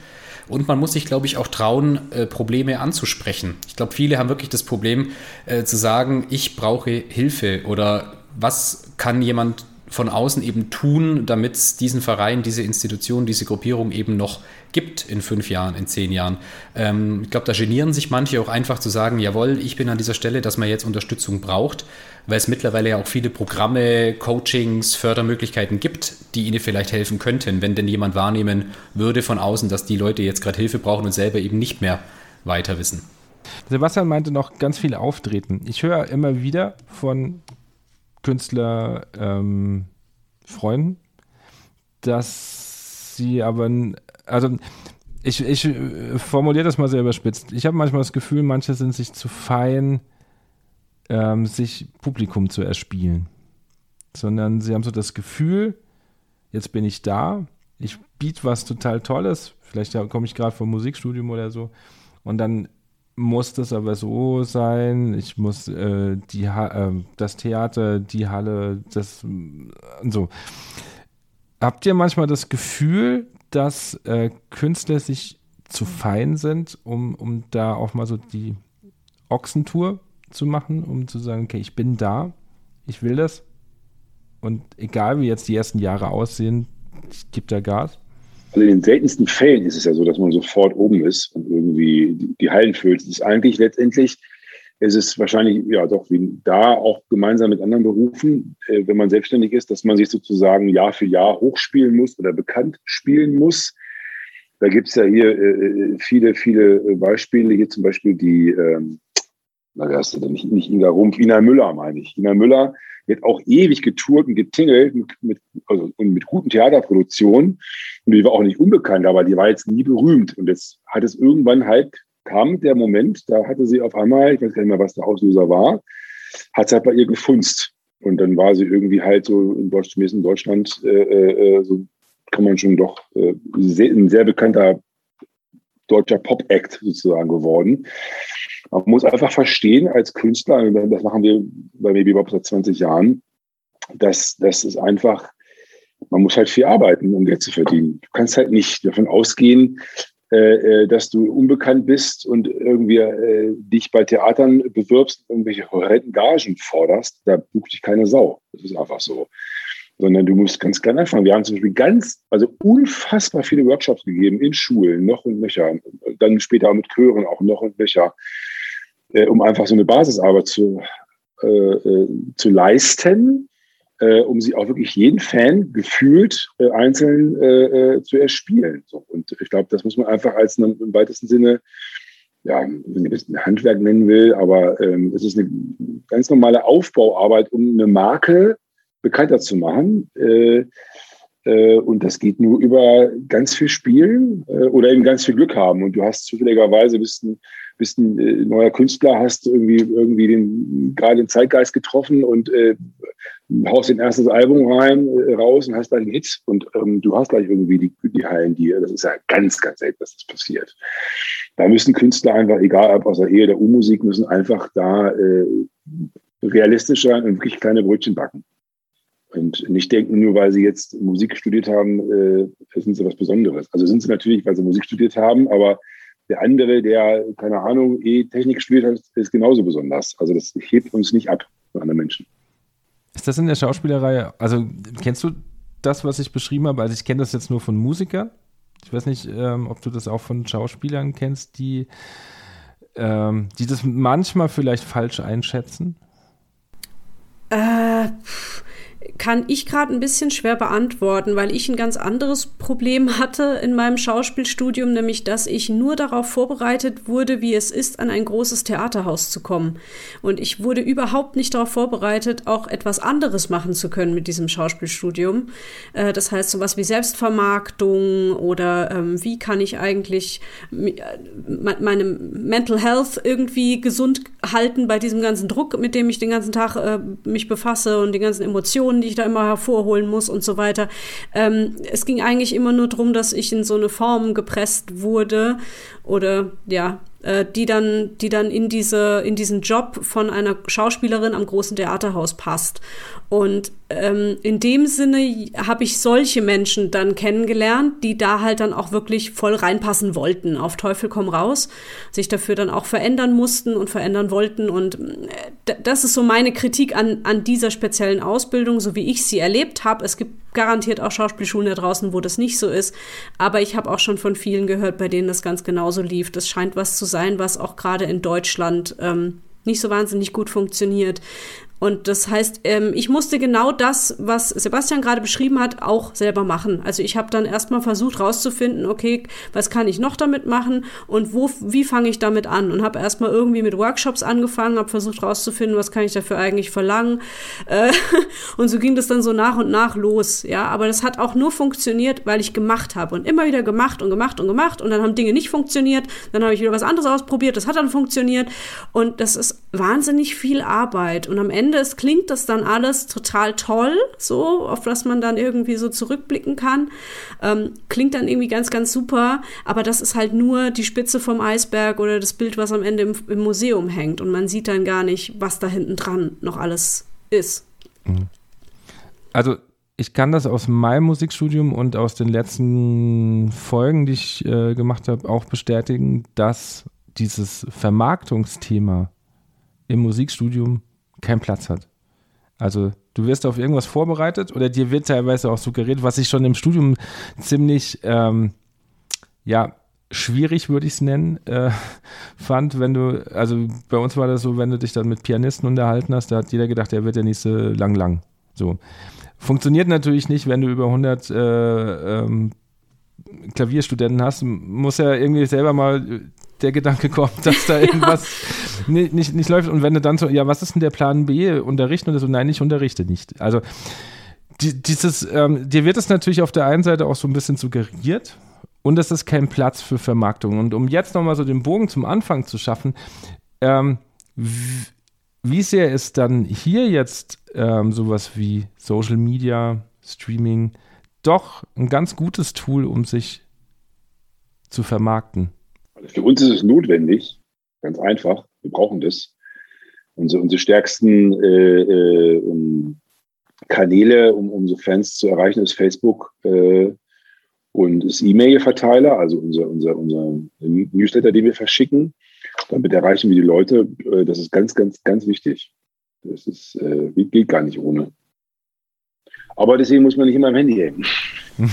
Und man muss sich, glaube ich, auch trauen, äh, Probleme anzusprechen. Ich glaube, viele haben wirklich das Problem äh, zu sagen, ich brauche Hilfe oder was kann jemand von außen eben tun, damit es diesen Verein, diese Institution, diese Gruppierung eben noch gibt in fünf Jahren, in zehn Jahren. Ähm, ich glaube, da genieren sich manche auch einfach zu sagen, jawohl, ich bin an dieser Stelle, dass man jetzt Unterstützung braucht, weil es mittlerweile ja auch viele Programme, Coachings, Fördermöglichkeiten gibt, die ihnen vielleicht helfen könnten, wenn denn jemand wahrnehmen würde von außen, dass die Leute jetzt gerade Hilfe brauchen und selber eben nicht mehr weiter wissen. Sebastian meinte noch ganz viel auftreten. Ich höre immer wieder von Künstler ähm, freuen, dass sie aber, also ich, ich äh, formuliere das mal sehr überspitzt. Ich habe manchmal das Gefühl, manche sind sich zu fein, ähm, sich Publikum zu erspielen. Sondern sie haben so das Gefühl, jetzt bin ich da, ich biete was total Tolles, vielleicht komme ich gerade vom Musikstudium oder so, und dann muss das aber so sein. Ich muss äh, die äh, das Theater, die Halle, das so. Habt ihr manchmal das Gefühl, dass äh, Künstler sich zu fein sind, um, um da auch mal so die Ochsentour zu machen, um zu sagen, okay, ich bin da, ich will das. Und egal wie jetzt die ersten Jahre aussehen, ich gebe da Gas. Also in den seltensten Fällen ist es ja so, dass man sofort oben ist und irgendwie die Hallen füllt. Es ist eigentlich letztendlich, es ist wahrscheinlich, ja doch, wie da auch gemeinsam mit anderen Berufen, äh, wenn man selbstständig ist, dass man sich sozusagen Jahr für Jahr hochspielen muss oder bekannt spielen muss. Da gibt es ja hier äh, viele, viele Beispiele. Hier zum Beispiel die, ähm, na, wer ist denn nicht, nicht Inga Rumpf, Ina Müller meine ich. Ina Müller wird auch ewig getourt und getingelt mit, mit, also, und mit guten Theaterproduktionen. Und die war auch nicht unbekannt, aber die war jetzt nie berühmt. Und jetzt hat es irgendwann halt, kam der Moment, da hatte sie auf einmal, ich weiß gar nicht mehr, was der Auslöser war, hat es halt bei ihr gefunzt. Und dann war sie irgendwie halt so in Deutsch, in Deutschland, äh, äh, so kann man schon doch äh, sehr, ein sehr bekannter deutscher Pop-Act sozusagen geworden. Man muss einfach verstehen als Künstler, das machen wir bei Baby Bob seit 20 Jahren, dass das ist einfach, man muss halt viel arbeiten, um Geld zu verdienen. Du kannst halt nicht davon ausgehen, äh, äh, dass du unbekannt bist und irgendwie äh, dich bei Theatern bewirbst, irgendwelche horrenden Gagen forderst, da bucht dich keine Sau. Das ist einfach so. Sondern du musst ganz klein anfangen. Wir haben zum Beispiel ganz, also unfassbar viele Workshops gegeben in Schulen, noch und nöcher. Dann später mit Chören auch noch und nöcher, äh, um einfach so eine Basisarbeit zu, äh, äh, zu leisten äh, um sie auch wirklich jeden Fan gefühlt äh, einzeln äh, zu erspielen. So. Und ich glaube, das muss man einfach als einen, im weitesten Sinne, ja, wenn ich das Handwerk nennen will, aber ähm, es ist eine ganz normale Aufbauarbeit, um eine Marke bekannter zu machen. Äh, und das geht nur über ganz viel Spielen oder eben ganz viel Glück haben. Und du hast zufälligerweise bist ein bist ein äh, neuer Künstler, hast irgendwie, irgendwie den, gerade den Zeitgeist getroffen und äh, haust den erstes Album rein, äh, raus und hast gleich einen Hit und ähm, du hast gleich irgendwie die, die Hallen dir. Das ist ja ganz, ganz selten, dass das passiert. Da müssen Künstler einfach, egal ob aus der Ehe der U-Musik, müssen einfach da äh, realistischer und wirklich kleine Brötchen backen. Und nicht denken, nur weil sie jetzt Musik studiert haben, äh, sind sie was Besonderes. Also sind sie natürlich, weil sie Musik studiert haben, aber der andere, der, keine Ahnung, eh Technik studiert hat, ist genauso besonders. Also das hebt uns nicht ab von anderen Menschen. Ist das in der Schauspielerei, also kennst du das, was ich beschrieben habe? Also ich kenne das jetzt nur von Musikern. Ich weiß nicht, ähm, ob du das auch von Schauspielern kennst, die, ähm, die das manchmal vielleicht falsch einschätzen. Äh, kann ich gerade ein bisschen schwer beantworten, weil ich ein ganz anderes Problem <laughs> hatte in meinem Schauspielstudium, nämlich dass ich nur darauf vorbereitet wurde, wie es ist, an ein großes Theaterhaus zu kommen. Und ich wurde überhaupt nicht darauf vorbereitet, auch etwas anderes machen zu können mit diesem Schauspielstudium. Äh, das heißt, sowas wie Selbstvermarktung oder ähm, wie kann ich eigentlich äh, meine Mental Health irgendwie gesund halten bei diesem ganzen Druck, mit dem ich den ganzen Tag äh, mich befasse und die ganzen Emotionen Informationen, die ich da immer hervorholen muss und so weiter. Ähm, es ging eigentlich immer nur darum, dass ich in so eine Form gepresst wurde oder ja, äh, die dann, die dann in diese, in diesen Job von einer Schauspielerin am großen Theaterhaus passt. Und in dem Sinne habe ich solche Menschen dann kennengelernt, die da halt dann auch wirklich voll reinpassen wollten. Auf Teufel komm raus, sich dafür dann auch verändern mussten und verändern wollten. Und äh, das ist so meine Kritik an, an dieser speziellen Ausbildung, so wie ich sie erlebt habe. Es gibt garantiert auch Schauspielschulen da draußen, wo das nicht so ist. Aber ich habe auch schon von vielen gehört, bei denen das ganz genauso lief. Das scheint was zu sein, was auch gerade in Deutschland ähm, nicht so wahnsinnig gut funktioniert. Und das heißt, ähm, ich musste genau das, was Sebastian gerade beschrieben hat, auch selber machen. Also ich habe dann erstmal versucht rauszufinden, okay, was kann ich noch damit machen und wo, wie fange ich damit an? Und habe erstmal irgendwie mit Workshops angefangen, habe versucht rauszufinden, was kann ich dafür eigentlich verlangen. Äh, <laughs> und so ging das dann so nach und nach los. Ja, aber das hat auch nur funktioniert, weil ich gemacht habe und immer wieder gemacht und gemacht und gemacht und dann haben Dinge nicht funktioniert. Dann habe ich wieder was anderes ausprobiert, das hat dann funktioniert und das ist wahnsinnig viel Arbeit und am Ende Ende es klingt das dann alles total toll, so, auf das man dann irgendwie so zurückblicken kann. Ähm, klingt dann irgendwie ganz, ganz super, aber das ist halt nur die Spitze vom Eisberg oder das Bild, was am Ende im, im Museum hängt. Und man sieht dann gar nicht, was da hinten dran noch alles ist. Mhm. Also ich kann das aus meinem Musikstudium und aus den letzten Folgen, die ich äh, gemacht habe, auch bestätigen, dass dieses Vermarktungsthema im Musikstudium keinen Platz hat. Also du wirst auf irgendwas vorbereitet oder dir wird teilweise auch suggeriert, was ich schon im Studium ziemlich, ähm, ja, schwierig würde ich es nennen, äh, <laughs> fand, wenn du, also bei uns war das so, wenn du dich dann mit Pianisten unterhalten hast, da hat jeder gedacht, der wird der nächste lang, lang. So. Funktioniert natürlich nicht, wenn du über 100 äh, ähm, Klavierstudenten hast, muss ja irgendwie selber mal der Gedanke kommt, <laughs> dass da irgendwas nicht, nicht, nicht läuft. Und wenn du dann so, ja, was ist denn der Plan B? Unterrichten oder so? Nein, ich unterrichte nicht. Also die, dieses, ähm, dir wird es natürlich auf der einen Seite auch so ein bisschen suggeriert und es ist kein Platz für Vermarktung. Und um jetzt nochmal so den Bogen zum Anfang zu schaffen, ähm, wie sehr ist dann hier jetzt ähm, sowas wie Social Media, Streaming doch ein ganz gutes Tool, um sich zu vermarkten? Für uns ist es notwendig, ganz einfach. Wir brauchen das. Unsere, unsere stärksten äh, äh, Kanäle, um unsere Fans zu erreichen, ist Facebook äh, und ist E-Mail-Verteiler, also unser, unser, unser Newsletter, den wir verschicken. Damit erreichen wir die Leute. Äh, das ist ganz, ganz, ganz wichtig. Das ist, äh, geht gar nicht ohne. Aber deswegen muss man nicht immer am Handy hängen. <laughs>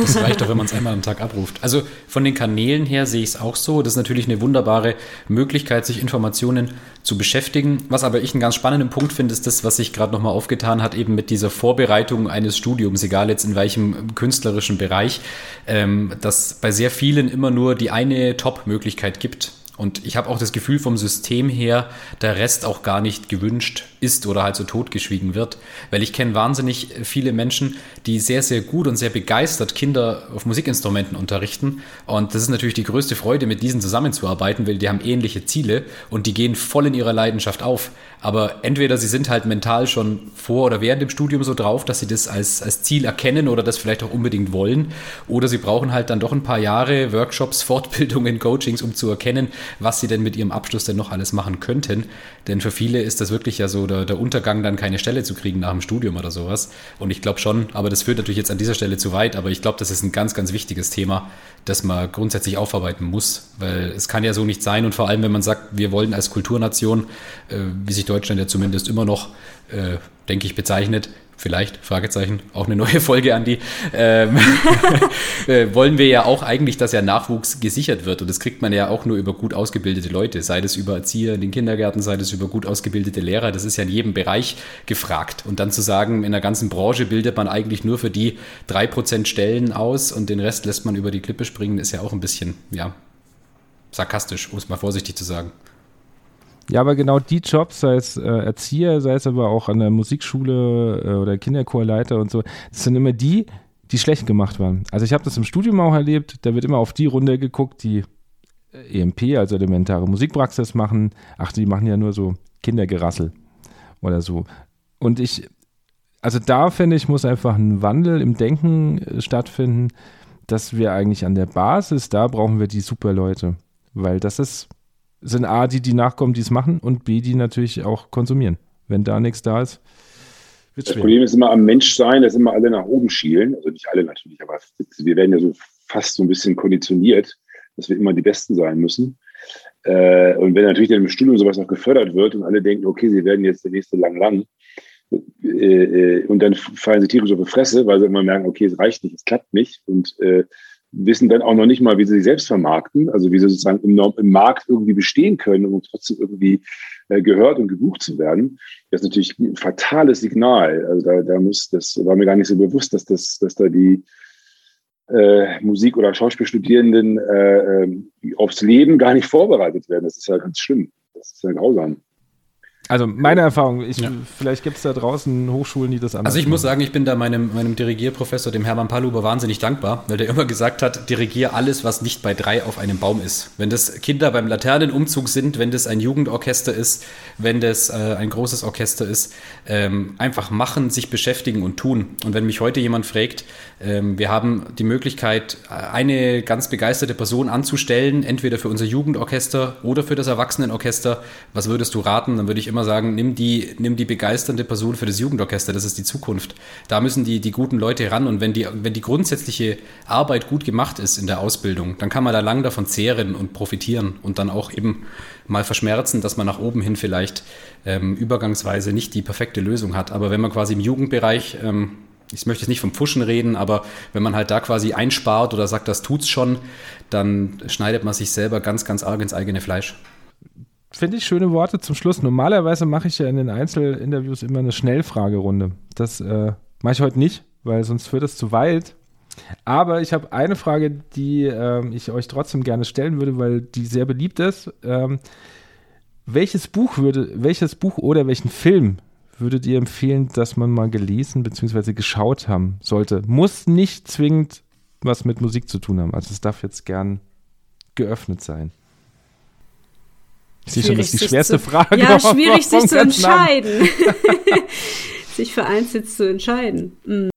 Das reicht doch, wenn man es einmal am Tag abruft. Also von den Kanälen her sehe ich es auch so. Das ist natürlich eine wunderbare Möglichkeit, sich Informationen zu beschäftigen. Was aber ich einen ganz spannenden Punkt finde, ist das, was sich gerade nochmal aufgetan hat, eben mit dieser Vorbereitung eines Studiums, egal jetzt in welchem künstlerischen Bereich, ähm, dass bei sehr vielen immer nur die eine Top-Möglichkeit gibt. Und ich habe auch das Gefühl vom System her, der Rest auch gar nicht gewünscht ist oder halt so totgeschwiegen wird. Weil ich kenne wahnsinnig viele Menschen, die sehr, sehr gut und sehr begeistert Kinder auf Musikinstrumenten unterrichten. Und das ist natürlich die größte Freude, mit diesen zusammenzuarbeiten, weil die haben ähnliche Ziele und die gehen voll in ihrer Leidenschaft auf. Aber entweder sie sind halt mental schon vor oder während dem Studium so drauf, dass sie das als, als Ziel erkennen oder das vielleicht auch unbedingt wollen. Oder sie brauchen halt dann doch ein paar Jahre Workshops, <laughs> Fortbildungen, Coachings, um zu erkennen, was sie denn mit ihrem Abschluss denn noch alles machen könnten. Denn für viele ist das wirklich ja so der, der Untergang, dann keine Stelle zu kriegen nach dem Studium oder sowas. Und ich glaube schon, aber das führt natürlich jetzt an dieser Stelle zu weit, aber ich glaube, das ist ein ganz, ganz wichtiges Thema, das man grundsätzlich aufarbeiten muss. Weil es kann ja so nicht sein und vor allem, wenn man sagt, wir wollen als Kulturnation, äh, wie sich Deutschland ja zumindest immer noch, äh, denke ich, bezeichnet, vielleicht, Fragezeichen, auch eine neue Folge, Andi, ähm, <laughs> äh, wollen wir ja auch eigentlich, dass ja Nachwuchs gesichert wird. Und das kriegt man ja auch nur über gut ausgebildete Leute, sei das über Erzieher in den Kindergärten, sei das über gut ausgebildete Lehrer. Das ist ja in jedem Bereich gefragt. Und dann zu sagen, in der ganzen Branche bildet man eigentlich nur für die drei Prozent Stellen aus und den Rest lässt man über die Klippe springen, ist ja auch ein bisschen, ja, sarkastisch, um es mal vorsichtig zu sagen. Ja, aber genau die Jobs, sei es äh, Erzieher, sei es aber auch an der Musikschule äh, oder Kinderchorleiter und so, das sind immer die, die schlecht gemacht waren. Also ich habe das im Studium auch erlebt, da wird immer auf die Runde geguckt, die äh, EMP, also elementare Musikpraxis machen. Ach, die machen ja nur so Kindergerassel oder so. Und ich, also da finde ich, muss einfach ein Wandel im Denken äh, stattfinden, dass wir eigentlich an der Basis, da brauchen wir die super Leute. Weil das ist sind A, die, die nachkommen, die es machen und B, die natürlich auch konsumieren. Wenn da nichts da ist, wird Das schwer. Problem ist immer am Menschsein, dass immer alle nach oben schielen. Also nicht alle natürlich, aber wir werden ja so fast so ein bisschen konditioniert, dass wir immer die Besten sein müssen. Äh, und wenn natürlich dann im Studium sowas noch gefördert wird und alle denken, okay, sie werden jetzt der nächste lang lang, äh, äh, und dann fallen sie tierisch auf die Fresse, weil sie immer merken, okay, es reicht nicht, es klappt nicht. Und wissen dann auch noch nicht mal, wie sie sich selbst vermarkten, also wie sie sozusagen im, im Markt irgendwie bestehen können, um trotzdem irgendwie äh, gehört und gebucht zu werden. Das ist natürlich ein fatales Signal. Also da, da muss, das war mir gar nicht so bewusst, dass das, dass da die äh, Musik- oder Schauspielstudierenden äh, äh aufs Leben gar nicht vorbereitet werden. Das ist ja ganz schlimm. Das ist ja grausam. Also meine Erfahrung, ich, ja. vielleicht gibt es da draußen Hochschulen, die das anders Also ich machen. muss sagen, ich bin da meinem, meinem Dirigierprofessor, dem Hermann Paluber, wahnsinnig dankbar, weil der immer gesagt hat, dirigier alles, was nicht bei drei auf einem Baum ist. Wenn das Kinder beim Laternenumzug sind, wenn das ein Jugendorchester ist, wenn das äh, ein großes Orchester ist, ähm, einfach machen, sich beschäftigen und tun. Und wenn mich heute jemand fragt, ähm, wir haben die Möglichkeit, eine ganz begeisterte Person anzustellen, entweder für unser Jugendorchester oder für das Erwachsenenorchester, was würdest du raten? Dann würde ich immer immer sagen, nimm die, nimm die begeisternde Person für das Jugendorchester, das ist die Zukunft. Da müssen die, die guten Leute ran und wenn die, wenn die grundsätzliche Arbeit gut gemacht ist in der Ausbildung, dann kann man da lang davon zehren und profitieren und dann auch eben mal verschmerzen, dass man nach oben hin vielleicht ähm, übergangsweise nicht die perfekte Lösung hat. Aber wenn man quasi im Jugendbereich ähm, ich möchte jetzt nicht vom Pfuschen reden, aber wenn man halt da quasi einspart oder sagt, das tut's schon, dann schneidet man sich selber ganz, ganz arg ins eigene Fleisch. Finde ich schöne Worte zum Schluss. Normalerweise mache ich ja in den Einzelinterviews immer eine Schnellfragerunde. Das äh, mache ich heute nicht, weil sonst wird es zu weit. Aber ich habe eine Frage, die ähm, ich euch trotzdem gerne stellen würde, weil die sehr beliebt ist. Ähm, welches Buch würde, welches Buch oder welchen Film würdet ihr empfehlen, dass man mal gelesen bzw. geschaut haben sollte? Muss nicht zwingend was mit Musik zu tun haben. Also es darf jetzt gern geöffnet sein. Ich sehe schon, das ist die schwerste zu, Frage. Ja, schwierig sich zu entscheiden. <laughs> <laughs> sich für eins jetzt zu entscheiden. Hm.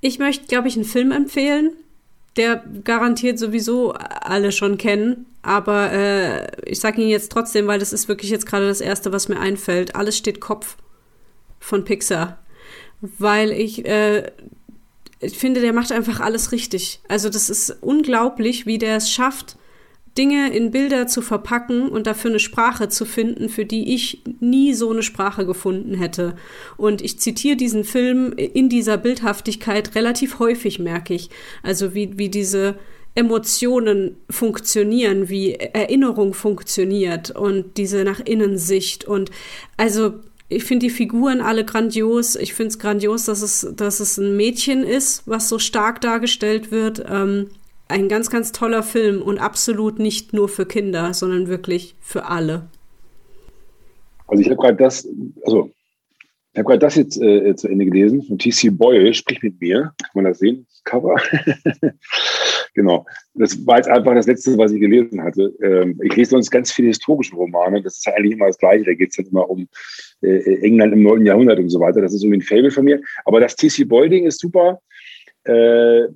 Ich möchte, glaube ich, einen Film empfehlen, der garantiert sowieso alle schon kennen. Aber äh, ich sage ihn jetzt trotzdem, weil das ist wirklich jetzt gerade das Erste, was mir einfällt. Alles steht Kopf von Pixar. Weil ich äh, ich finde, der macht einfach alles richtig. Also das ist unglaublich, wie der es schafft, Dinge in Bilder zu verpacken und dafür eine Sprache zu finden, für die ich nie so eine Sprache gefunden hätte. Und ich zitiere diesen Film in dieser Bildhaftigkeit relativ häufig, merke ich. Also wie, wie diese Emotionen funktionieren, wie Erinnerung funktioniert und diese nach innen Sicht und also ich finde die Figuren alle grandios. Ich finde es grandios, dass es, dass es ein Mädchen ist, was so stark dargestellt wird. Ähm, ein ganz, ganz toller Film und absolut nicht nur für Kinder, sondern wirklich für alle. Also ich habe gerade das, also ich habe gerade das jetzt äh, zu Ende gelesen von T.C. Boyle, Sprich mit mir. Kann man das sehen? Das Cover. <laughs> genau. Das war jetzt einfach das Letzte, was ich gelesen hatte. Ähm, ich lese sonst ganz viele historische Romane. Das ist ja eigentlich immer das Gleiche. Da geht es dann immer um äh, England im 9. Jahrhundert und so weiter. Das ist irgendwie ein Fable von mir. Aber das T.C. Boyle-Ding ist super. Äh,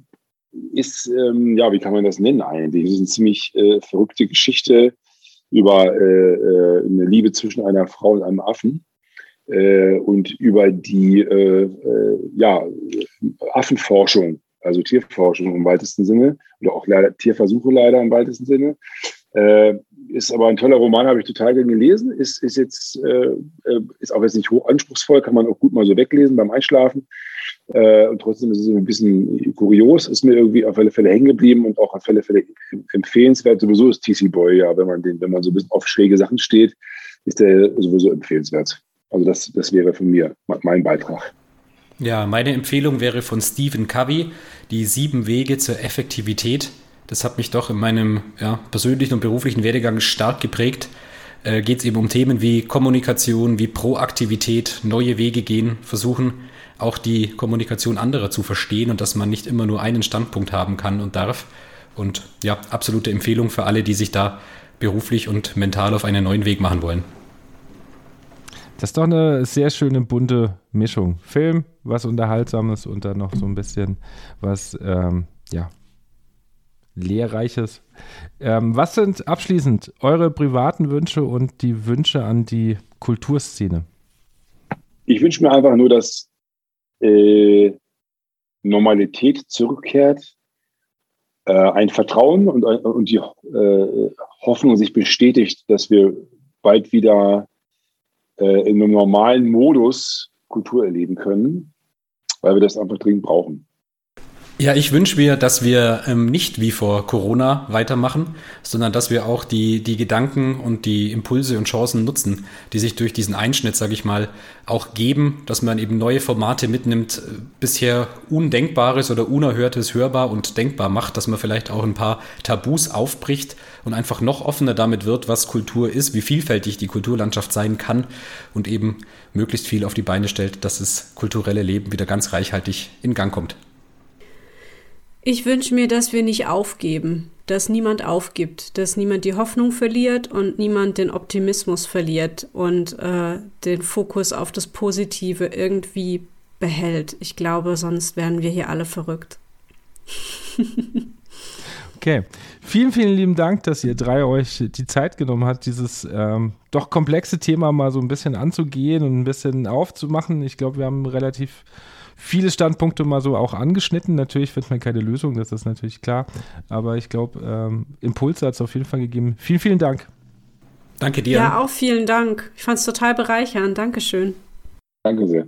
ist, ähm, ja, wie kann man das nennen eigentlich? Das ist eine ziemlich äh, verrückte Geschichte über äh, äh, eine Liebe zwischen einer Frau und einem Affen äh, und über die äh, ja, Affenforschung, also Tierforschung im weitesten Sinne, oder auch leider, Tierversuche leider im weitesten Sinne. Äh, ist aber ein toller Roman, habe ich total gerne gelesen. Ist, ist jetzt, äh, äh, ist auch jetzt nicht hoch anspruchsvoll, kann man auch gut mal so weglesen beim Einschlafen. Äh, und trotzdem ist es ein bisschen kurios, ist mir irgendwie auf alle Fälle hängen geblieben und auch auf alle Fälle empfehlenswert. Sowieso ist TC Boy, ja, wenn man den, wenn man so ein bisschen auf schräge Sachen steht, ist der sowieso empfehlenswert. Also das, das wäre von mir mein Beitrag. Ja, meine Empfehlung wäre von Stephen Covey, die sieben Wege zur Effektivität. Das hat mich doch in meinem ja, persönlichen und beruflichen Werdegang stark geprägt. Äh, Geht es eben um Themen wie Kommunikation, wie Proaktivität, neue Wege gehen, versuchen auch die Kommunikation anderer zu verstehen und dass man nicht immer nur einen Standpunkt haben kann und darf. Und ja, absolute Empfehlung für alle, die sich da beruflich und mental auf einen neuen Weg machen wollen. Das ist doch eine sehr schöne bunte Mischung. Film, was Unterhaltsames und dann noch so ein bisschen was, ähm, ja, Lehrreiches. Ähm, was sind abschließend eure privaten Wünsche und die Wünsche an die Kulturszene? Ich wünsche mir einfach nur, dass äh, Normalität zurückkehrt, äh, ein Vertrauen und, und die äh, Hoffnung sich bestätigt, dass wir bald wieder äh, in einem normalen Modus Kultur erleben können, weil wir das einfach dringend brauchen. Ja, ich wünsche mir, dass wir ähm, nicht wie vor Corona weitermachen, sondern dass wir auch die, die Gedanken und die Impulse und Chancen nutzen, die sich durch diesen Einschnitt, sage ich mal, auch geben, dass man eben neue Formate mitnimmt, äh, bisher Undenkbares oder Unerhörtes hörbar und denkbar macht, dass man vielleicht auch ein paar Tabus aufbricht und einfach noch offener damit wird, was Kultur ist, wie vielfältig die Kulturlandschaft sein kann und eben möglichst viel auf die Beine stellt, dass das kulturelle Leben wieder ganz reichhaltig in Gang kommt. Ich wünsche mir, dass wir nicht aufgeben, dass niemand aufgibt, dass niemand die Hoffnung verliert und niemand den Optimismus verliert und äh, den Fokus auf das Positive irgendwie behält. Ich glaube, sonst werden wir hier alle verrückt. <laughs> Okay, vielen, vielen lieben Dank, dass ihr drei euch die Zeit genommen habt, dieses ähm, doch komplexe Thema mal so ein bisschen anzugehen und ein bisschen aufzumachen. Ich glaube, wir haben relativ viele Standpunkte mal so auch angeschnitten. Natürlich findet man keine Lösung, das ist natürlich klar. Aber ich glaube, ähm, Impulse hat es auf jeden Fall gegeben. Vielen, vielen Dank. Danke dir. Ja, auch vielen Dank. Ich fand es total bereichernd. Dankeschön. Danke sehr.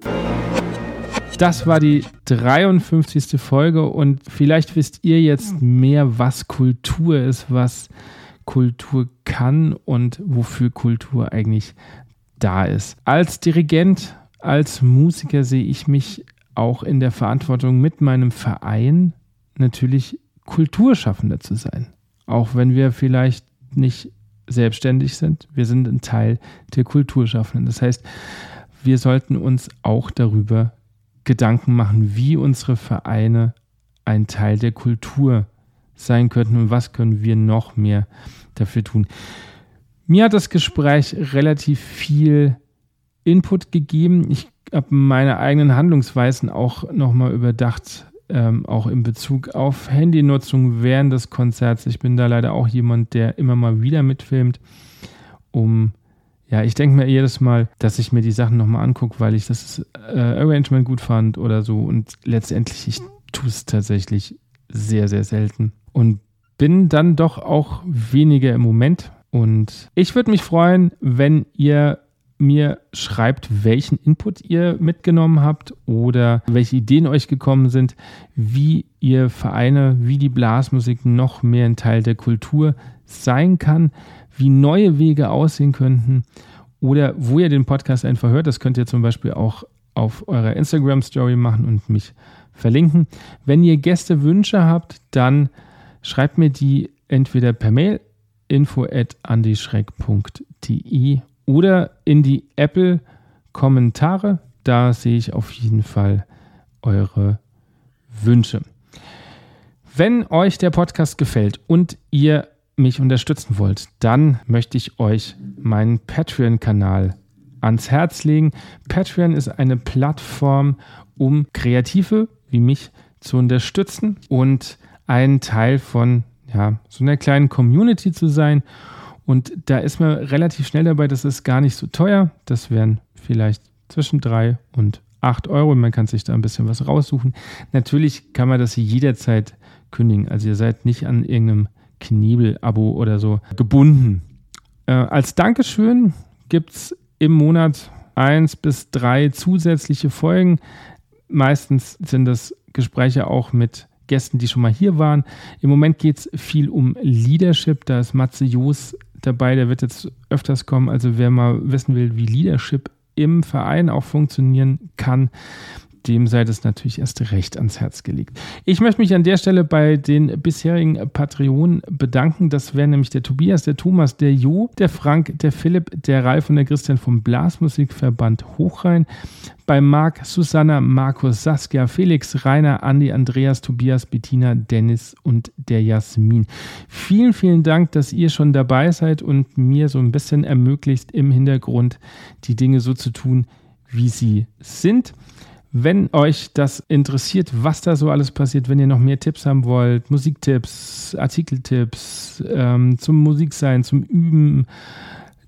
Das war die 53. Folge und vielleicht wisst ihr jetzt mehr, was Kultur ist, was Kultur kann und wofür Kultur eigentlich da ist. Als Dirigent, als Musiker sehe ich mich auch in der Verantwortung mit meinem Verein natürlich Kulturschaffende zu sein. Auch wenn wir vielleicht nicht selbstständig sind, wir sind ein Teil der Kulturschaffenden. Das heißt, wir sollten uns auch darüber Gedanken machen, wie unsere Vereine ein Teil der Kultur sein könnten und was können wir noch mehr dafür tun. Mir hat das Gespräch relativ viel Input gegeben. Ich habe meine eigenen Handlungsweisen auch nochmal überdacht, ähm, auch in Bezug auf Handynutzung während des Konzerts. Ich bin da leider auch jemand, der immer mal wieder mitfilmt, um ja, ich denke mir jedes Mal, dass ich mir die Sachen nochmal angucke, weil ich das äh, Arrangement gut fand oder so. Und letztendlich, ich tue es tatsächlich sehr, sehr selten. Und bin dann doch auch weniger im Moment. Und ich würde mich freuen, wenn ihr mir schreibt, welchen Input ihr mitgenommen habt oder welche Ideen euch gekommen sind, wie ihr Vereine, wie die Blasmusik noch mehr ein Teil der Kultur sein kann, wie neue Wege aussehen könnten oder wo ihr den Podcast einfach hört. Das könnt ihr zum Beispiel auch auf eurer Instagram-Story machen und mich verlinken. Wenn ihr Gästewünsche habt, dann schreibt mir die entweder per Mail info at andischreck.de oder in die Apple-Kommentare. Da sehe ich auf jeden Fall eure Wünsche. Wenn euch der Podcast gefällt und ihr mich unterstützen wollt, dann möchte ich euch meinen Patreon-Kanal ans Herz legen. Patreon ist eine Plattform, um Kreative wie mich zu unterstützen und ein Teil von ja, so einer kleinen Community zu sein. Und da ist man relativ schnell dabei, das ist gar nicht so teuer. Das wären vielleicht zwischen drei und acht Euro. Man kann sich da ein bisschen was raussuchen. Natürlich kann man das jederzeit kündigen. Also ihr seid nicht an irgendeinem Knebel-Abo oder so gebunden. Äh, als Dankeschön gibt es im Monat eins bis drei zusätzliche Folgen. Meistens sind das Gespräche auch mit Gästen, die schon mal hier waren. Im Moment geht es viel um Leadership. Da ist Matze Joos dabei, der wird jetzt öfters kommen. Also wer mal wissen will, wie Leadership im Verein auch funktionieren kann, dem sei das natürlich erst recht ans Herz gelegt. Ich möchte mich an der Stelle bei den bisherigen Patreonen bedanken. Das wären nämlich der Tobias, der Thomas, der Jo, der Frank, der Philipp, der Ralf und der Christian vom Blasmusikverband Hochrhein. Bei Marc, Susanna, Markus, Saskia, Felix, Rainer, Andi, Andreas, Tobias, Bettina, Dennis und der Jasmin. Vielen, vielen Dank, dass ihr schon dabei seid und mir so ein bisschen ermöglicht, im Hintergrund die Dinge so zu tun, wie sie sind. Wenn euch das interessiert, was da so alles passiert, wenn ihr noch mehr Tipps haben wollt, Musiktipps, Artikeltipps ähm, zum Musiksein, zum Üben,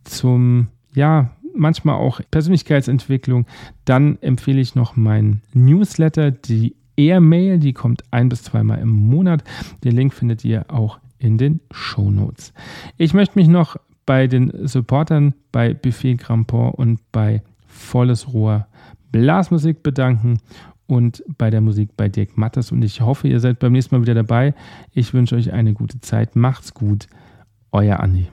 zum, ja, manchmal auch Persönlichkeitsentwicklung, dann empfehle ich noch meinen Newsletter, die Airmail, die kommt ein bis zweimal im Monat. Den Link findet ihr auch in den Show Notes. Ich möchte mich noch bei den Supportern bei Buffet Grandpont und bei Volles Rohr Blasmusik bedanken und bei der Musik bei Dirk Mattes. Und ich hoffe, ihr seid beim nächsten Mal wieder dabei. Ich wünsche euch eine gute Zeit. Macht's gut. Euer Andi.